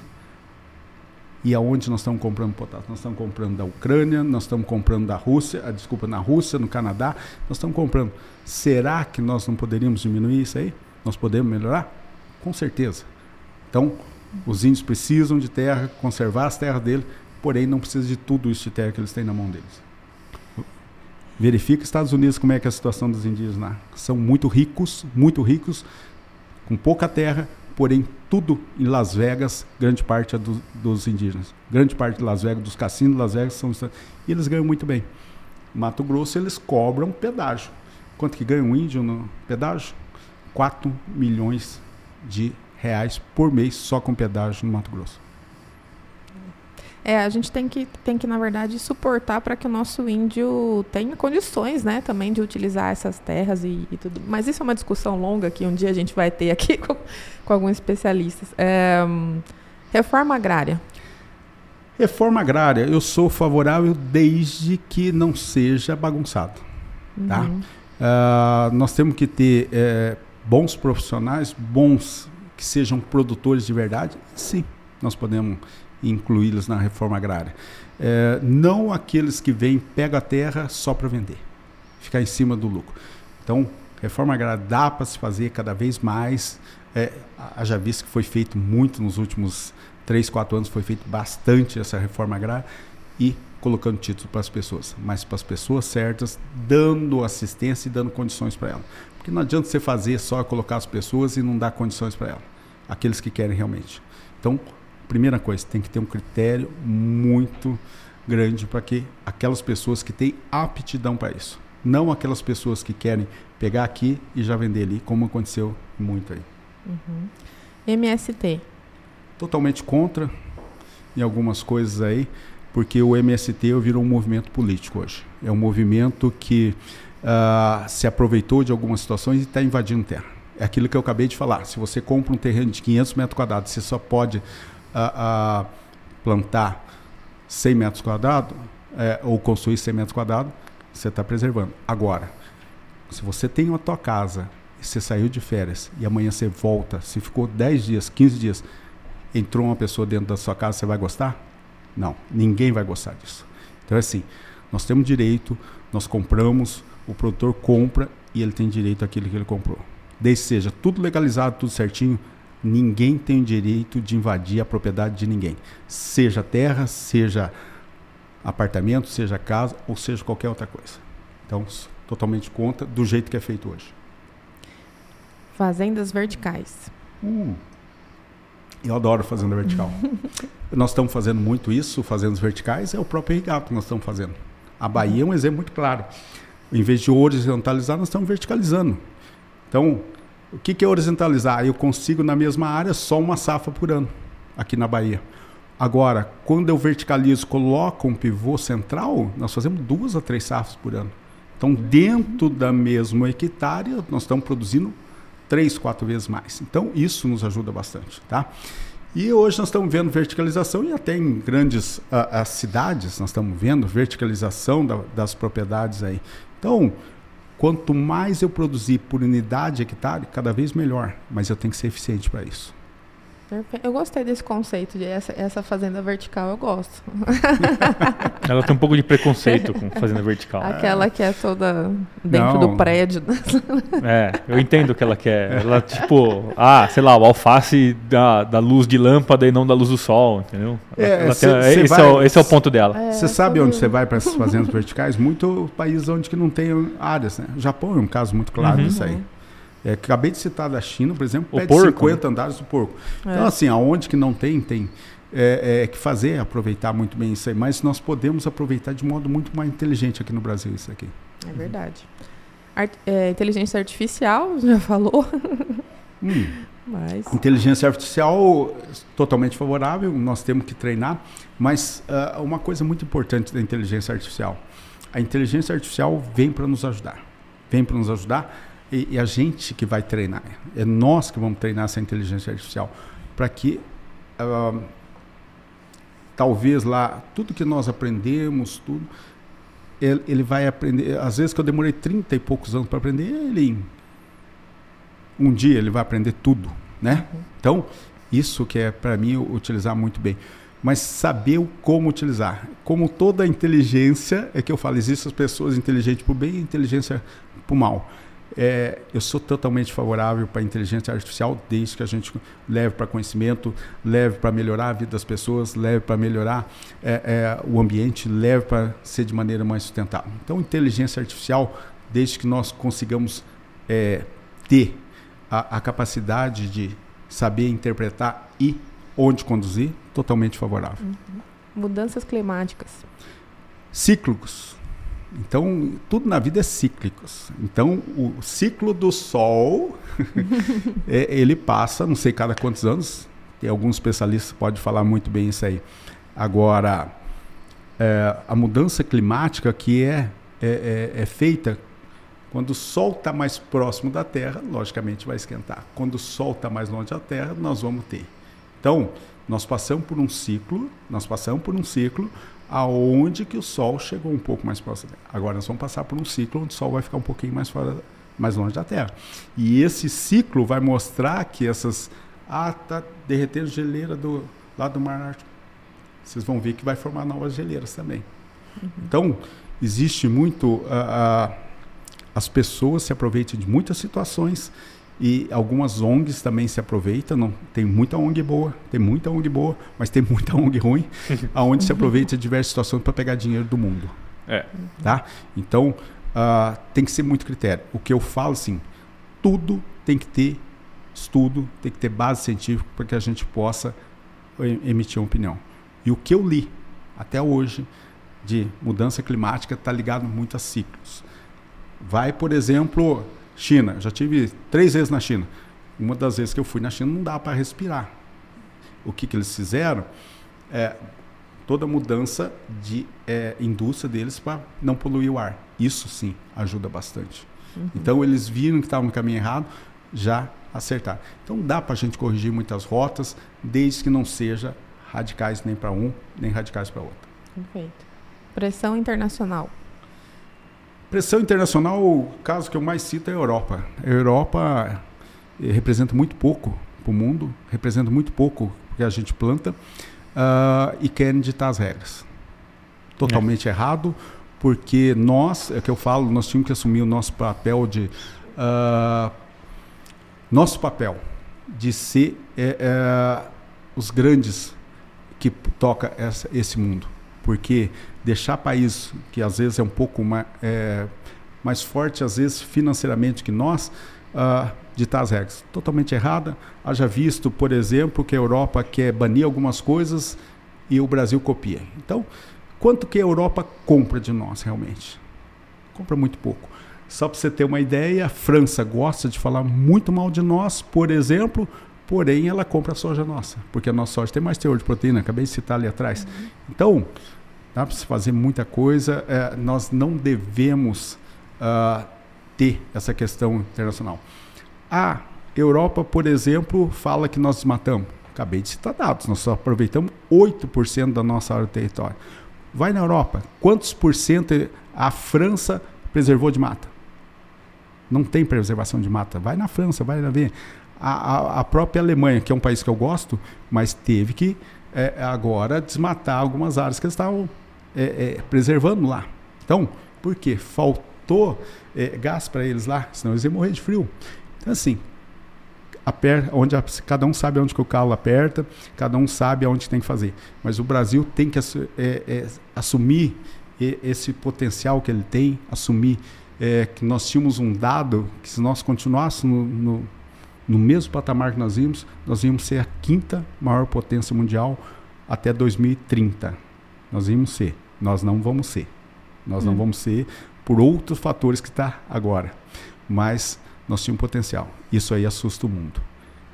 E aonde nós estamos comprando potássio? Nós estamos comprando da Ucrânia, nós estamos comprando da Rússia, ah, desculpa, na Rússia, no Canadá, nós estamos comprando. Será que nós não poderíamos diminuir isso aí? Nós podemos melhorar? Com certeza. Então, os índios precisam de terra, conservar as terras dele, porém não precisa de tudo isso de terra que eles têm na mão deles. Verifica Estados Unidos como é que é a situação dos indígenas lá. São muito ricos, muito ricos, com pouca terra, porém tudo em Las Vegas, grande parte é do, dos indígenas. Grande parte de Las Vegas, dos cassinos de Las Vegas são e eles ganham muito bem. Mato Grosso eles cobram pedágio. Quanto que ganha um índio no pedágio? 4 milhões de reais por mês só com pedágio no Mato Grosso. É, a gente tem que, tem que na verdade, suportar para que o nosso índio tenha condições, né, também de utilizar essas terras e, e, tudo. Mas isso é uma discussão longa que um dia a gente vai ter aqui com, com alguns especialistas. É, reforma agrária. Reforma agrária, eu sou favorável desde que não seja bagunçado. Tá? Uhum. Uh, nós temos que ter é, bons profissionais, bons que sejam produtores de verdade. Sim, nós podemos incluí-los na reforma agrária. É, não aqueles que vêm, pegam a terra só para vender, ficar em cima do lucro. Então, reforma agrária dá para se fazer cada vez mais. É, já visto que foi feito muito nos últimos três, quatro anos, foi feito bastante essa reforma agrária e colocando títulos para as pessoas, mas para as pessoas certas, dando assistência e dando condições para elas. Porque não adianta você fazer só colocar as pessoas e não dar condições para elas, aqueles que querem realmente. Então, primeira coisa, tem que ter um critério muito grande para que aquelas pessoas que têm aptidão para isso, não aquelas pessoas que querem pegar aqui e já vender ali, como aconteceu muito aí. Uhum. MST. Totalmente contra em algumas coisas aí, porque o MST virou um movimento político hoje. É um movimento que uh, se aproveitou de algumas situações e está invadindo terra. É aquilo que eu acabei de falar. Se você compra um terreno de 500 metros quadrados, você só pode a, a plantar 100 metros quadrados é, ou construir 100 metros quadrados, você está preservando. Agora, se você tem uma tua casa e você saiu de férias e amanhã você volta, se ficou 10 dias, 15 dias, entrou uma pessoa dentro da sua casa, você vai gostar? Não, ninguém vai gostar disso. Então é assim, nós temos direito, nós compramos, o produtor compra e ele tem direito àquilo que ele comprou. Desde seja tudo legalizado, tudo certinho, ninguém tem o direito de invadir a propriedade de ninguém. Seja terra, seja apartamento, seja casa ou seja qualquer outra coisa. Então, totalmente contra do jeito que é feito hoje. Fazendas verticais. Hum, eu adoro fazenda vertical. nós estamos fazendo muito isso, fazendas verticais, é o próprio irrigato que nós estamos fazendo. A Bahia é um exemplo muito claro. Em vez de horizontalizar, nós estamos verticalizando. Então, o que, é horizontalizar? Eu consigo na mesma área só uma safra por ano, aqui na Bahia. Agora, quando eu verticalizo, coloco um pivô central, nós fazemos duas a três safras por ano. Então, dentro da mesma hectare, nós estamos produzindo três, quatro vezes mais. Então, isso nos ajuda bastante, tá? E hoje nós estamos vendo verticalização e até em grandes uh, cidades nós estamos vendo verticalização da, das propriedades aí. Então, Quanto mais eu produzir por unidade hectare, cada vez melhor. Mas eu tenho que ser eficiente para isso. Eu gostei desse conceito de essa, essa fazenda vertical, eu gosto. Ela tem um pouco de preconceito com fazenda vertical. Aquela que é toda dentro Não. do prédio. É, eu entendo o que ela quer. Ela, tipo, ah, sei lá, o alface da, da luz de lâmpada e não da luz do sol, entendeu? É, cê, tem, cê esse, vai, é o, esse é o ponto dela. Você é, sabe onde você vai para essas fazendas verticais? Muito países onde que não tem áreas, né? O Japão é um caso muito claro uhum. disso aí. É, acabei de citar da China, por exemplo, o pede porco, 50 né? andares do porco. É. Então, assim, aonde que não tem, tem é, é, que fazer, aproveitar muito bem isso aí. Mas nós podemos aproveitar de modo muito mais inteligente aqui no Brasil isso aqui. É verdade. Art, é, inteligência artificial, já falou. Hum. Mas... Inteligência artificial totalmente favorável, nós temos que treinar, mas uh, uma coisa muito importante da inteligência artificial, a inteligência artificial vem para nos ajudar, vem para nos ajudar e, e, a gente que vai treinar, é nós que vamos treinar essa inteligência artificial para que uh, talvez lá tudo que nós aprendemos, tudo ele, ele, vai aprender. Às vezes que eu demorei 30 e poucos anos para aprender, ele um dia ele vai aprender tudo, né? Uhum. Então isso que é para mim utilizar muito bem mas saber o como utilizar. Como toda inteligência, é que eu falo, existem as pessoas inteligentes para o bem e inteligência para o mal. É, eu sou totalmente favorável para a inteligência artificial, desde que a gente leve para conhecimento, leve para melhorar a vida das pessoas, leve para melhorar é, é, o ambiente, leve para ser de maneira mais sustentável. Então, inteligência artificial, desde que nós consigamos é, ter a, a capacidade de saber interpretar e onde conduzir, totalmente favorável. Uhum. Mudanças climáticas. Cíclicos Então, tudo na vida é cíclico. Então, o ciclo do Sol, é, ele passa, não sei cada quantos anos, tem alguns especialistas podem falar muito bem isso aí. Agora, é, a mudança climática que é, é, é, é feita quando o Sol está mais próximo da Terra, logicamente vai esquentar. Quando o Sol está mais longe da Terra, nós vamos ter. Então, nós passamos por um ciclo, nós passamos por um ciclo aonde que o Sol chegou um pouco mais próximo. Agora nós vamos passar por um ciclo onde o Sol vai ficar um pouquinho mais fora, mais longe da Terra. E esse ciclo vai mostrar que essas ah, tá derretendo geleira do lado do Mar Ártico. Vocês vão ver que vai formar novas geleiras também. Uhum. Então existe muito uh, uh, as pessoas se aproveitam de muitas situações e algumas ONGs também se aproveitam. Não, tem muita ONG boa, tem muita ONG boa, mas tem muita ONG ruim, aonde se aproveita de diversas situações para pegar dinheiro do mundo. É. Tá? Então, uh, tem que ser muito critério. O que eu falo, assim, tudo tem que ter estudo, tem que ter base científica para que a gente possa emitir uma opinião. E o que eu li até hoje de mudança climática está ligado muito a ciclos. Vai, por exemplo, China, já tive três vezes na China. Uma das vezes que eu fui na China não dá para respirar. O que, que eles fizeram? É toda mudança de é, indústria deles para não poluir o ar. Isso sim ajuda bastante. Uhum. Então eles viram que estavam no caminho errado, já acertar. Então dá para a gente corrigir muitas rotas, desde que não seja radicais nem para um, nem radicais para outro. Perfeito. Pressão internacional. Pressão internacional, o caso que eu mais cito é a Europa. A Europa eh, representa muito pouco para o mundo, representa muito pouco que a gente planta uh, e querem ditar as regras. Totalmente é. errado, porque nós, é o que eu falo, nós tínhamos que assumir o nosso papel de. Uh, nosso papel de ser é, é, os grandes que toca essa, esse mundo. Porque deixar país que às vezes é um pouco mais, é, mais forte, às vezes financeiramente que nós, uh, ditar as regras. Totalmente errada. Haja visto, por exemplo, que a Europa quer banir algumas coisas e o Brasil copia. Então, quanto que a Europa compra de nós realmente? Compra muito pouco. Só para você ter uma ideia, a França gosta de falar muito mal de nós, por exemplo, porém ela compra a soja nossa, porque a nossa soja tem mais teor de proteína, acabei de citar ali atrás. Uhum. Então, dá para se fazer muita coisa. É, nós não devemos uh, ter essa questão internacional. A Europa, por exemplo, fala que nós desmatamos. Acabei de citar dados, nós só aproveitamos 8% da nossa área de território. Vai na Europa, quantos por cento a França preservou de mata? Não tem preservação de mata. Vai na França, vai lá ver. A, a, a própria Alemanha, que é um país que eu gosto, mas teve que é, agora desmatar algumas áreas que estavam é, é, preservando lá. Então, por quê? Faltou é, gás para eles lá, senão eles iam morrer de frio. Então, assim, aperta, onde a, cada um sabe onde que o calo aperta, cada um sabe aonde tem que fazer. Mas o Brasil tem que é, é, assumir esse potencial que ele tem, assumir é, que nós tínhamos um dado que se nós continuássemos no, no, no, mesmo patamar que nós íamos, nós íamos ser a quinta maior potência mundial até 2030. Nós íamos ser. Nós não vamos ser. Nós hum. não vamos ser por outros fatores que está agora. Mas nós tínhamos potencial. Isso aí assusta o mundo.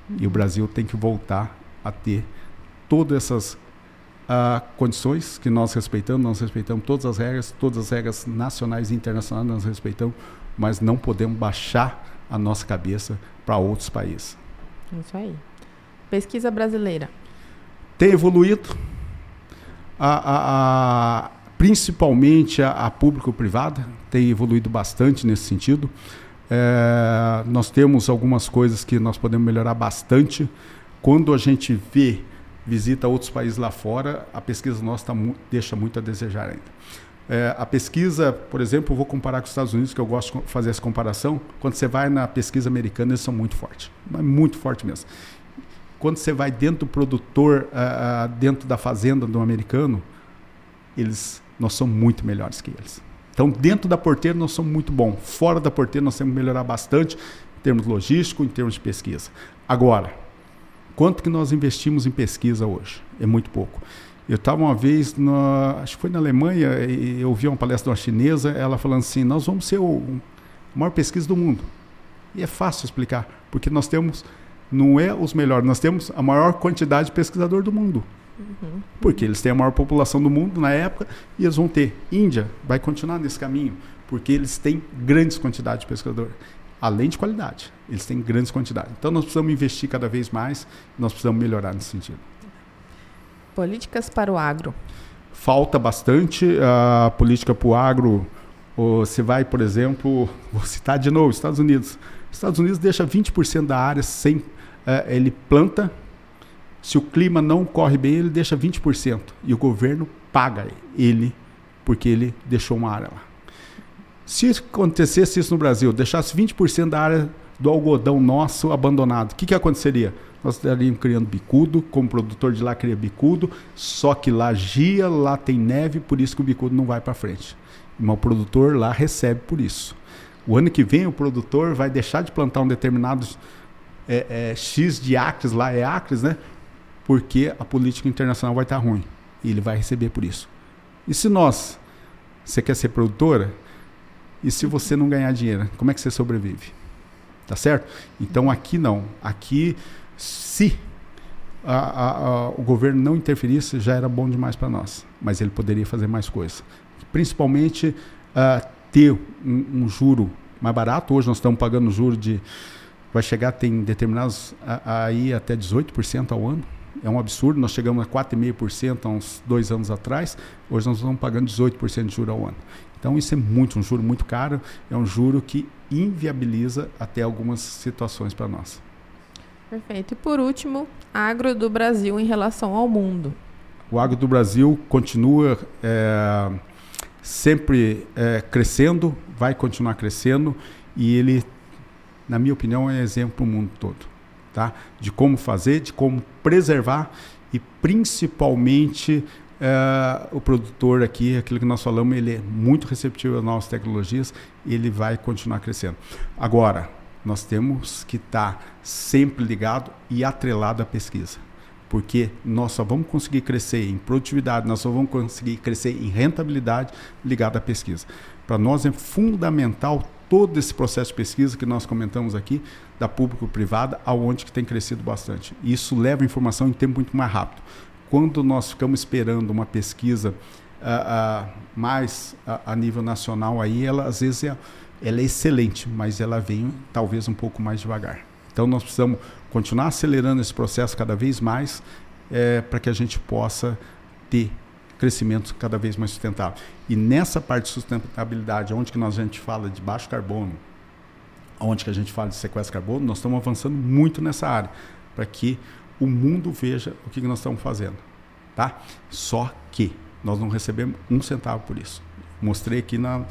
Hum. E o Brasil tem que voltar a ter todas essas uh, condições que nós respeitamos, nós respeitamos todas as regras, todas as regras nacionais e internacionais nós respeitamos, mas não podemos baixar a nossa cabeça para outros países. Isso aí. Pesquisa brasileira. Tem evoluído, a, a, a, principalmente a, a público-privada, tem evoluído bastante nesse sentido. É, nós temos algumas coisas que nós podemos melhorar bastante. Quando a gente vê visita outros países lá fora, a pesquisa nossa tá deixa muito a desejar ainda. É, a pesquisa, por exemplo, vou comparar com os Estados Unidos, que eu gosto de fazer essa comparação. Quando você vai na pesquisa americana, eles são muito fortes, mas muito forte mesmo. Quando você vai dentro do produtor, uh, dentro da fazenda do americano, eles, nós somos muito melhores que eles. Então, dentro da porteira, nós somos muito bons. Fora da porteira, nós temos que melhorar bastante em termos logísticos, em termos de pesquisa. Agora, Quanto que nós investimos em pesquisa hoje? É muito pouco. Eu estava uma vez, na, acho que foi na Alemanha, e eu ouvi uma palestra de uma chinesa, ela falando assim: nós vamos ser o, a maior pesquisa do mundo. E é fácil explicar, porque nós temos, não é os melhores, nós temos a maior quantidade de pesquisador do mundo. Uhum. Porque eles têm a maior população do mundo na época e eles vão ter. Índia vai continuar nesse caminho, porque eles têm grandes quantidades de pesquisador. Além de qualidade, eles têm grandes quantidades. Então nós precisamos investir cada vez mais, nós precisamos melhorar nesse sentido. Políticas para o agro. Falta bastante a política para o agro. Você vai, por exemplo, vou citar de novo, Estados Unidos. Estados Unidos deixa 20% da área sem. Uh, ele planta, se o clima não corre bem, ele deixa 20%. E o governo paga ele, porque ele deixou uma área lá. Se acontecesse isso no Brasil, deixasse 20% da área do algodão nosso abandonado, o que, que aconteceria? Nós estaríamos criando bicudo, como produtor de lá cria bicudo, só que lá gia, lá tem neve, por isso que o bicudo não vai para frente. Mas o produtor lá recebe por isso. O ano que vem o produtor vai deixar de plantar um determinado é, é, X de acres, lá é acres, né? Porque a política internacional vai estar tá ruim. E ele vai receber por isso. E se nós, você quer ser produtora, e se você não ganhar dinheiro, como é que você sobrevive? Tá certo? Então aqui não. Aqui se a, a, a, o governo não interferisse, já era bom demais para nós. Mas ele poderia fazer mais coisas. Principalmente uh, ter um, um, juro mais barato. Hoje nós estamos pagando juro de. Vai chegar, tem determinados aí até 18% ao ano. É um absurdo. Nós chegamos a 4,5% há uns dois anos atrás. Hoje nós estamos pagando 18% de juro ao ano. Então isso é muito um juro muito caro. É um juro que inviabiliza até algumas situações para nós. Perfeito. E por último, agro do Brasil em relação ao mundo. O agro do Brasil continua é, sempre é, crescendo, vai continuar crescendo e ele, na minha opinião, é exemplo para o mundo todo, tá? De como fazer, de como preservar e principalmente é, o produtor aqui, aquilo que nós falamos, ele é muito receptivo às novas tecnologias e ele vai continuar crescendo. Agora, nós temos que estar tá sempre ligado e atrelado à pesquisa. Porque nós só vamos conseguir crescer em produtividade, nós só vamos conseguir crescer em rentabilidade ligado à pesquisa. Para nós é fundamental todo esse processo de pesquisa que nós comentamos aqui, da público-privada, aonde que tem crescido bastante. E isso leva informação em tempo muito mais rápido. Quando nós ficamos esperando uma pesquisa uh, uh, mais uh, a nível nacional, aí ela às vezes é ela é excelente, mas ela vem talvez um pouco mais devagar. Então nós precisamos continuar acelerando esse processo cada vez mais é, para que a gente possa ter crescimento cada vez mais sustentável. E nessa parte de sustentabilidade, onde que nós, a gente fala de baixo carbono, onde que a gente fala de sequestro de carbono, nós estamos avançando muito nessa área, para que o mundo veja o que, que nós estamos fazendo. Tá? Só que nós não recebemos um centavo por isso. Mostrei aqui na,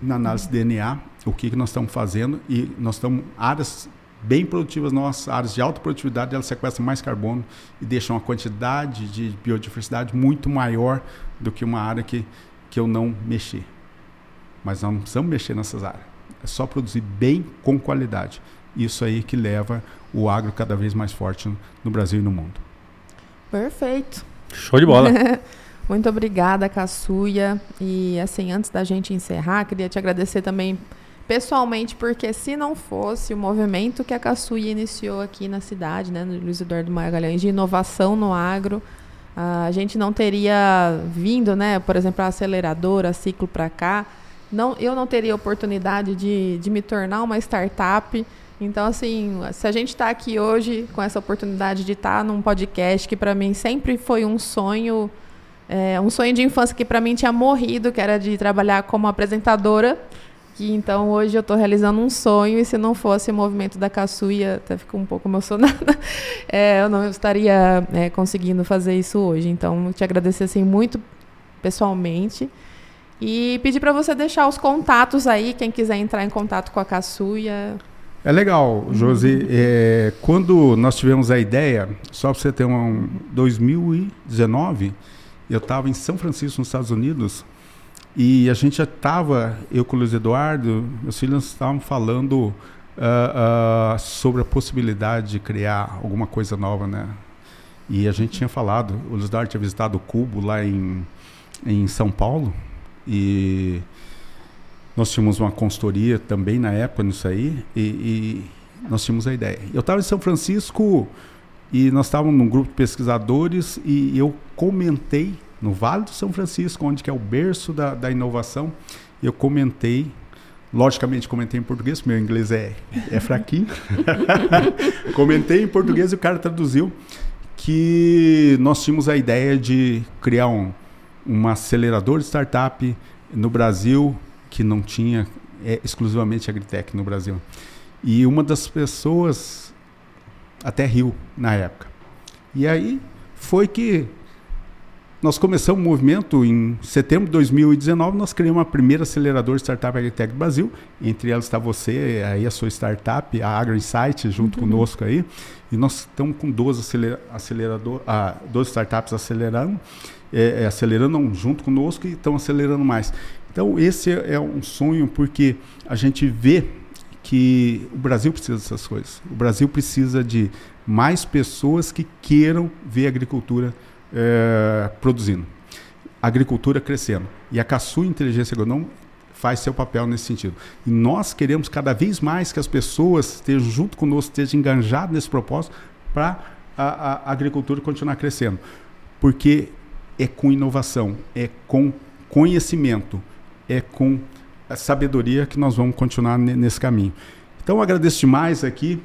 na análise DNA o que, que nós estamos fazendo e nós estamos áreas bem produtivas nossas, áreas de alta produtividade, elas sequestram mais carbono e deixam uma quantidade de biodiversidade muito maior do que uma área que, que eu não mexer. Mas nós não precisamos mexer nessas áreas. É só produzir bem com qualidade. Isso aí que leva o agro cada vez mais forte no Brasil e no mundo. Perfeito. Show de bola. Muito obrigada, Caçuia. E assim, antes da gente encerrar, queria te agradecer também pessoalmente, porque se não fosse o movimento que a Caçuia iniciou aqui na cidade, né, no Luiz Eduardo Magalhães, de inovação no agro, a gente não teria vindo, né, por exemplo, a aceleradora, a ciclo para cá. Não, eu não teria oportunidade de, de me tornar uma startup. Então, assim, se a gente está aqui hoje com essa oportunidade de estar tá num podcast que para mim sempre foi um sonho é, um sonho de infância que para mim tinha morrido, que era de trabalhar como apresentadora. Que então hoje eu estou realizando um sonho e se não fosse o movimento da caçuia, até fico um pouco emocionada, é, eu não estaria é, conseguindo fazer isso hoje. Então, te agradecer assim, muito pessoalmente. E pedir para você deixar os contatos aí, quem quiser entrar em contato com a Caçuia. É legal, Josi. É, quando nós tivemos a ideia, só para você ter um 2019, eu estava em São Francisco, nos Estados Unidos, e a gente já estava, eu com o Luiz Eduardo, meus filhos estavam falando uh, uh, sobre a possibilidade de criar alguma coisa nova, né? E a gente tinha falado, o Luiz Dart tinha visitado o Cubo lá em, em São Paulo e nós tínhamos uma consultoria também na época nisso aí e, e nós tínhamos a ideia. Eu estava em São Francisco e nós estávamos num grupo de pesquisadores e eu comentei no Vale do São Francisco, onde que é o berço da, da inovação, eu comentei Logicamente comentei em português, meu inglês é, é fraquinho. comentei em português e o cara traduziu que nós tínhamos a ideia de criar um, um acelerador de startup no Brasil que não tinha é, exclusivamente agritech no Brasil. E uma das pessoas até riu na época. E aí foi que nós começamos o movimento em setembro de 2019, nós criamos a primeira aceleradora de startup agritech do Brasil. Entre elas está você, aí a sua startup, a Agro Insight, junto uhum. conosco aí. E nós estamos com 12, acelera acelerador, ah, 12 startups acelerando, é, é, acelerando junto conosco e estão acelerando mais. Então, esse é, é um sonho porque a gente vê que o Brasil precisa dessas coisas. O Brasil precisa de mais pessoas que queiram ver a agricultura é, produzindo, agricultura crescendo. E a Caçu Inteligência Agronômica faz seu papel nesse sentido. E nós queremos cada vez mais que as pessoas estejam junto conosco, estejam enganjadas nesse propósito para a, a, a, agricultura continuar crescendo. Porque é com inovação, é com conhecimento, é com sabedoria que nós vamos continuar nesse caminho. Então agradeço demais aqui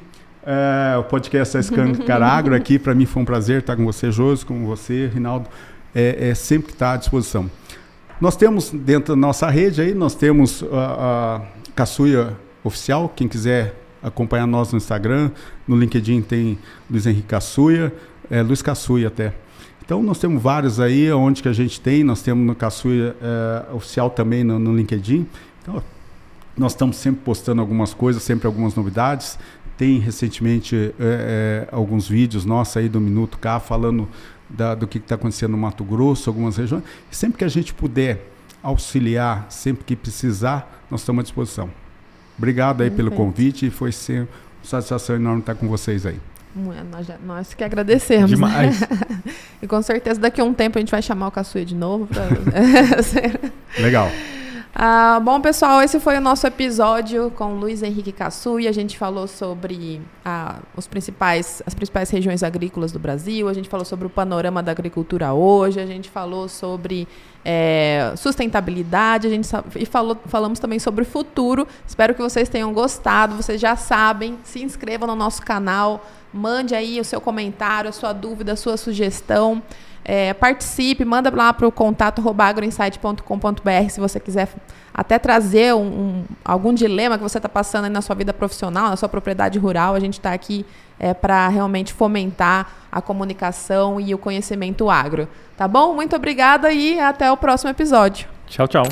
é, o podcast Escancar Agro aqui. Para mim foi um prazer estar com você, Josi, com você, Rinaldo. É, é sempre que está à disposição. Nós temos dentro da nossa rede aí, nós temos a, a Caçuia Oficial, quem quiser acompanhar nós no Instagram, no LinkedIn tem Luiz Henrique Caçuia, é, Luiz Caçuia até. Então nós temos vários aí, onde que a gente tem, nós temos no Caçuia é, Oficial também no, no LinkedIn. Então, nós estamos sempre postando algumas coisas, sempre algumas novidades. Tem recentemente é, é, alguns vídeos nossos aí do Minuto K falando da, do que está acontecendo no Mato Grosso, algumas regiões. Sempre que a gente puder auxiliar, sempre que precisar, nós estamos à disposição. Obrigado aí Perfeito. pelo convite e foi sempre uma satisfação enorme estar com vocês aí. Nós, já, nós que agradecemos. Né? Demais. Né? e com certeza daqui a um tempo a gente vai chamar o Caçuia de novo. Pra... Legal. Ah, bom, pessoal, esse foi o nosso episódio com Luiz Henrique Cassu e a gente falou sobre ah, os principais, as principais regiões agrícolas do Brasil, a gente falou sobre o panorama da agricultura hoje, a gente falou sobre é, sustentabilidade, a gente e falou, falamos também sobre o futuro. Espero que vocês tenham gostado. Vocês já sabem, se inscrevam no nosso canal, mande aí o seu comentário, a sua dúvida, a sua sugestão. É, participe, manda lá para o contato agroinsight.com.br se você quiser até trazer um, um, algum dilema que você está passando na sua vida profissional, na sua propriedade rural. A gente está aqui é, para realmente fomentar a comunicação e o conhecimento agro. Tá bom? Muito obrigada e até o próximo episódio. Tchau, tchau.